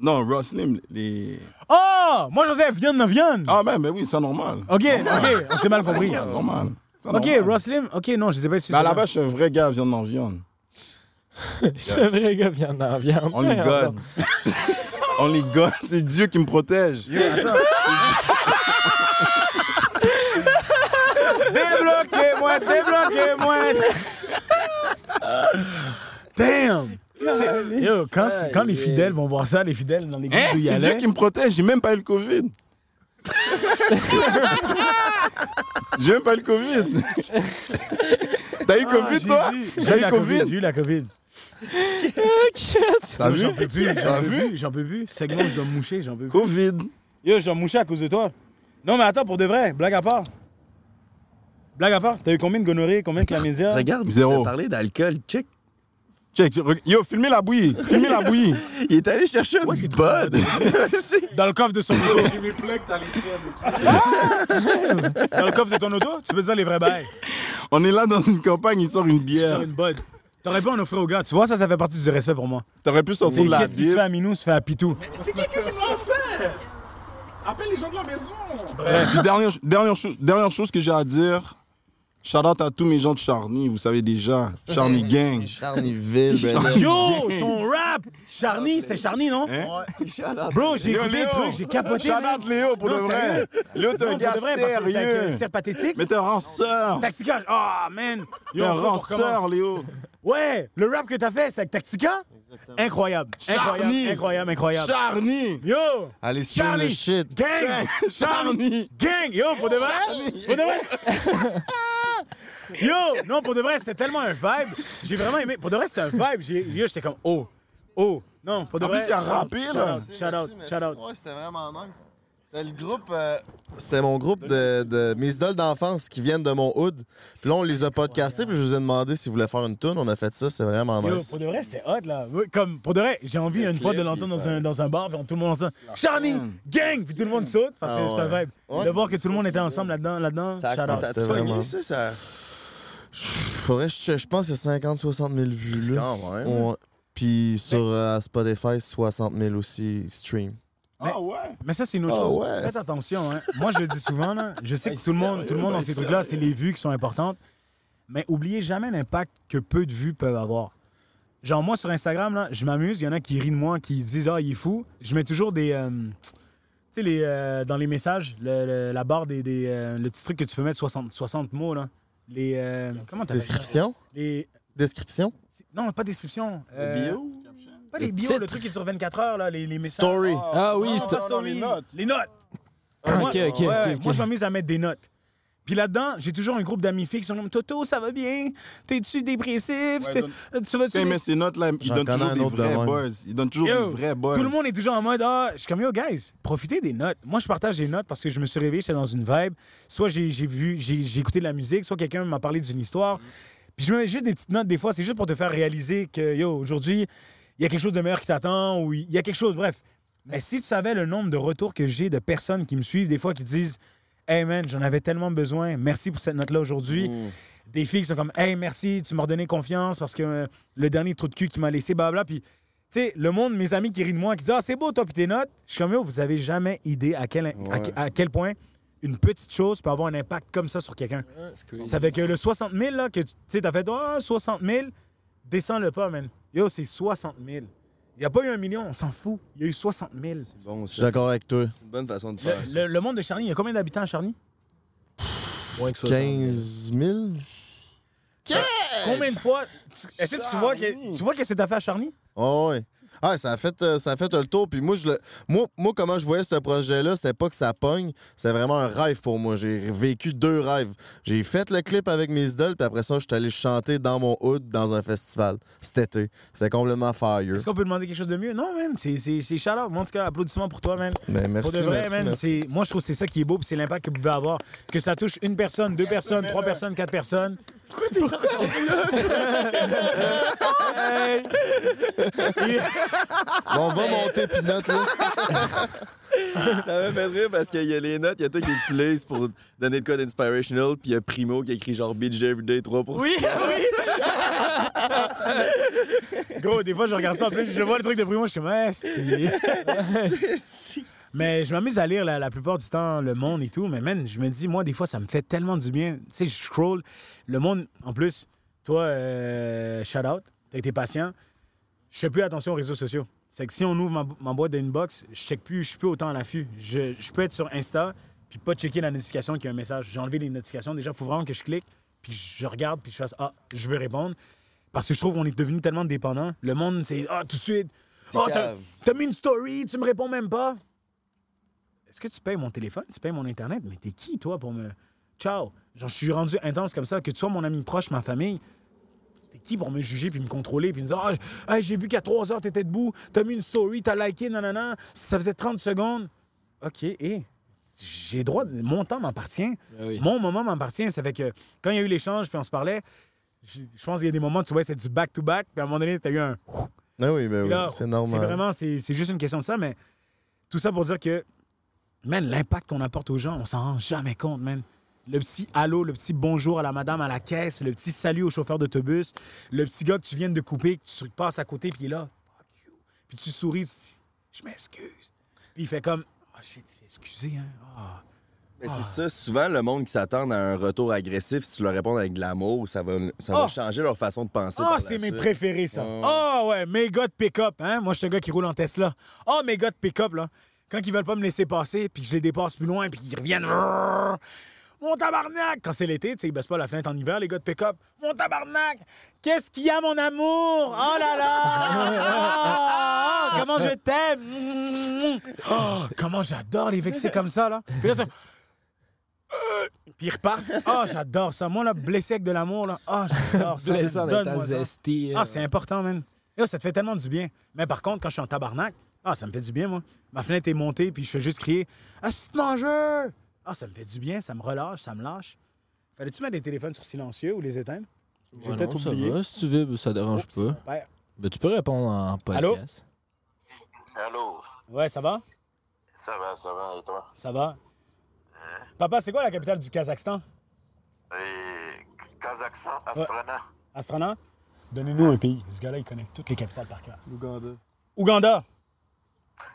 Non, Ross Slim, les. Oh Moi, Joseph, viande, viande. Ah, mais, mais oui, c'est normal. Ok, ok, on s'est mal compris. Normal. C'est Ok, normal. Ross Slim. Ok, non, je sais pas si à c'est la ça. base, je suis un vrai gars viande en viande. Je suis un vrai gars viande en viande. Only God. Only God, c'est Dieu qui me protège. Débloquez-moi, débloquez-moi. Damn. Yo, quand, quand les fidèles vont voir ça, les fidèles dans l'église Hein, où il y c'est Dieu allait. qui me protège, j'ai même pas eu le Covid. j'ai même pas eu le Covid. T'as eu Ah, Covid, toi? J'ai eu la COVID. J'ai eu la COVID. T'as Yo, vu? J'en peux plus, T'as j'en peux vu? plus, j'en peux plus. Segment, je dois me moucher, j'en peux plus. Covid. Yo, je dois me moucher à cause de toi. Non, mais attends, pour de vrai, blague à part. Blague à part, t'as eu combien de gonorrhées, combien de chlamydia? Regarde, Zéro. Parlé d'alcool. Check. Check. Yo, filmez la bouillie. Filmez la bouillie. Il est allé chercher une bud. Dans le coffre de son auto. Plugs dans le coffre de ton auto, tu peux dire les vrais bails. On est là dans une campagne, il sort une bière. une bud. T'aurais pu en offrir au gars. Tu vois, ça, ça fait partie du respect pour moi. T'aurais pu sortir C'est de la qu'est-ce qui se fait à Minou se fait à Pitou? C'est quelqu'un qui m'a fait. Appelle les gens de la maison. Puis dernière, dernière, chose, dernière chose que j'ai à dire, shout out à tous mes gens de Charny, vous savez déjà, Charny Gang. Charnyville, ben. Yo, ton rap! Charny, c'était Charny, non? Bro, j'ai écouté le truc, j'ai capoté. Shout out Léo pour Non, de vrai. sérieux? Léo, t'es un gars vrai, c'est avec sérieux. un cerf pathétique. Mais t'es un ranceur. Tactica, ah, man! T'es un ranceur, Léo. Ouais, le rap que t'as fait, c'est avec Tactica? Incroyable. Incroyable, Charny. incroyable, incroyable. Charny. Yo! Allez, Charlie. le shit. Gang! Charny. Gang! Yo, pour de vrai? Pour de vrai? Yo! Non, pour de vrai, c'était tellement un vibe. J'ai vraiment aimé. Pour de vrai, c'était un vibe. Yo, j'étais comme, oh, oh. Non, pour de En vrai. plus, il a shout rappé, out, là. Shout out, shout out, shout out. Ouais, c'était vraiment nice. C'est le groupe. euh, c'est mon groupe de, de mes idoles d'enfance qui viennent de mon hood. Puis là, on les a podcastés, puis je vous ai demandé s'ils voulaient faire une tune. On a fait ça, c'est vraiment Yo, nice. pour de vrai, c'était hot, là. Comme, pour de vrai, j'ai envie une fois de l'entendre dans un, dans un bar, puis tout le monde entend Charny, gang, puis tout le monde saute, parce que Ah c'est un ouais. vibe. Ouais. De voir que tout le monde était ensemble là-dedans, là-dedans, Ça a, ça a vraiment- ça, ça? Faudrait que je, je pense a 50-60 000 vues. C'est Là. quand même. Ouais. Puis sur euh, Spotify, 60 000 aussi stream. Mais- Ah ouais. Mais ça, c'est une autre Ah chose. ouais. Faites attention. Hein. Moi, je le dis souvent. Là, je sais que tout le monde, tout le monde dans ces trucs-là, c'est les vues qui sont importantes. Mais oubliez jamais l'impact que peu de vues peuvent avoir. Genre, moi, sur Instagram, là, je m'amuse. Il y en a qui rient de moi, qui disent Ah, il est fou. Je mets toujours des. euh, tu sais, les, euh, dans les messages, le- le- la barre des. des, euh, le petit truc que tu peux mettre 60, 60 mots, là. Les. euh, comment ça? Description? Les. Description? Non, pas description. euh, bio? Pas les Le bios, le truc qui est sur 24 heures, là, les, les messages. Story. Ah oui, Non, c'est- pas story. les notes. Les notes. Ah, Moi, ok, ok, ouais, ok, ok. moi, je m'amuse à mettre des notes. Puis là-dedans, j'ai toujours un groupe d'amis filles qui sont comme Toto, ça va bien? T'es-tu dépressif? Ouais, T'es- donne- euh, tu vas-tu. Quand il met ses notes là, il J'en donne connais toujours un des vrais buzz. Il donne toujours Yo, des vrais buzz. Tout le monde est toujours en mode Ah, je suis comme Yo, guys, profitez des notes. Moi, je partage des notes parce que je me suis réveillé, j'étais dans une vibe. Soit j'ai j'ai vu, j'ai écouté de la musique, soit quelqu'un m'a parlé d'une histoire. Puis je me mets juste des petites notes des fois, c'est juste pour te faire réaliser que, yo, aujourd'hui, il y a quelque chose de meilleur qui t'attend ou il y a quelque chose, bref. Mais si tu savais le nombre de retours que j'ai de personnes qui me suivent, des fois qui disent Hey man, j'en avais tellement besoin, merci pour cette note-là aujourd'hui. Des filles qui sont comme Hey, merci, tu m'as redonné confiance parce que euh, le dernier trou de cul qui m'a laissé, blabla. Puis, tu sais, le monde, mes amis qui rient de moi, qui disent Ah, c'est beau, toi, puis tes notes. Je suis comme vous avez jamais idée à quel, à- Ouais. à, quel point une petite chose peut avoir un impact comme ça sur quelqu'un. Ça fait que le 60 000, là, que tu sais, t'as fait Ah, 60 000, descends-le pas, man. Yo, c'est 60 000. Il n'y a pas eu un million, on s'en fout. Il y a eu 60 000. Bon, Je suis d'accord avec toi. C'est une bonne façon de faire ça. Le, le monde de Charny, il y a combien d'habitants à Charny? Moins que ça. 15 000? Combien de fois? tu- Est-ce que tu vois que, tu vois que c'est fait à Charny? Oh, ouais. Ah, ça a fait, euh, ça a fait le tour. Puis moi, je le... moi, moi, comment je voyais ce projet-là, c'était pas que ça pogne. C'est vraiment un rêve pour moi. J'ai vécu deux rêves. J'ai fait le clip avec mes idoles, puis après ça, je suis allé chanter dans mon hood dans un festival cet été. C'était complètement fire. Est-ce qu'on peut demander quelque chose de mieux? Non, man, c'est c'est- c'est shout-out. Moi, en tout cas, applaudissements pour toi, man. Ben, merci, pour de vrai, merci, man, merci. c'est- moi, je trouve que c'est ça qui est beau, puis c'est l'impact que vous pouvez avoir. Que ça touche une personne, deux personnes, trois personnes, quatre personnes. Bon, on va monter Pinot, là. Ça m'a fait rire parce qu'il y a les notes, il y a toi qui utilise pour donner le code inspirational, puis il y a Primo qui écrit genre Beach Everyday 3 Oui, oui! Gros, des fois, je regarde ça en plus, je vois le truc de Primo, je suis comme, ah, si. Mais je m'amuse à lire la, la plupart du temps Le Monde et tout, mais man, je me dis, moi, des fois, ça me fait tellement du bien. Tu sais, je scroll. Le Monde, en plus, toi, euh, shout out, t'as été patient. Je fais plus attention aux réseaux sociaux. C'est que si on ouvre ma, ma boîte d'inbox, je check plus, je suis plus autant à l'affût. Je, je peux être sur Insta, puis pas checker la notification qui a un message. J'ai enlevé les notifications. Déjà, il faut vraiment que je clique, puis je regarde, puis je fasse Ah, je veux répondre. Parce que je trouve qu'on est devenu tellement dépendant. Le monde, c'est Ah, tout de suite. Ah, t'as cave. t'as mis une story, tu me réponds même pas. Est-ce que tu payes mon téléphone? Tu payes mon Internet? Mais t'es qui, toi, pour me. Ciao! Genre, je suis rendu intense comme ça, que tu sois mon ami proche, ma famille. T'es qui pour me juger, puis me contrôler, puis me dire Ah, hey, j'ai vu qu'à 3 heures, t'étais debout, t'as mis une story, t'as liké, nanana, ça faisait 30 secondes. OK, et j'ai droit, de- mon temps m'appartient. Mon moment m'appartient. Ça fait que quand il y a eu l'échange, puis on se parlait, je je pense qu'il y a des moments, tu vois, c'est du back-to-back, puis à un moment donné, t'as eu un. Ah oui, ben oui, c'est normal. C'est vraiment, c'est c'est juste une question de ça, mais tout ça pour dire que, man, l'impact qu'on apporte aux gens, on s'en rend jamais compte, man. Le petit allô, le petit bonjour à la madame à la caisse, le petit salut au chauffeur d'autobus, le petit gars que tu viens de couper, que tu passes à côté, puis il est là, fuck you. Puis tu souris, tu dis, je m'excuse. Puis il fait comme, ah shit, c'est excusé, hein. Ah. Mais c'est ça, souvent, le monde qui s'attend à un retour agressif, si tu leur réponds avec de l'amour, ça va, ça va Ah! changer leur façon de penser. Ah, la c'est mes préférés, ça. Ah, ouais, mes gars de pick-up, hein. Moi, je suis un gars qui roule en Tesla. Ah, mes gars de pick-up, là. Quand ils veulent pas me laisser passer, puis que je les dépasse plus loin, puis qu'ils reviennent. Mon tabarnak! Quand c'est l'été, tu sais, ils baissent pas la fenêtre en hiver, les gars de pick-up. Mon tabarnak! Qu'est-ce qu'il y a, mon amour? Oh là là! Ah, comment je t'aime! Oh, comment j'adore les vexer comme ça, là. Puis là, puis ils repartent. Ah, j'adore ça. Moi, là, blessé avec de l'amour, là. Ah, j'adore ça. Blessé en zesty, Ah, euh. c'est important, man. Yo, ça te fait tellement du bien. Mais par contre, quand je suis en tabarnak, ah, ça me fait du bien, moi. Ma fenêtre est montée, puis je fais juste crier Ah, c'est mangeur! Ah, ça me fait du bien, ça me relâche, ça me lâche. Fallait-tu mettre des téléphones sur silencieux ou les éteindre? J'ai Ouais, peut-être oublié. va, si tu veux, ça dérange pas. Ben, tu peux répondre en Allô? podcast. Allô? Ouais, ça va? Ça va, ça va, et toi? Ça va? Papa, c'est quoi la capitale du Kazakhstan? Et Kazakhstan, Astana. Astrana? Donnez-nous un pays. Ce gars-là, il connaît toutes les capitales par cœur. Ouganda. Ouganda?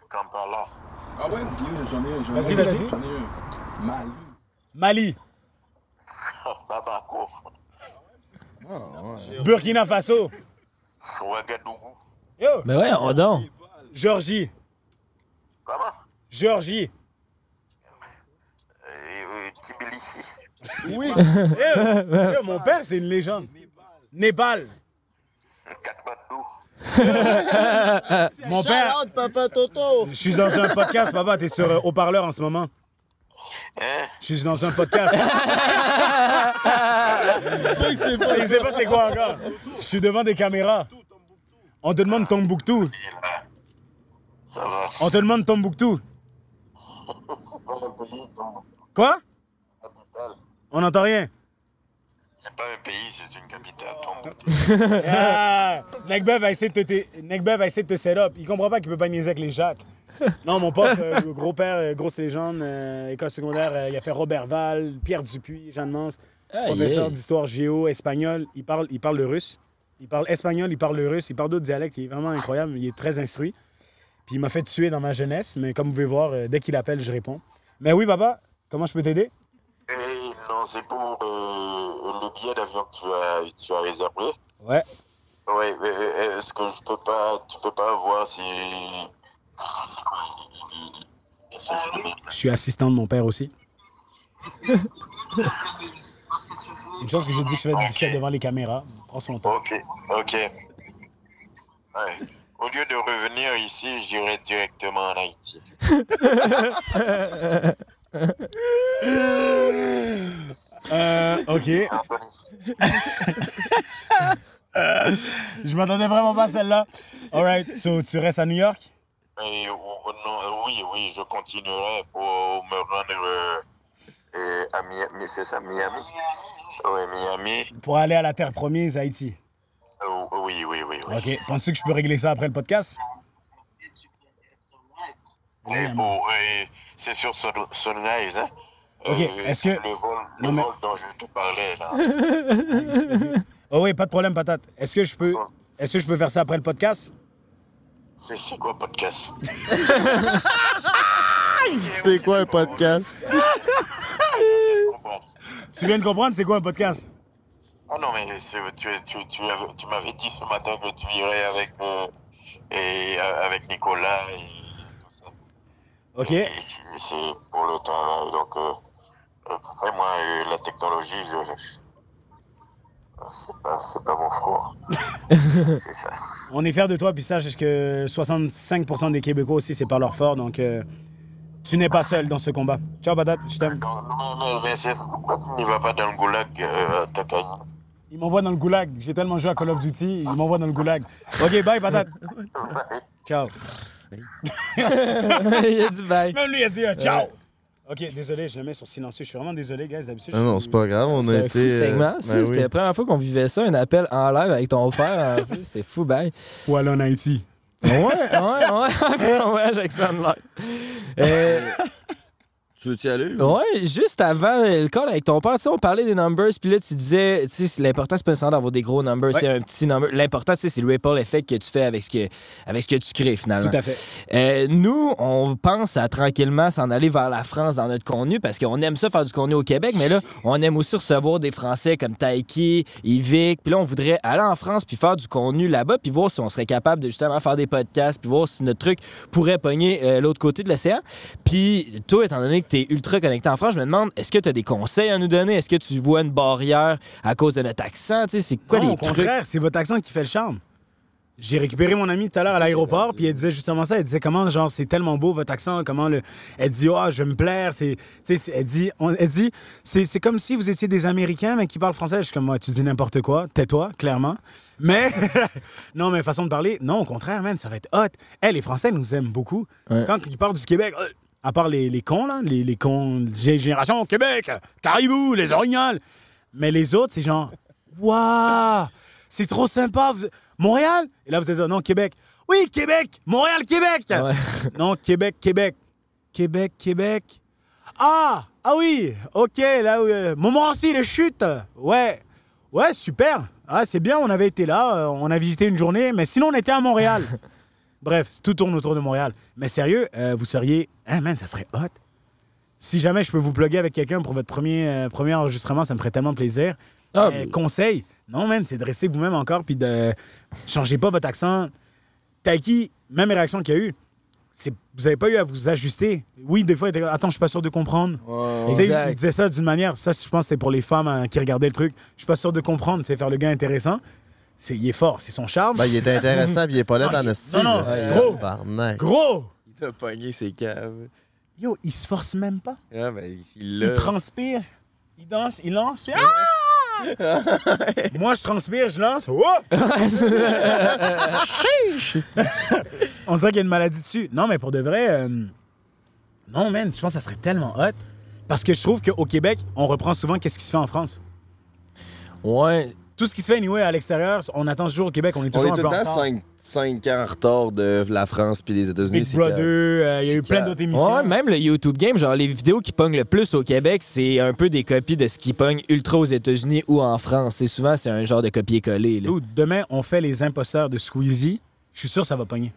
Kampala. Ah ouais, j'en ai, j'en ai. Vas-y, vas-y. J'en ai un. Mali. Mali. Bamako. Burkina Faso. Ouagadougou. Yo! Mais ouais, on donc. Géorgie. Comment? Et Tbilisi. Oui. Yo, yo, mon père, c'est une légende. Népal. Mon père. Papa Toto! Je suis dans un podcast, papa. T'es sur euh, haut-parleur en ce moment. Je suis dans un podcast. il sait pas. Il sait pas c'est quoi encore. Je suis devant des caméras. On te demande Tombouctou. Ça va. On te demande Tombouctou. Quoi? On n'entend rien. C'est pas un pays, c'est une capitale. Tombouctou. Ah, Nekbev va essayer de te, Nekbev va essayer de te set up. Il comprend pas qu'il peut pas niaiser avec les Jacques. Non, mon pote, euh, gros-père, euh, grosse légende, euh, école secondaire, euh, il a fait Robert Val, Pierre Dupuis, Jeanne Mance, Ah, professeur yeah. d'histoire géo, espagnol. Il parle, il parle le russe. Il parle espagnol, il parle le russe, il parle d'autres dialectes. Il est vraiment incroyable. Il est très instruit. Puis il m'a fait tuer dans ma jeunesse, mais comme vous pouvez voir, euh, dès qu'il appelle, je réponds. Mais oui, papa, comment je peux t'aider? Non, c'est pour euh, le billet d'avion que tu as, tu as réservé. Ouais. Oui, mais, est-ce que je peux pas, tu peux pas voir si. Je Je suis assistant de mon père aussi. Une chose que j'ai dit que je fais du devant les caméras. Prends son temps. Ok, ok. Ouais. Au lieu de revenir ici, j'irai directement en Haïti. Euh, ok. je m'attendais vraiment pas à celle-là. Alright, so tu restes à New York? Et, non, euh, oui, oui, je continuerai pour me rendre euh, Et à Miami, c'est ça, Miami? Oui, Miami. Pour aller à la terre promise, Haïti. Oui, oui, oui, oui. OK. Penses-tu que je peux régler ça après le podcast? Bon, c'est sur Sun- Sunrise, hein? Ok, Euh, est-ce que- Le vol, le Non, mais- vol dont je te parlais, là. Oh oui, pas de problème, patate. Est-ce que je peux. Est-ce que je peux faire ça après le podcast? C'est quoi podcast? C'est quoi un podcast? Tu viens de comprendre, c'est quoi un podcast? Ah non, mais tu, tu, tu, tu m'avais dit ce matin que tu irais avec, euh, et, euh, avec Nicolas et OK. et c'est c'est pour le travail. Donc, euh, après, moi, euh, la technologie, je. C'est pas, c'est pas mon fort. c'est ça. On est fiers de toi, puis sache que 65% des Québécois aussi, c'est par leur fort, donc euh, tu n'es pas seul dans ce combat. Ciao, patate, je t'aime. Mais, mais, mais c'est pourquoi tu n'y vas pas dans le goulag, euh, Il m'envoie dans le goulag. J'ai tellement joué à Call of Duty, il m'envoie dans le goulag. OK, bye, patate. Ciao. il a dit bye. Même lui, il a dit euh, ciao. OK, désolé, je le mets sur silencieux. Je suis vraiment désolé, guys. D'habitude, Ah je non, suis- c'est pas grave, on a C'est un été. fou euh, segment, ça. ben C'était oui. la première fois qu'on vivait ça, un appel en live avec ton père. En plus. C'est fou, bye. Ou aller en Haïti. Ouais, ouais, ouais. Puis son voyage avec Sunlight. Euh, Tu veux-tu y aller? Ouais, juste avant le call avec ton père, tu sais, on parlait des numbers, puis là, tu disais, tu sais, l'important, c'est pas nécessairement d'avoir des gros numbers, Ouais. c'est un petit number. L'important, tu sais, c'est le ripple effect que tu fais avec ce que, avec ce que tu crées, finalement. Tout à fait. Euh, nous, on pense à tranquillement s'en aller vers la France dans notre contenu parce qu'on aime ça faire du contenu au Québec, mais là, on aime aussi recevoir des Français comme Taiki, Yvick. Puis là, on voudrait aller en France puis faire du contenu là-bas puis voir si on serait capable de justement faire des podcasts puis voir si notre truc pourrait pogner euh, l'autre côté de l'océan. Puis toi, étant donné que tu es ultra connecté en France, je me demande, est-ce que tu as des conseils à nous donner? Est-ce que tu vois une barrière à cause de notre accent? Tu sais, c'est quoi non, les au trucs? contraire, c'est votre accent qui fait le charme. J'ai récupéré mon ami tout à l'heure à l'aéroport, puis elle disait justement ça. Elle disait comment, genre, c'est tellement beau votre accent, comment le. Elle dit, oh, je vais me plaire. C'est, tu sais, c'est- elle dit, on- elle dit, c'est, comme si vous étiez des Américains, mais qui parlent français. Je suis comme, moi, tu dis n'importe quoi, tais-toi, clairement. Mais, non, mais façon de parler, non, au contraire, man, ça va être hot. Elle, les Français nous aiment beaucoup. Ouais. Quand ils parlent du Québec, euh, à part les, les cons, là, les, les cons, gé- génération Québec, Caribou, les Orignales. Mais les autres, c'est genre, waouh, c'est trop sympa. vous- Montréal? Et là, vous dire, non, Québec. Oui, Québec! Montréal, Québec! Ouais. non, Québec, Québec. Québec, Québec. Ah! Ah oui! OK, là, euh, Montmorency, les chutes! Ouais. Ouais, super. Ah, c'est bien, on avait été là, euh, on a visité une journée, mais sinon, on était à Montréal. Bref, tout tourne autour de Montréal. Mais sérieux, euh, vous seriez. Ah, man, ça serait hot. Si jamais je peux vous plugger avec quelqu'un pour votre premier, euh, premier enregistrement, ça me ferait tellement plaisir. Ah, Euh, mais- Conseil, non, man, c'est de rester vous-même encore, puis de changez pas votre accent. Taiki, même réaction qu'il y a eu, vous n'avez pas eu à vous ajuster. Oui, des fois, attends, je suis pas sûr de comprendre. Tu sais, Exact. il disait ça d'une manière, ça, je pense c'est pour les femmes hein, qui regardaient le truc. Je suis pas sûr de comprendre, c'est faire le gars intéressant. C'est, il est fort, c'est son charme. Ben, il est intéressant, puis il est pas là dans le style. Non, non, gros. Gros! Il a pogné ses caves. Yo, il se force même pas. Ah, ben, il transpire, il danse, il lance. Ah! Moi, je transpire, je lance. Oh! Chiche! On dirait qu'il y a une maladie dessus. Non, mais pour de vrai, euh, non, man, je pense que ça serait tellement hot. Parce que je trouve qu'au Québec, on reprend souvent qu'est-ce qui se fait en France. Ouais. Tout ce qui se fait, anyway, à l'extérieur, on attend toujours au Québec, on est On toujours est un tout peu le en temps retard. 5, ans en retard de la France puis des États-Unis. Big Brother, euh, il y a eu plein d'autres émissions. Ouais, même le YouTube Game, genre les vidéos qui pognent le plus au Québec, c'est un peu des copies de ce qui pogne ultra aux États-Unis ou en France. C'est souvent, c'est un genre de copier-coller. demain, on fait les imposteurs de Squeezie. Je suis sûr que ça va pogner.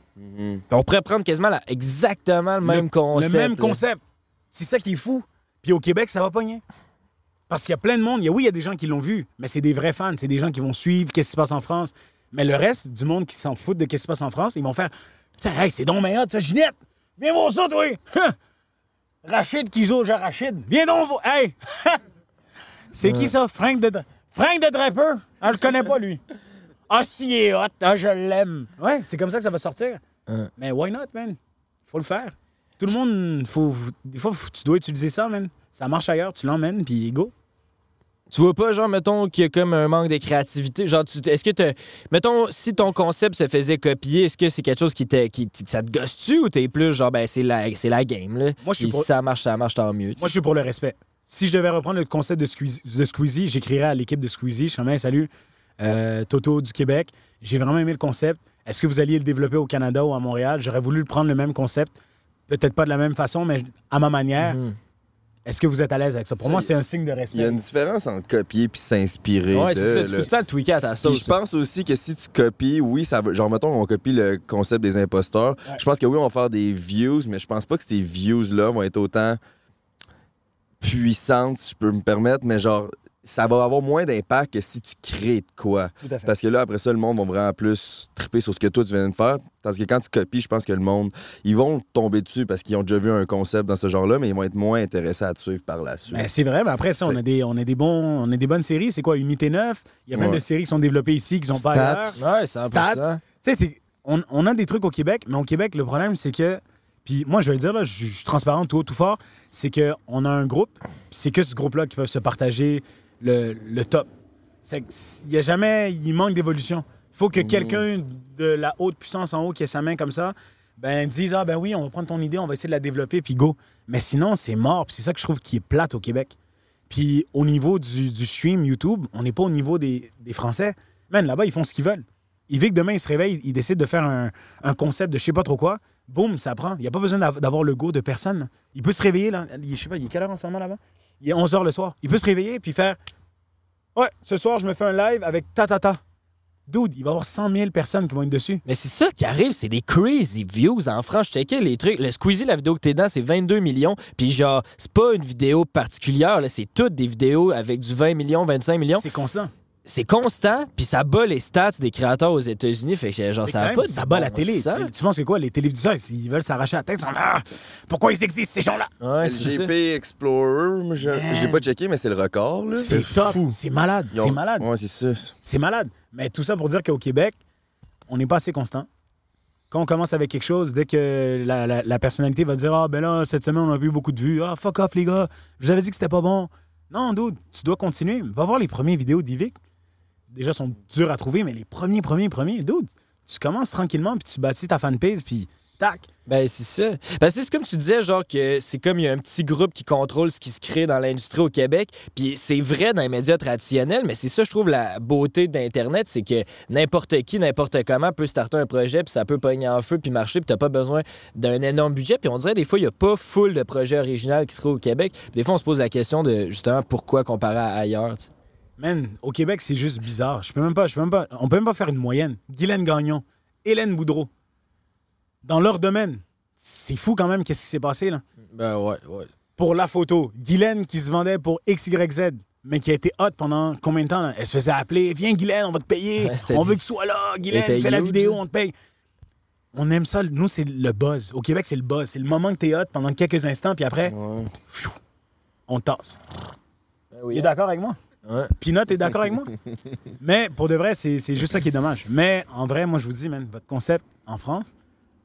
On pourrait prendre quasiment la- exactement le même concept. Le même là. concept. C'est ça qui est fou. Puis au Québec, ça va pogner. Parce qu'il y a plein de monde. Il y a- oui, il y a des gens qui l'ont vu, mais c'est des vrais fans. C'est des gens qui vont suivre qu'est-ce qui se passe en France. Mais le reste du monde qui s'en fout de qu'est-ce qui se passe en France, ils vont faire Putain, hey, c'est donc meilleur, ça, Ginette! Viens voir ça, toi! Hein? Rachid Kizo, j'ai Rachid. Viens donc voir. Hey! c'est qui ça? Frank de, Frank de Draper? Ah, je le connais pas, lui. Ah, si, il est hot. Ah, je l'aime. Ouais, c'est comme ça que ça va sortir. Mais why not, man? Faut le faire. Tout le monde, faut, des fois, faut- tu dois utiliser ça, man. Ça marche ailleurs, tu l'emmènes, puis go. Tu vois pas, genre, mettons qu'il y a comme un manque de créativité? Genre, est-ce que t'as- Mettons, si ton concept se faisait copier, est-ce que c'est quelque chose qui, te, qui que ça te gosse-tu ou t'es plus genre, ben, c'est la, c'est la game, là? Moi, je suis pour- Si ça marche, ça marche, tant mieux. Moi, je suis pour le respect. si je devais reprendre le concept de Squeezie, de Squeezie j'écrirais à l'équipe de Squeezie, Hey, salut, euh, Toto du Québec, j'ai vraiment aimé le concept. Est-ce que vous alliez le développer au Canada ou à Montréal? J'aurais voulu le prendre le même concept, peut-être pas de la même façon, mais à ma manière. Est-ce que vous êtes à l'aise avec ça? Pour Ça, moi, c'est un signe de Il y a respect. une différence entre copier puis s'inspirer. De, c'est ça. Tu peux tout le tweaker à ta sauce. je pense aussi que si tu copies, oui, ça veut. Genre, mettons, on copie le concept des imposteurs. Je pense que oui, on va faire des views, mais je pense pas que ces views-là vont être autant puissantes, si je peux me permettre. Mais genre, ça va avoir moins d'impact que si tu crées de quoi. Tout à fait. Parce que là, après ça, le monde va vraiment plus triper sur ce que toi, tu viens de faire. Tandis que quand tu copies, je pense que le monde, ils vont tomber dessus parce qu'ils ont déjà vu un concept dans ce genre-là, mais ils vont être moins intéressés à te suivre par la suite. Ben, c'est vrai, mais après ça, on a des, on a des bons, on a des bonnes séries. C'est quoi, Unité 9? Il y a plein Ouais. de séries qui sont développées ici, qui sont pas Stats. ailleurs. Ouais, 100%. Stats. Tu sais, c'est- on, on a des trucs au Québec, mais au Québec, le problème, c'est que. Puis moi, je vais le dire, là, je, je suis transparent tout haut, tout fort. C'est qu'on a un groupe, puis c'est que ce groupe-là qui peuvent se partager le, le top. Il y a jamais. Il manque d'évolution. Il faut que quelqu'un de la haute puissance en haut qui ait sa main comme ça, ben dise Ah, ben oui, on va prendre ton idée, on va essayer de la développer, puis go. Mais sinon, c'est mort. C'est ça que je trouve qui est plate au Québec. Puis au niveau du, du stream YouTube, on n'est pas au niveau des, des Français. Man, là-bas, ils font ce qu'ils veulent. Il vit que demain, il se réveille, il décide de faire un, un concept de je sais pas trop quoi. Boum, ça prend. Il n'y a pas besoin d'av- d'avoir le go de personne. Il peut se réveiller, là. Il, je sais pas, il est quelle heure en ce moment là-bas? Il est 11 h le soir. Il peut se réveiller puis faire Ouais, ce soir, je me fais un live avec ta ta ta. Dude, il va y avoir 100 000 personnes qui vont être dessus. Mais c'est ça qui arrive, c'est des crazy views. En France, je checkais les trucs. Le Squeezie, la vidéo que t'es dans, c'est 22 millions. Puis genre, c'est pas une vidéo particulière, là, c'est toutes des vidéos avec du 20 millions, 25 millions. C'est constant. C'est constant, puis ça bat les stats des créateurs aux États-Unis. Fait que genre, Mais ça a pas de ça bat la télé. sens. Tu penses que quoi, les téléviseurs, s'ils veulent s'arracher la tête, ils sont là. Ah, pourquoi ils existent, ces gens-là? Ouais. LGP Explorer, j'ai pas checké, mais c'est le record. C'est top. C'est malade. Ils ont- C'est malade. Ouais, c'est ça. C'est malade. Mais tout ça pour dire qu'au Québec, on n'est pas assez constant. Quand on commence avec quelque chose, dès que la, la- la personnalité va dire Ah, ben là, cette semaine, on a vu beaucoup de vues. Ah, fuck off, les gars. Je vous avais dit que c'était pas bon. Non, dude, tu dois continuer. Va voir les premières vidéos d'Ivic. Déjà, sont dures à trouver, mais les premiers, premiers, premiers, dude, tu commences tranquillement, puis tu bâtis ta fanpage, puis tac. Ben, c'est ça. Ben, c'est comme tu disais, genre, que c'est comme il y a un petit groupe qui contrôle ce qui se crée dans l'industrie au Québec. Puis c'est vrai dans les médias traditionnels, mais c'est ça, je trouve, la beauté d'Internet, c'est que n'importe qui, n'importe comment peut starter un projet, puis ça peut pogner en feu, puis marcher, puis t'as pas besoin d'un énorme budget. Puis on dirait, des fois, il y a pas full de projets originaux qui seraient au Québec. Puis des fois, on se pose la question de, justement, pourquoi comparer à ailleurs. Man, au Québec, c'est juste bizarre. Je peux même pas, je peux même pas, on peut même pas faire une moyenne. Guylaine Gagnon, Hélène Boudreau, dans leur domaine, c'est fou quand même qu'est-ce qui s'est passé là. Ben ouais, ouais. Pour la photo, Guylaine qui se vendait pour XYZ, mais qui a été hot pendant combien de temps là? Elle se faisait appeler, viens Guylaine, on va te payer, Ouais, on veut que tu sois là, Guylaine, fais la vidéo, hein. on te paye. On aime ça, nous c'est le buzz. Au Québec, c'est le buzz. C'est le moment que t'es hot pendant quelques instants, puis après, pfiou, on tasse. Ben Il est d'accord avec moi? Ouais. Pinot est d'accord avec moi? Mais pour de vrai, c'est juste ça qui est dommage. Mais en vrai, moi, je vous dis, man, votre concept en France,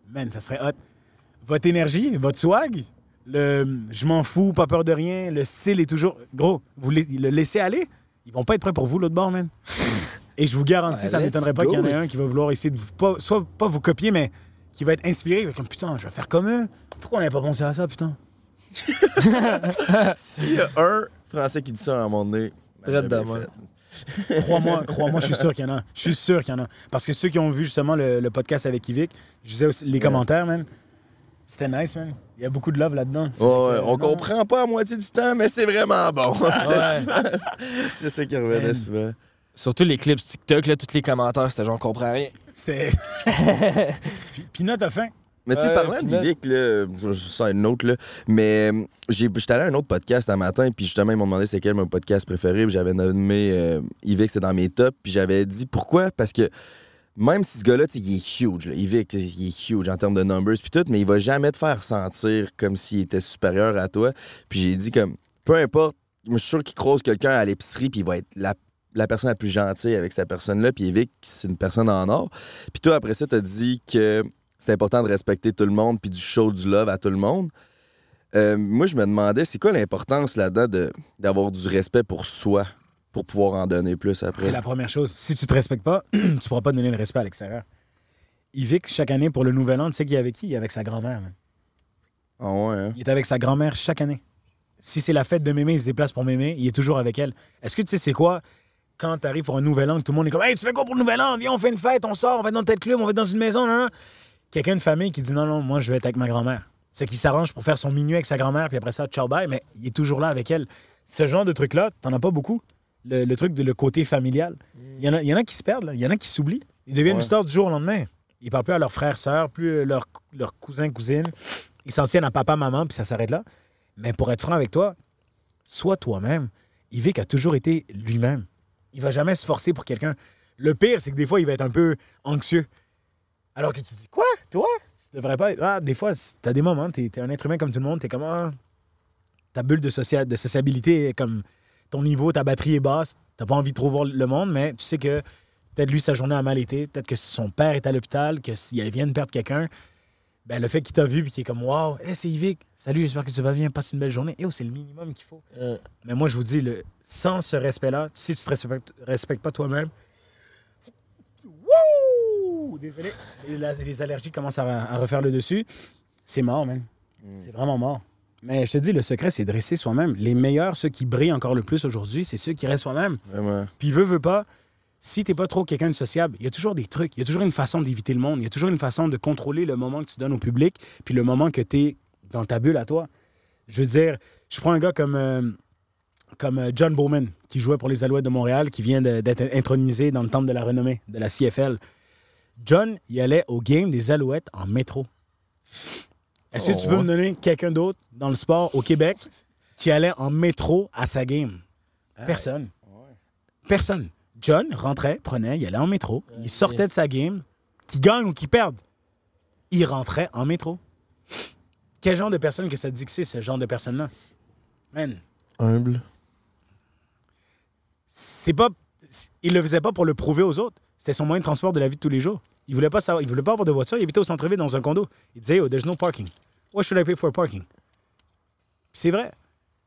man, ça serait hot. Votre énergie, votre swag, le je m'en fous, pas peur de rien, le style est toujours. Gros, vous le laissez aller, ils vont pas être prêts pour vous, l'autre bord, man. Et je vous garantis, Ouais, ça let's m'étonnerait pas qu'il y en ait un qui va vouloir essayer de vous, pas, soit pas vous copier, mais qui va être inspiré, il va être comme putain, je vais faire comme eux. Pourquoi on n'avait pas pensé à ça, putain? S'il y a un Français qui dit ça à un moment donné, Traite de fait. Crois-moi, crois-moi, je suis sûr qu'il y en a. Je suis sûr qu'il y en a. Parce que ceux qui ont vu justement le, le podcast avec Yvick, je disais aussi les commentaires, man. C'était nice, man. Il y a beaucoup de love là-dedans. Ouais, ouais, on non, comprend pas à moitié du temps, mais c'est vraiment bon. c'est Ouais. souvent- c'est ça qui revenait Man. souvent. Surtout les clips TikTok, là, tous les commentaires, c'était genre, on comprend rien. C'était. Puis- Pinot a faim. Mais tu sais, parlant d'Ivic, là, je, je sors une autre, là, mais euh, j'étais allé à un autre podcast un matin, puis justement, ils m'ont demandé c'est quel mon podcast préféré, puis j'avais nommé euh, c'est dans mes tops, puis j'avais dit pourquoi, parce que même si ce gars-là, tu sais, il est huge, là, il est huge en termes de numbers, puis tout, mais il va jamais te faire sentir comme s'il était supérieur à toi. Puis j'ai dit comme, peu importe, je suis sûr qu'il croise quelqu'un à l'épicerie, puis il va être la la personne la plus gentille avec cette personne-là, puis Evic, c'est une personne en or. Puis toi, après ça, t'as dit que c'est important de respecter tout le monde, puis du show du love à tout le monde. Euh, moi, je me demandais, c'est quoi l'importance là-dedans de- d'avoir du respect pour soi, pour pouvoir en donner plus après? C'est la première chose. Si tu te respectes pas, tu pourras pas donner le respect à l'extérieur. Yvick, chaque année, pour le nouvel an, tu sais qu'il est avec qui? Il est avec sa grand-mère. Ah ouais, hein? Il est avec sa grand-mère chaque année. Si c'est la fête de mémé, il se déplace pour mémé, il est toujours avec elle. Est-ce que tu sais c'est quoi quand tu arrives pour un nouvel an, tout le monde est comme Hey, tu fais quoi pour le nouvel an? Viens, on fait une fête, on sort, on va dans tel club, on va dans une maison, non, non. Quelqu'un de famille qui dit non, non, moi je vais être avec ma grand-mère. C'est qu'il s'arrange pour faire son minuit avec sa grand-mère, puis après ça, ciao, bye, mais il est toujours là avec elle. Ce genre de truc-là, t'en as pas beaucoup. Le, le truc de le côté familial. Il y, en a, il y en a qui se perdent, là. il y en a qui s'oublient. Ils deviennent Ouais. une star du jour au lendemain. Ils parlent plus à leurs frères, sœurs, plus leurs leurs cousins, cousines. Ils s'en tiennent à papa, maman, puis ça s'arrête là. Mais pour être franc avec toi, sois toi-même. Yvick a toujours été lui-même. Il va jamais se forcer pour quelqu'un. Le pire, c'est que des fois, il va être un peu anxieux. Alors que tu dis, quoi, toi? Tu devrais pas être... Ah, des fois, t'as des moments, t'es es un être humain comme tout le monde, t'es comme, ah, ta bulle de, socia- de sociabilité est comme, ton niveau, ta batterie est basse, t'as pas envie de trop voir le monde, mais tu sais que peut-être lui, sa journée a mal été, peut-être que son père est à l'hôpital, que s'il vient de perdre quelqu'un, ben, le fait qu'il t'a vu puis qu'il est comme, wow, hey, c'est Yvick, salut, j'espère que tu vas bien, passe une belle journée. Et c'est le minimum qu'il faut. Mais moi, je vous dis, le, sans ce respect-là, si tu te respectes, respectes pas toi-même, Désolé. Les, la- les allergies commencent à, à refaire le dessus. C'est mort, man. C'est vraiment mort. Mais je te dis, le secret, c'est de rester soi-même. Les meilleurs, ceux qui brillent encore le plus aujourd'hui, c'est ceux qui restent soi-même. Puis veut, veut pas, si t'es pas trop quelqu'un de sociable, il y a toujours des trucs, il y a toujours une façon d'éviter le monde, il y a toujours une façon de contrôler le moment que tu donnes au public, puis le moment que tu es dans ta bulle à toi. Je veux dire, je prends un gars comme, euh, comme euh, John Bowman, qui jouait pour les Alouettes de Montréal, qui vient d'être intronisé dans le temple de la renommée de la CFL. John, il allait au game des Alouettes en métro. Est-ce que Oh, tu peux ouais. me donner quelqu'un d'autre dans le sport au Québec qui allait en métro à sa game? Personne. Personne. John rentrait, prenait, il allait en métro, il sortait de sa game, qu'il gagne ou qu'il perde, il rentrait en métro. Quel genre de personne que ça te dit que c'est, ce genre de personne-là? Man, Humble. c'est pas. Il le faisait pas pour le prouver aux autres. C'était son moyen de transport de la vie de tous les jours. Il voulait pas savoir, il voulait pas avoir de voiture. Il habitait au centre-ville dans un condo. Il disait, oh, there's no parking. What should I pay for parking? C'est vrai.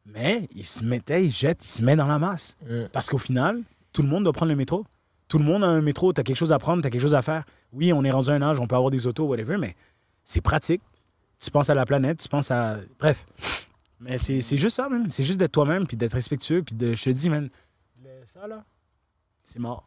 Mais il se mettait, il se jette, il se met dans la masse. Parce qu'au final, tout le monde doit prendre le métro. Tout le monde a un métro, t'as quelque chose à prendre, t'as quelque chose à faire. Oui, on est rendu à un âge, on peut avoir des autos, whatever, mais c'est pratique. Tu penses à la planète, tu penses à. Bref. Mais c'est juste ça, man. C'est juste d'être toi-même, puis d'être respectueux, puis de. Je te dis, man, ça, là, c'est mort.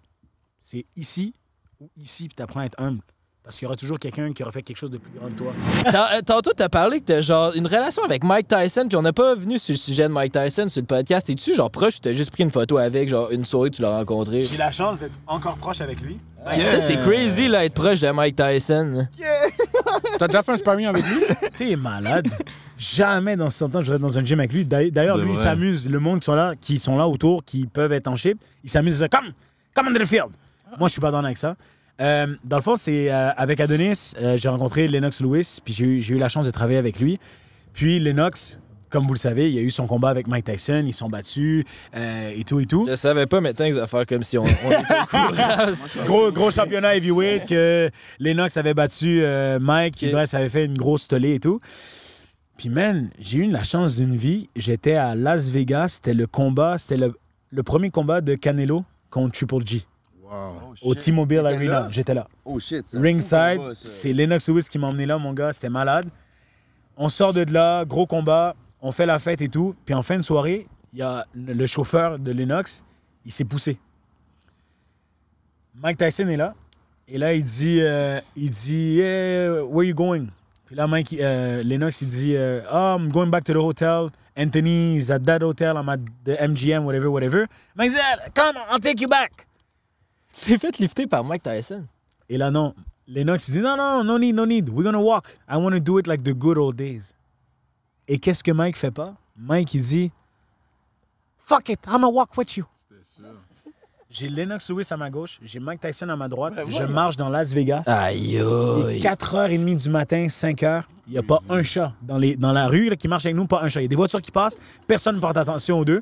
C'est ici ou ici, puis t'apprends à être humble. Parce qu'il y aura toujours quelqu'un qui aura fait quelque chose de plus grand que toi. Tant- euh, Tantôt, t'as parlé que t'as genre une relation avec Mike Tyson, puis on n'a pas venu sur le sujet de Mike Tyson sur le podcast. Es-tu genre proche ou t'as juste pris une photo avec, genre une soirée, tu l'as rencontré? J'ai la chance d'être encore proche avec lui. Ça, c'est crazy, là, être proche de Mike Tyson. T'as déjà fait un sparring avec lui? T'es malade. Jamais dans ce temps, je vais dans un gym avec lui. D'ailleurs, lui, il s'amuse. Le monde qui sont là, qui sont là autour, qui peuvent être en chip, il s'amuse. Come, come on the field. Moi, je suis pas dans avec ça. Euh, dans le fond, c'est euh, avec Adonis, euh, j'ai rencontré Lennox Lewis, puis j'ai eu, la chance de travailler avec lui. Puis Lennox, comme vous le savez, il y a eu son combat avec Mike Tyson, ils sont battus euh, et tout et tout. Je savais pas maintenant qu'ils allaient faire comme si on, on était au courant. gros, gros championnat heavyweight que Lennox avait battu euh, Mike, puis bref, ça avait fait une grosse tollée et tout. Puis, man, j'ai eu la chance d'une vie. J'étais à Las Vegas. C'était le combat, c'était le, le premier combat de Canelo contre Triple G. Au T-Mobile Arena. J'étais là. Oh shit. Ringside, c'est Lennox Lewis qui m'a emmené là, mon gars. C'était malade. On sort de là, gros combat. On fait la fête et tout. Puis en fin de soirée, il y a le chauffeur de Lennox, il s'est poussé. Mike Tyson est là. Et là, il dit, euh, il dit, hey, where you going? Puis là, Mike, euh, Lennox, il dit, euh, oh, I'm going back to the hotel. Anthony's at that hotel. I'm at the MGM, whatever, whatever. Mike dit, come, I'll take you back. Tu t'es fait lifter par Mike Tyson. Et là, non. Lennox, il dit, non, non, no need, no need. We're gonna walk. I want to do it like the good old days. Et qu'est-ce que Mike fait pas? Mike, il dit, fuck it, I'm gonna walk with you. J'ai Lennox Lewis à ma gauche, j'ai Mike Tyson à ma droite. je marche dans Las Vegas. Aïe, aïe. 4h30 du matin, 5h. Il n'y a pas un chat. Dans, les, dans la rue là, qui marche avec nous, pas un chat. Il y a des voitures qui passent, personne ne porte attention aux deux.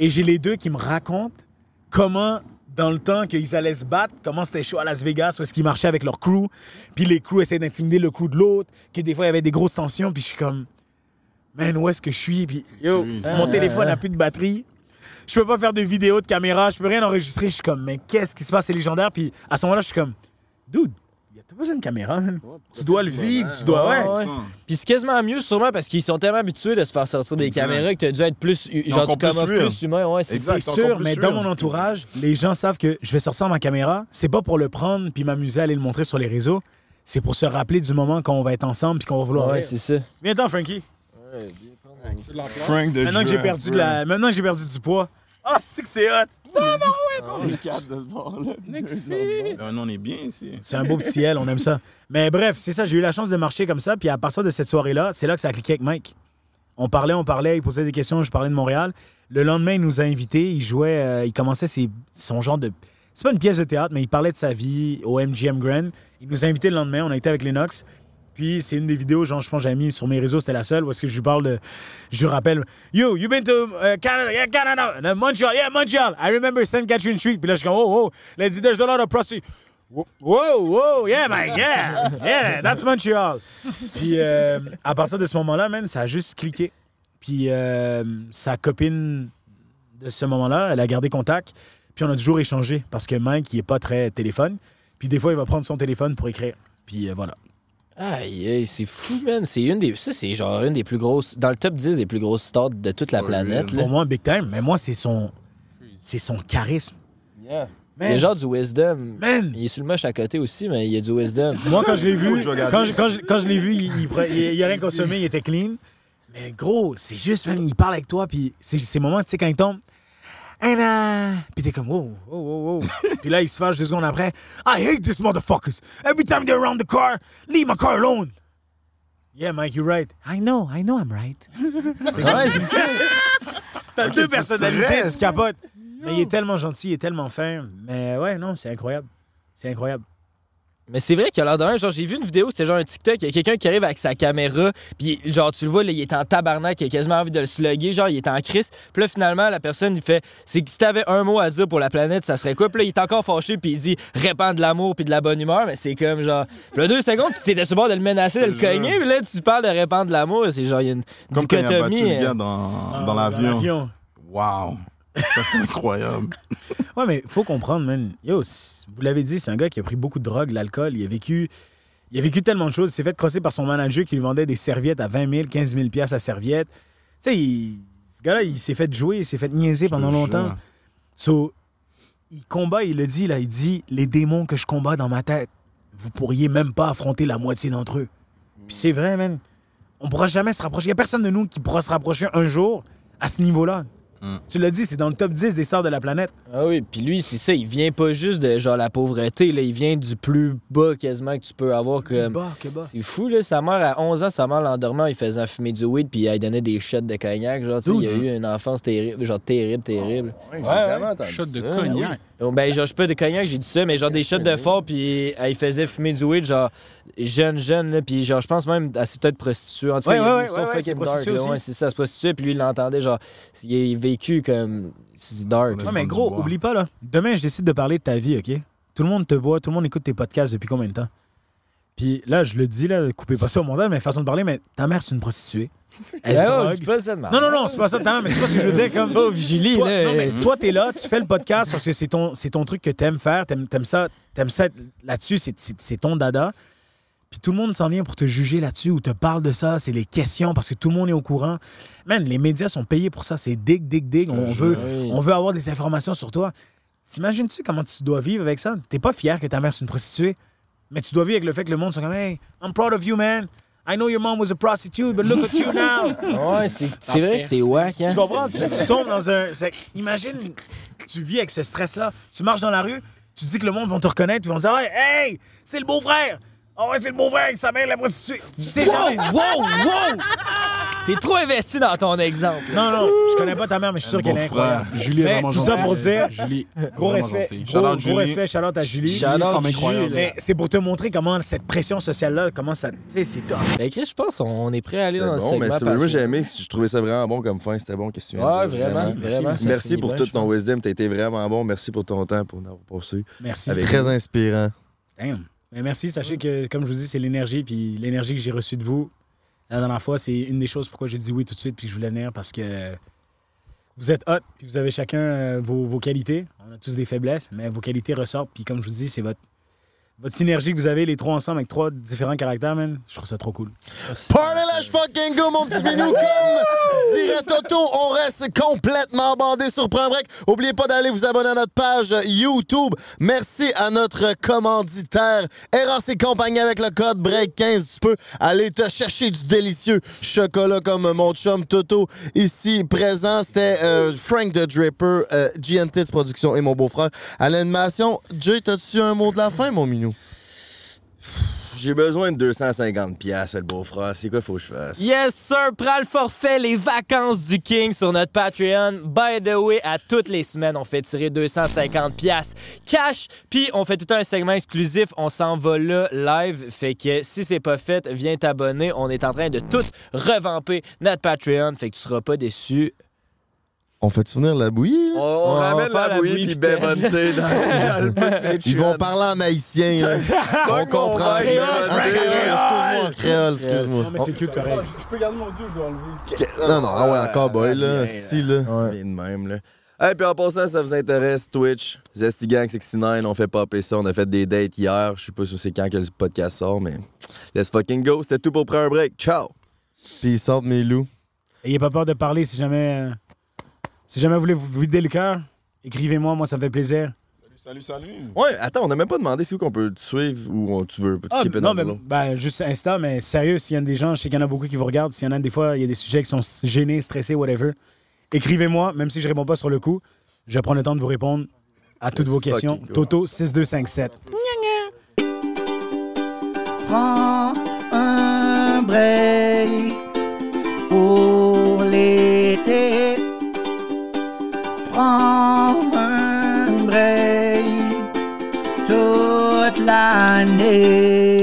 Et j'ai les deux qui me racontent comment, dans le temps qu'ils allaient se battre, comment c'était chaud à Las Vegas, où est-ce qu'ils marchaient avec leur crew. Puis les crews essayaient d'intimider le crew de l'autre, que des fois, il y avait des grosses tensions. Puis je suis comme, man, où est-ce que je suis? Puis yo, mon téléphone n'a plus de batterie. Je peux pas faire de vidéos, de caméra, je peux rien enregistrer. Je suis comme, mais qu'est-ce qui se passe? C'est légendaire. Puis à ce moment-là, je suis comme, dude, T'as pas besoin de caméra, man. Tu dois le vivre, tu dois. Ouais. Ouais, ouais. Puis c'est quasiment mieux, sûrement, parce qu'ils sont tellement habitués de se faire sortir des caméras que t'as dû être plus. Genre, tu commences plus humain. Ouais, c'est C'est sûr, mais dans mon entourage, les gens savent que je vais sortir ma caméra. C'est pas pour le prendre puis m'amuser à aller le montrer sur les réseaux. C'est pour se rappeler du moment quand on va être ensemble puis qu'on va vouloir. Ouais, c'est ça. Viens-t'en, Frankie. Frank de Maintenant que j'ai perdu, de la... Maintenant que j'ai perdu du poids. Ah, c'est que c'est hot! Les quatre de ce bord-là. Non, on est bien ici. C'est un beau petit L, on aime ça. Mais bref, c'est ça, j'ai eu la chance de marcher comme ça. Puis à partir de cette soirée-là, c'est là que ça a cliqué avec Mike. On parlait, on parlait, il posait des questions, je parlais de Montréal. Le lendemain, il nous a invités, il jouait, euh, il commençait ses- son genre de. C'est pas une pièce de théâtre, mais il parlait de sa vie au MGM Grand. Il nous a invités le lendemain, on a été avec Lennox. Puis c'est une des vidéos, genre, je pense que j'avais mis sur mes réseaux, c'était la seule, est-ce que je lui parle de. Je lui rappelle, Yo, you been to uh, Canada? Yeah, Canada. Montreal, yeah, Montreal. I remember St. Catherine Street. Puis là, je suis comme, oh, oh. Là, there's a lot of prostitutes. Whoa, whoa, yeah, Mike, yeah, yeah, that's Montreal. Puis euh, à partir de ce moment-là, man, ça a juste cliqué. Puis euh, sa copine de ce moment-là, elle a gardé contact. Puis on a toujours échangé parce que Mike, il est pas très téléphone. Puis des fois, il va prendre son téléphone pour écrire. Puis euh, voilà. Aïe, aïe, c'est fou, man. C'est une des. Ça, c'est genre une des plus grosses. Dans le top 10 des plus grosses stars de toute la planète. là. Pour moi, big time. Mais moi, c'est son, c'est son charisme. Il y a genre du wisdom. Il est sur le moche à côté aussi, mais il y a du wisdom. Moi, quand je l'ai vu, quand je, quand je- quand je l'ai vu, il, il, a rien consommé, il était clean. Mais gros, c'est juste, même, il parle avec toi, puis c'est ces moments, tu sais, quand il tombe. And, uh, Puis t'es comme, wow, wow, wow, wow. puis là, il se fâche deux secondes après. I hate this motherfuckers. Every time they're around the car, leave my car alone. Yeah, Mike, you're right. I know, I know I'm right. Ouais, c'est ça. T'as deux personnalités, tu capotes. Mais il est tellement gentil, il est tellement fin. Mais ouais, non, c'est incroyable. C'est incroyable. Mais c'est vrai qu'il a l'air d'un. Genre, j'ai vu une vidéo, c'était genre un TikTok. Il y a quelqu'un qui arrive avec sa caméra. Puis, genre, tu le vois, là, il est en tabarnak. Il a quasiment envie de le slugger. Genre, il est en crise. Puis là, finalement, la personne, il fait c'est que si t'avais un mot à dire pour la planète, ça serait quoi? Puis là, il est encore fâché. Puis il dit répand de l'amour puis de la bonne humeur. Mais c'est comme genre. Puis là, deux secondes, tu t'étais sur le bord de le menacer, de le cogner. Puis là, tu parles de répandre de l'amour. C'est genre, il y a une Comme quand il a battu dichotomie. le gars euh, dans, dans l'avion. Wow. Ça, c'est incroyable. Ouais, mais faut comprendre, man. Yo, vous l'avez dit, c'est un gars qui a pris beaucoup de drogue, l'alcool. Il a vécu. Il a vécu tellement de choses. Il s'est fait crosser par son manager qui lui vendait des serviettes à 20 000, 15 000 piastres à serviette. Tu sais, il- ce gars-là, il s'est fait jouer, il s'est fait niaiser pendant longtemps. So, il combat, il le dit, là, il dit les démons que je combats dans ma tête, vous pourriez même pas affronter la moitié d'entre eux. Puis c'est vrai, man. On pourra jamais se rapprocher. Il n'y a personne de nous qui pourra se rapprocher un jour à ce niveau-là. Tu l'as dit, c'est dans le top 10 des stars de la planète. Ah oui, puis lui, c'est ça, il vient pas juste de genre la pauvreté, là, il vient du plus bas quasiment que tu peux avoir. Comme... bas, que bas. C'est fou, là. Sa mère, à 11 ans, sa mère l'endormait, il faisait fumer du weed, puis elle donnait des shots de cognac. Genre, tu sais, il a eu une enfance terrible, genre terrible, terrible. Ouais, j'ai jamais entendu Shot de cognac. Oh, Ben, genre, je sais pas de cognac, j'ai dit ça, mais genre des shots de fort, puis elle faisait fumer du weed, genre, jeune, jeune, là, puis genre, je pense même, elle s'est peut-être prostituée. En tout cas, Ouais, il y a ouais, ouais, ouais, c'est. Ouais, ça, elle se prostituait, puis lui, il l'entendait, genre, il vécu comme. C'est dark. Ouais, mais gros, oublie pas, là. Demain, je décide de parler de ta vie, OK? Tout le monde te voit, tout le monde écoute tes podcasts depuis combien de temps? Puis là, je le dis, là, coupez pas ça au montage, mais façon de parler, mais ta mère, c'est une prostituée. Elle se drogue. dis pas ça de ma Non, non, non, c'est pas ça ta mère, mais tu vois ce que je veux dire? Comme... Pauvre Julie, toi, là. Non, mais toi, t'es là, tu fais le podcast parce que c'est ton, c'est ton truc que t'aimes faire, t'aimes, t'aimes ça, t'aimes ça être là-dessus, c'est, c'est- c'est ton dada. Puis tout le monde s'en vient pour te juger là-dessus ou te parle de ça, c'est les questions parce que tout le monde est au courant. Man, les médias sont payés pour ça, c'est dig, dig, dig. On veut, on veut avoir des informations sur toi. T'imagines-tu comment tu dois vivre avec ça? T'es pas fier que ta mère soit une prostituée, mais tu dois vivre avec le fait que le monde soit comme Hey, I'm proud of you, man. I know your mom was a prostitute, but look at you now. Ouais, c'est c'est vrai que c'est wack, hein. Tu comprends? Tu, tu tombes dans un. Imagine, tu vis avec ce stress-là. Tu marches dans la rue, tu dis que le monde va te reconnaître, ils vont dire Ouais, Hey, c'est le beau-frère! Oh, ouais, c'est le beau-frère avec sa mère, la prostituée. Tu sais Wow, jamais. wow, wow! T'es trop investi dans ton exemple. Non, non, je connais pas ta mère, mais je suis sûr qu'elle est incroyable. Julie est vraiment Tout ça pour dire. Julie, Gros vraiment respect. Gros, gros Julie. respect, shout out à Julie. Jules. incroyable. Mais c'est pour te montrer comment cette pression sociale-là, comment ça. Tu sais, c'est top. Ben, Chris, je pense qu'on est prêt à aller dans le bon, segment. mais moi j'ai aimé, je trouvais ça vraiment bon comme fin, c'était bon question. Ouais, vraiment, vraiment, ça Merci pour bien, tout ton wisdom, t'as été vraiment bon, merci pour ton temps pour nous avoir passé. Merci. Très inspirant. Damn. Merci, sachez que, comme je vous dis, c'est l'énergie, puis l'énergie que j'ai reçue de vous. La dernière fois, c'est une des choses pourquoi j'ai dit oui tout de suite, puis je voulais venir, parce que vous êtes hot, puis vous avez chacun euh, vos qualités. On a tous des faiblesses, mais vos qualités ressortent, puis comme je vous dis, c'est votre, votre synergie que vous avez, les trois ensemble, avec trois différents caractères, man, je trouve ça trop cool. Party let's fucking go, mon petit minou. Comme dirait Toto, on reste complètement bandé sur Prends un Break. Oubliez pas d'aller vous abonner à notre page YouTube. Merci à notre commanditaire Eros et compagnie avec le code BREAK15. Tu peux aller te chercher du délicieux chocolat comme mon chum Toto ici présent. C'était euh, Frank the Dripper, euh, GNT Production et mon beau-frère. À l'animation, Jay, t'as-tu un mot de la fin, mon minou? J'ai besoin de 250 pièces le beau-frère. C'est quoi faut que je fasse? Yes, sir! Prends le forfait Les Vacances du King sur notre Patreon. By the way, à toutes les semaines, on fait tirer 250 pièces cash. Puis on fait tout un segment exclusif. On s'en va là live. Fait que si c'est pas fait, viens t'abonner. On est en train de tout revamper notre Patreon. Fait que tu seras pas déçu. On fait souvenir la bouillie? On, on ramène la la bouillie puis puis Bevonté dans. Ils vont parler en haïtien. là. On comprend rien. en créole, excuse-moi, en créole, excuse-moi. Non, mais c'est cute, correct. Je peux garder mon dieu, je vais enlever. Non, non, ah ouais, en cowboy, là. Si, là. Bien de même, là. Et puis en passant, ça vous intéresse, Twitch, Zesty Gang 69, on fait popper ça. On a fait des dates hier. Je sais pas si c'est quand que le podcast sort, mais let's fucking go. C'était tout pour prendre un break. Ciao! Peace out, mes loups. Ayez pas peur de parler si jamais, euh, si jamais vous voulez vous vider le cœur. Écrivez-moi, moi ça me fait plaisir. Salut, salut. Ouais, attends, on a même pas demandé si où qu'on peut te suivre ou on- tu veux Ah, keep it non, mais ben, juste Insta, mais sérieux, s'il y a des gens, je sais qu'il y en a beaucoup qui vous regardent, s'il y en a des fois, il y a des sujets qui sont gênés, stressés, whatever, écrivez-moi, même si je réponds pas sur le coup, je vais prendre le temps de vous répondre à toutes vos questions. fucking go. Toto 6257. Prends un break pour Prends un break toute l'année.